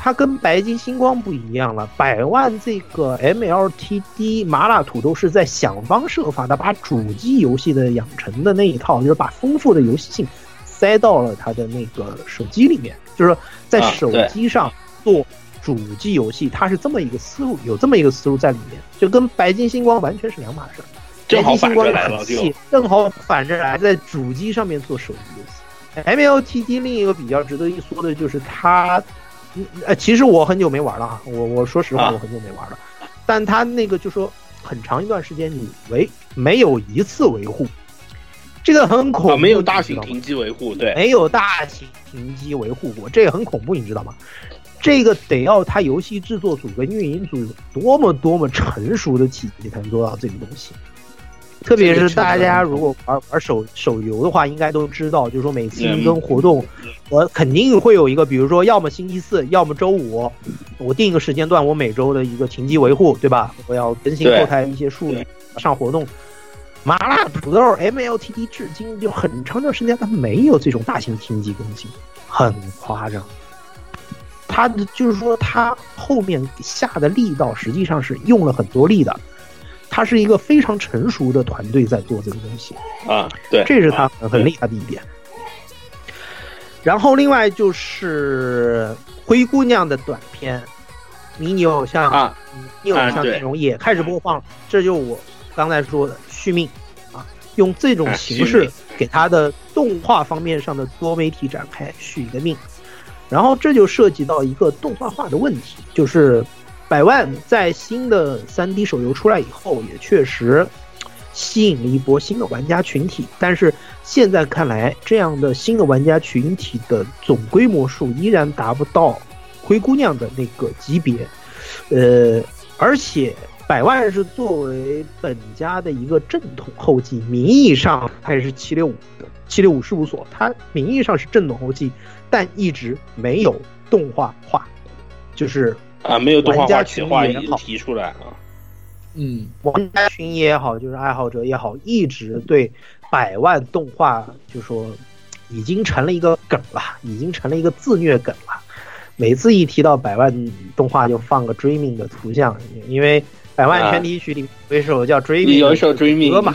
他跟白金星光不一样了。百万这个 MLTD 麻辣土豆是在想方设法的把主机游戏的养成的那一套，就是把丰富的游戏性塞到了它的那个手机里面，就是说在手机上做主机游戏，它是这么一个思路，有这么一个思路在里面，就跟白金星光完全是两码事儿。正好白金星光反着来了就很细正好反着来，在主机上面做手机游戏。MLTD 另一个比较值得一说的就是它，嗯呃，其实我很久没玩了啊，我我说实话啊我很久没玩了，但他那个就说很长一段时间你维没有一次维护，这个很恐怖，啊，没有大型停机维护，对，没有大型停机维护过，这个很恐怖，你知道吗？这个得要他游戏制作组跟运营组有多么多么成熟的体系才能做到这个东西。特别是大家如果玩玩手手游的话，应该都知道，就是说每次一跟活动，我肯定会有一个，比如说要么星期四，要么周五，我定一个时间段，我每周的一个停机维护，对吧？我要更新后台一些数据，上活动。麻辣土豆 MLTD 至今就很长一段时间它没有这种大型停机更新，很夸张。它的就是说，它后面下的力道实际上是用了很多力的，它是一个非常成熟的团队在做这个东西。啊，对，这是他很很厉害的一点。然后另外就是灰姑娘的短片，迷你偶像啊，迷你偶像内容也开始播放了，这就我刚才说的续命啊，用这种形式给它的动画方面上的多媒体展开续一个命。然后这就涉及到一个动画化的问题，就是百万在新的 3D 手游出来以后，也确实吸引了一波新的玩家群体，但是现在看来，这样的新的玩家群体的总规模数依然达不到灰姑娘的那个级别，呃，而且百万是作为本家的一个正统后继，名义上它也是七六五的七六五事务所，它名义上是正统后继，但一直没有动画化，就是啊，没有动画化企划一群也提出来啊，嗯，玩家群也好，就是爱好者也好，一直对百万动画就说已经成了一个梗了，已经成了一个自虐梗了。每次一提到百万动画，就放个 Dreaming 的图像，因为百万全体曲里有一首叫 Dreaming，有一首 Dreaming 歌嘛。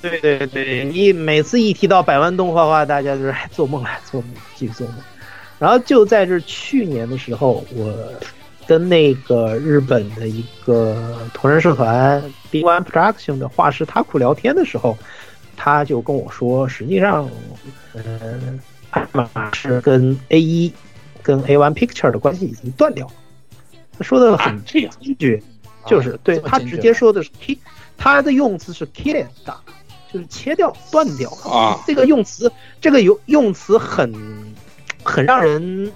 对对对，你每次一提到百万动画的话，大家就是哎做梦了，做梦，继续做梦。然后就在这去年的时候，我跟那个日本的一个同人社团 B One Production 的画师塔库聊天的时候，他就跟我说，实际上，嗯、爱马仕跟 A 一跟 A One Picture 的关系已经断掉了。他说的很这样坚决，就是对他直接说的是 k，他的用词是 kill 的，就是切掉、断掉啊。这个用词，这个用用词很很让人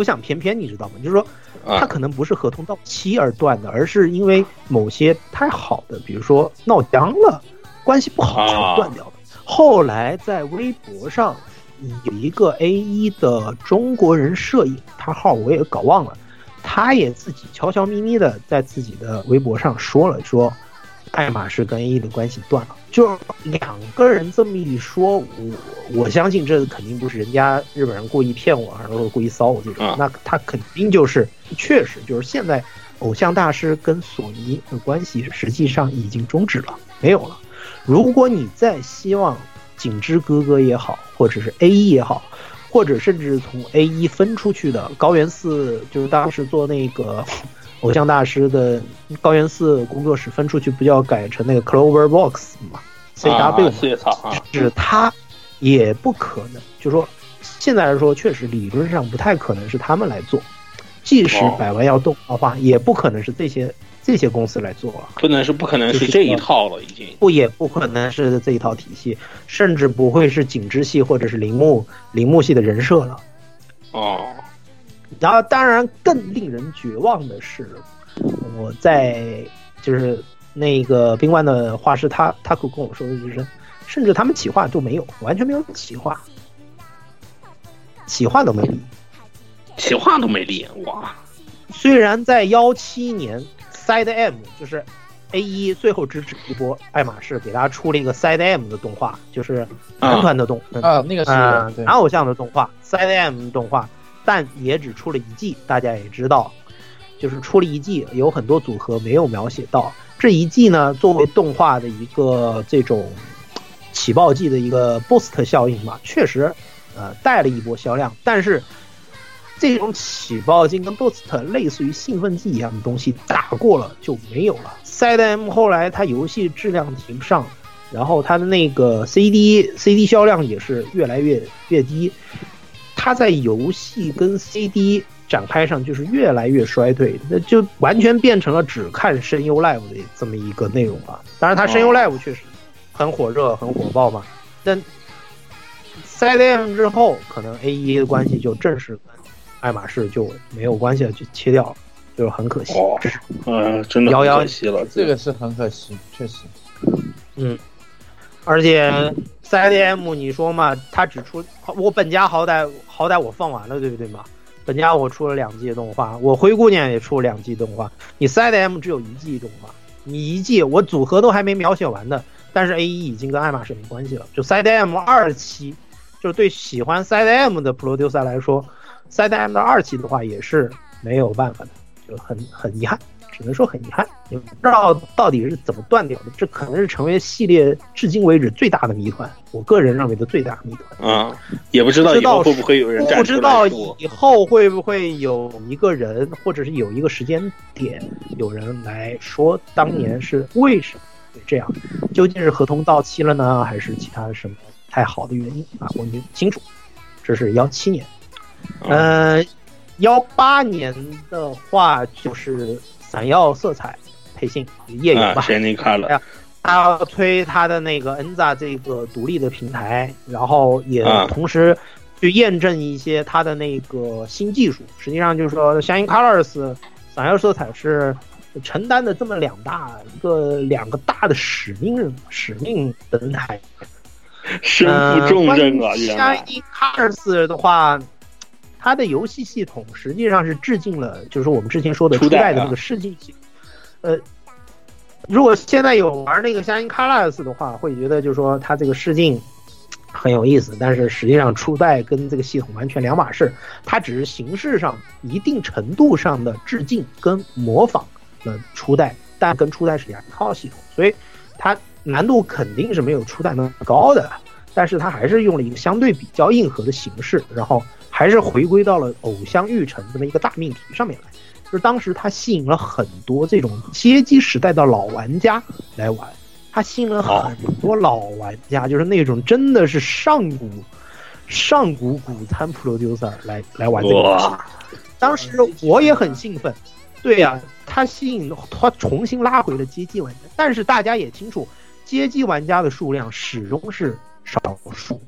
浮想翩翩，你知道吗？就是说，啊他可能不是合同到期而断的，而是因为某些太好的，比如说闹僵了，关系不好才断掉的。后来在微博上有一个 A 一的中国人摄影，他号我也搞忘了，他也自己悄悄咪咪的在自己的微博上说了说。爱马仕跟 A 一的关系断了，就两个人这么一说，我我相信这肯定不是人家日本人故意骗我，然后故意骚我这种，啊。那他肯定就是确实就是现在偶像大师跟索尼的关系实际上已经终止了，没有了。如果你再希望景之哥哥也好，或者是 A 一也好，或者甚至从 A 一分出去的高原寺，就是当时做那个偶像大师的高原寺工作室分出去，不就要改成那个 Clover Box 嘛？CW 四叶草啊，是他也不可能，就说现在来说，确实理论上不太可能是他们来做，即使哦百万要动的话，也不可能是这些这些公司来做啊。不能是不可能是这一套了，已经。不也不可能是这一套体系，甚至不会是景之系或者是铃木铃木系的人设了。哦，然后，当然更令人绝望的是，我在就是那个冰冠的画师他他可跟我说的就是，甚至他们企划都没有，完全没有企划，企划都没立。企划都没立，哇！虽然在幺七年 Side M 就是 A 一最后支持一波爱马仕给大家出了一个 Side M 的动画，就是男团的动啊那个是男偶像的动画 Side M 动画，但也只出了一季，大家也知道，就是出了一季，有很多组合没有描写到。这一季呢，作为动画的一个这种起爆剂的一个 boost 效应嘛，确实呃带了一波销量，但是。这种起爆剂跟 boost 类似于兴奋剂一样的东西打过了就没有了。Side M 后来它游戏质量提不上，然后它的那个 CD CD 销量也是越来越越低，它在游戏跟 CD 展开上就是越来越衰退，那就完全变成了只看声优 live 的这么一个内容了。当然，它声优 live 确实很火热、很火爆嘛，但 Side M 之后，可能 A 一的关系就正式跟爱马仕就没有关系了，就切掉了，就是很可惜。哦，呃，真的遥遥很可惜了，这个是很可惜，确实。嗯，而且 Side M，你说嘛，它只出我本家好歹好歹我放完了，对不对嘛？本家我出了两季动画，我灰姑娘也出了两季动画，你 Side M 只有一季动画，你一季我组合都还没描写完的，但是 A 一已经跟爱马仕没关系了，就 Side M 二期，就是对喜欢 Side M 的 producer 来说，Side M 的二期的话也是没有办法的，就很很遗憾。只能说很遗憾，也不知道到底是怎么断掉的。这可能是成为系列至今为止最大的谜团，我个人认为的最大谜团。啊，也不知道以后会不会有人站出不知道。以后会不会有一个人，或者是有一个时间点，有人来说当年是为什么会这样？究竟是合同到期了呢，还是其他什么太好的原因啊？我们不清楚。这是幺七年，呃，幺八年的话就是闪耀色彩配信夜游吧，啊谁你看了？他要推他的那个 Enza 这个独立的平台，然后也啊同时去验证一些他的那个新技术。实际上就是说，相应 Colors 闪耀色彩是承担的这么两大一个两个大的使命任使命登台，身负重任啊，原来。相应 Colors 的话。它的游戏系统实际上是致敬了，就是我们之前说的初初代的那个试镜系统。呃，如果现在有玩那个《相应 Colors》的话，会觉得就是说它这个试镜很有意思，但是实际上初代跟这个系统完全两码事，它只是形式上一定程度上的致敬跟模仿了初代，但跟初代是两套系统，所以它难度肯定是没有初代那么高的，但是它还是用了一个相对比较硬核的形式，然后还是回归到了偶像育成这么一个大命题上面来。就是当时它吸引了很多这种街机时代的老玩家来玩，它吸引了很多老玩家，就是那种真的是上古上古古参 producer 来来玩这个游戏。当时我也很兴奋，对呀、它吸引它重新拉回了街机玩家，但是大家也清楚，街机玩家的数量始终是少数，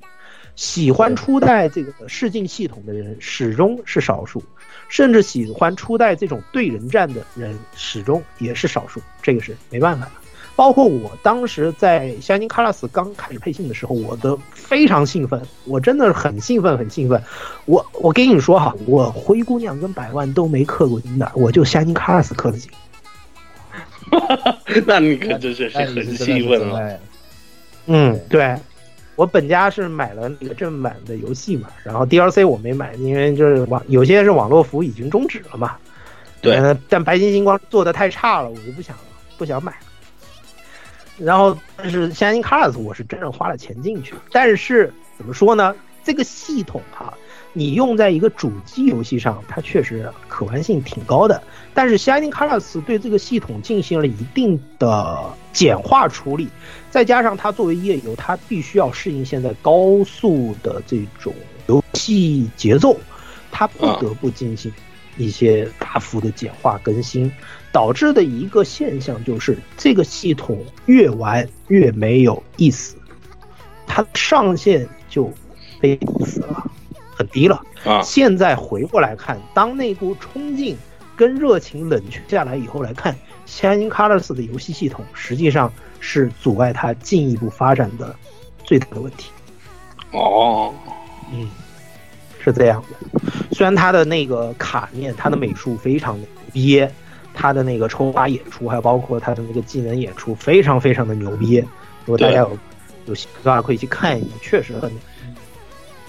喜欢初代这个试镜系统的人始终是少数，甚至喜欢初代这种对人战的人始终也是少数，这个是没办法的。包括我当时在《香金卡拉斯》刚开始配信的时候，我的非常兴奋，我真的很兴奋，很兴奋。我我跟你说哈，我灰姑娘跟百万都没氪过金的，我就香金卡拉斯氪的金。那你可真是是很兴奋了。嗯，对，我本家是买了那个正版的游戏嘛，然后 DLC 我没买，因为就是网有些是网络服务已经终止了嘛。对呃但白金星光做的太差了，我就不想不想买了。然后，但是《香金卡拉斯》我是真正花了钱进去，但是怎么说呢？这个系统哈、你用在一个主机游戏上，它确实可玩性挺高的。但是《Shining Colors》对这个系统进行了一定的简化处理，再加上它作为页游，它必须要适应现在高速的这种游戏节奏，它不得不进行一些大幅的简化更新，导致的一个现象就是这个系统越玩越没有意思，它上线就被死了，很低了。啊现在回过来看，当那股冲劲跟热情冷却下来以后来看，《Shining Colors》的游戏系统实际上是阻碍它进一步发展的最大的问题。哦，嗯，是这样的。虽然它的那个卡面，它的美术非常的牛逼，它的那个抽法演出，还有包括它的那个技能演出，非常非常的牛逼。如果大家有有兴趣的话，可以去看一下，确实很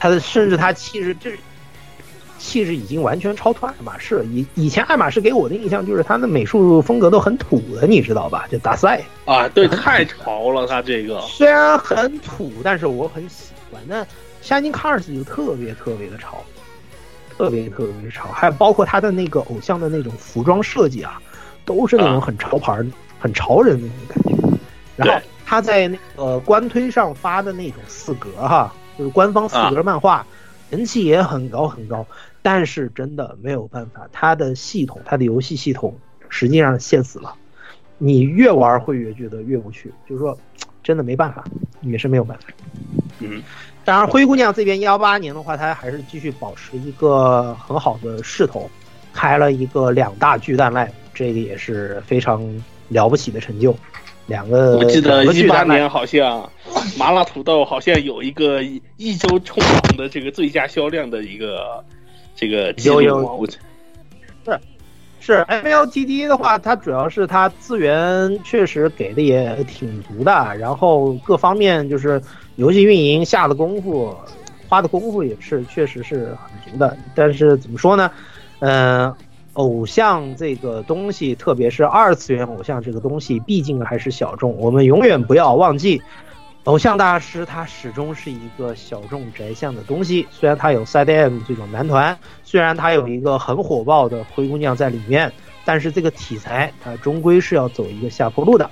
牛。它的甚至他气质就是气质已经完全超脱爱马仕了。以以前爱马仕给我的印象就是他的美术风格都很土的，你知道吧？就大赛。啊，对，太潮了，他这个 虽然很土，但是我很喜欢。那《香金卡尔斯》就特别特别的潮，特别特别潮，还有包括他的那个偶像的那种服装设计啊，都是那种很潮牌、很潮人的那种感觉。然后他在那个官推上发的那种四格哈，就是官方四格漫画，人气也很高很高。但是真的没有办法，它的系统，它的游戏系统实际上限死了。你越玩会越觉得越无趣，就是说，真的没办法，也是没有办法。嗯，当然，灰姑娘这边幺八年的话，它还是继续保持一个很好的势头，开了一个两大巨蛋 live，这个也是非常了不起的成就。两个，我记得一八年好像 麻辣土豆好像有一个一一周冲榜的这个最佳销量的一个这个记录有有啊我是 MLTD 的话，它主要是它资源确实给的也挺足的，然后各方面就是游戏运营下的功夫，花的功夫也是确实是很足的。但是怎么说呢？嗯、偶像这个东西，特别是二次元偶像这个东西，毕竟还是小众。我们永远不要忘记，偶像大师他始终是一个小众宅向的东西。虽然他有 Side M 这种男团，虽然他有一个很火爆的灰姑娘在里面，但是这个题材它终归是要走一个下坡路的。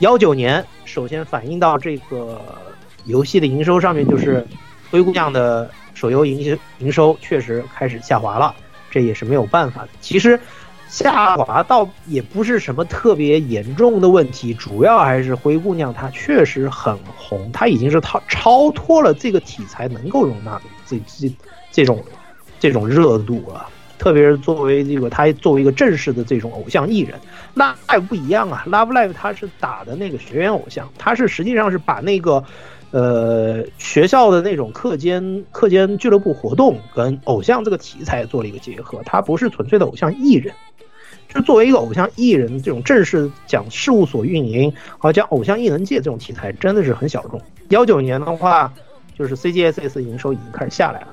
幺九年首先反映到这个游戏的营收上面，就是灰姑娘的手游营营收确实开始下滑了，这也是没有办法的。其实下滑倒也不是什么特别严重的问题，主要还是灰姑娘她确实很红，她已经是超超脱了这个题材能够容纳的这这这种这种热度了。特别是作为这个他作为一个正式的这种偶像艺人，Live 不一样啊，Love Live 它是打的那个学员偶像，它是实际上是把那个呃学校的那种课间课间俱乐部活动跟偶像这个题材做了一个结合，它不是纯粹的偶像艺人。就作为一个偶像艺人，这种正式讲事务所运营，好讲偶像艺能界这种题材，真的是很小众。幺九年的话，就是 CGSS 营收已经开始下来了，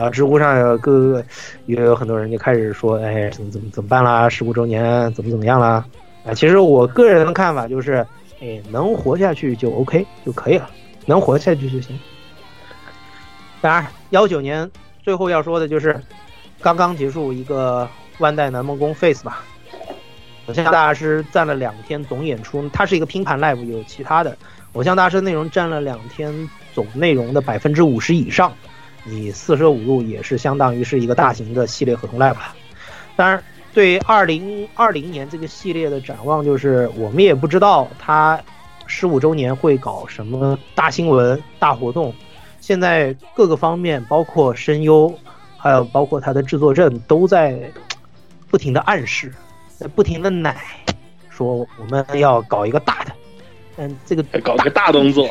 然后知乎上有各个也有很多人就开始说，哎，怎么怎么怎么办啦？十五周年怎么怎么样啦？啊，其实我个人的看法就是，哎，能活下去就 OK 就可以了，能活下去就行。当然，幺九年最后要说的就是，刚刚结束一个万代南梦宫 Face 吧。偶像大师占了两天总演出，它是一个拼盘 live，有其他的偶像大师内容占了两天总内容的百分之五十以上，你四舍五入也是相当于是一个大型的系列合同 live 了。当然，对二零二零年这个系列的展望，就是我们也不知道它十五周年会搞什么大新闻、大活动。现在各个方面，包括声优，还有包括它的制作证，都在不停的暗示，在不停的奶，说我们要搞一个大的。嗯，这个搞个大动作，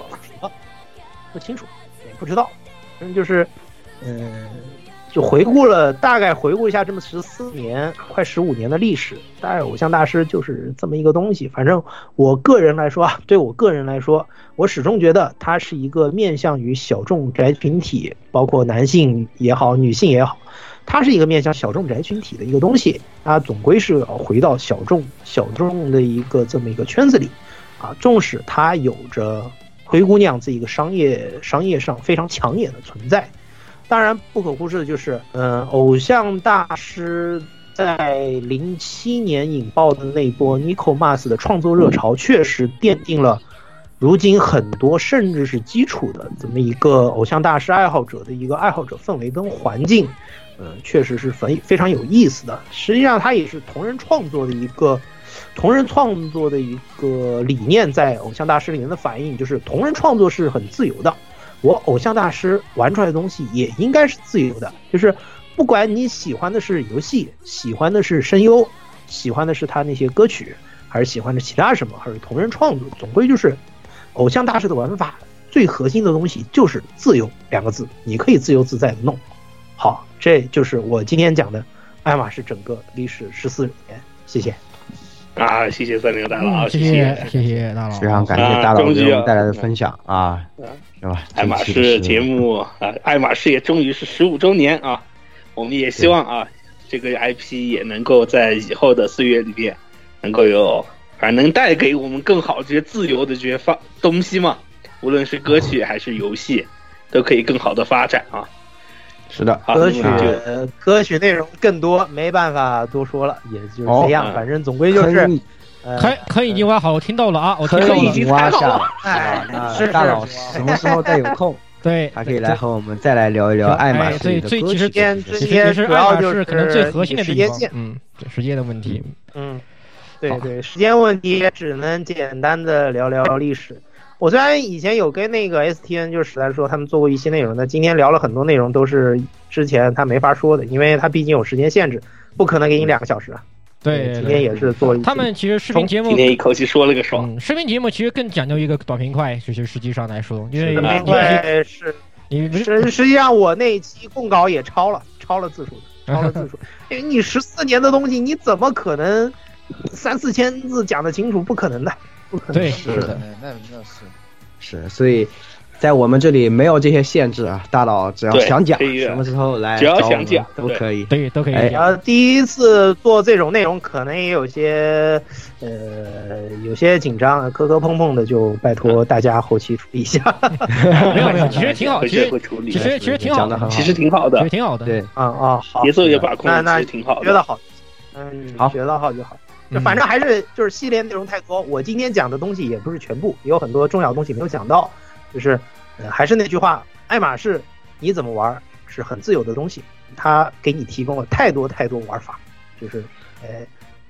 不清楚，也不知道。反正就是，嗯，就回顾了，大概回顾一下这么十四年、快十五年的历史，大概偶像大师就是这么一个东西。反正我个人来说啊，对我个人来说，我始终觉得它是一个面向于小众宅群体，包括男性也好，女性也好，它是一个面向小众宅群体的一个东西。它总归是要回到小众、小众的一个这么一个圈子里，啊，纵使它有着。灰姑娘这一个商业商业上非常抢眼的存在，当然不可忽视的就是，嗯、偶像大师在零七年引爆的那波 Nico Mas 的创作热潮，确实奠定了如今很多甚至是基础的这么一个偶像大师爱好者的一个爱好者氛围跟环境，嗯、确实是非非常有意思的。实际上，它也是同人创作的一个。同人创作的一个理念在偶像大师里面的反映，就是同人创作是很自由的。我偶像大师玩出来的东西也应该是自由的，就是不管你喜欢的是游戏，喜欢的是声优，喜欢的是他那些歌曲，还是喜欢的其他什么，还是同人创作，总归就是偶像大师的玩法最核心的东西就是自由两个字，你可以自由自在的弄。好，这就是我今天讲的爱马仕整个历史十四年，谢谢。啊，谢谢三零大佬，嗯，谢谢。谢谢谢大佬，非常感谢大佬给我们带来的分享啊，是吧？爱马仕节目啊，爱马仕也终于是十五周年啊，我们也希望啊，这个 IP 也能够在以后的岁月里面能够有，反正能带给我们更好这些自由的这些发东西嘛，无论是歌曲还是游戏，都可以更好的发展啊。是的，歌曲呃歌曲内容更多，没办法多说了，也就是这样。哦反正总归就是坑，呃，坑坑已经挖好，我听到了啊，我听到了。经挖下了，哎大佬是什么时候再有空，对，还可以来和我们再来聊一聊爱马仕对，最其实之间也是主要就爱马仕可能最核心的地方时间线，，嗯，对时间的问题。嗯，对对，时间问题也只能简单的聊聊历史。我虽然以前有跟那个 STN 就是实在说他们做过一些内容但，今天聊了很多内容都是之前他没法说的，因为他毕竟有时间限制，不可能给你两个小时啊。对，今天也是做了一他们其实视频节目今，天一口气说了个爽，嗯，视频节目其实更讲究一个短平快，就是实际上来说，因为是的你对，是你你实实际上我那一期供稿也超了，超了字数，超了字数。因 为你十四年的东西，你怎么可能三四千字讲得清楚？不可能的，不可能。对是的，那那是是，所以在我们这里没有这些限制啊，大佬只要想讲，什么时候来只要找我们想讲都可以。对都可以。然后第一次做这种内容，可能也有些呃有些紧张，磕磕碰碰的，就拜托大家后期处理一下。没 有没有，其实挺好，其实 会处理其，实其实挺好的，讲得很好其实挺好的其实，挺好的。对，啊啊，好，节奏也把控的那那其实挺好的。觉得好，嗯，好觉得好就好。反正还是就是系列内容太多，我今天讲的东西也不是全部，也有很多重要东西没有讲到。就是，呃，还是那句话，爱马仕你怎么玩是很自由的东西，它给你提供了太多太多玩法，就是，呃，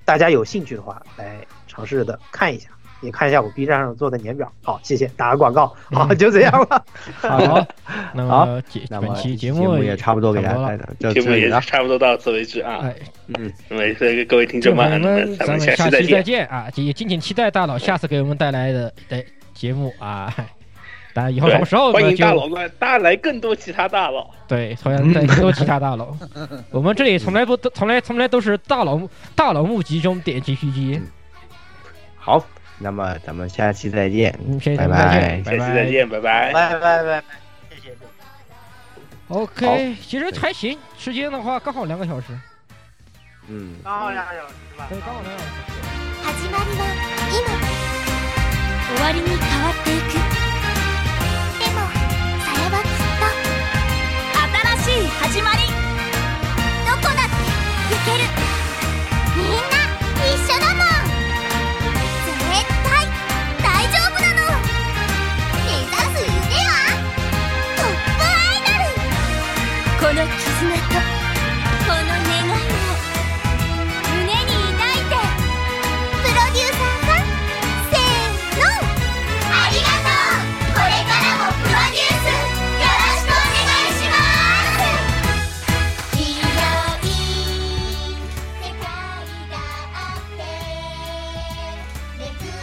大家有兴趣的话来尝试的看一下，也看一下我 B 站上做的年表。好，谢谢，打个广告，好，嗯就这样了。好，那好么节那么本期节节目也差不多给大家带到这节目也这里了。差不多到此为止啊。哎，嗯，因为这个各位听听众众们，咱们下期再见。期再见啊！也敬请期待大佬下次给我们带来的的节目啊。当然以后对什么时候欢迎呢就大佬来，带来更多其他大佬。对，同样带更多其他大佬。我们这里从来不从来从来都是大佬大佬募集中点击狙击。好，那么咱们下期再见，嗯，谢谢拜咱们再见，拜。拜拜。下期再见，拜拜。拜拜拜拜，谢谢。 OK，其实还行，时间的话刚好两个小时，嗯，刚好两个小时吧。对，刚好两个小时。始まりは今終わりに変わっていく 始まり。どこだって行ける。みんな一緒だもん。絶対大丈夫なの。目指す夢はトップアイドル。この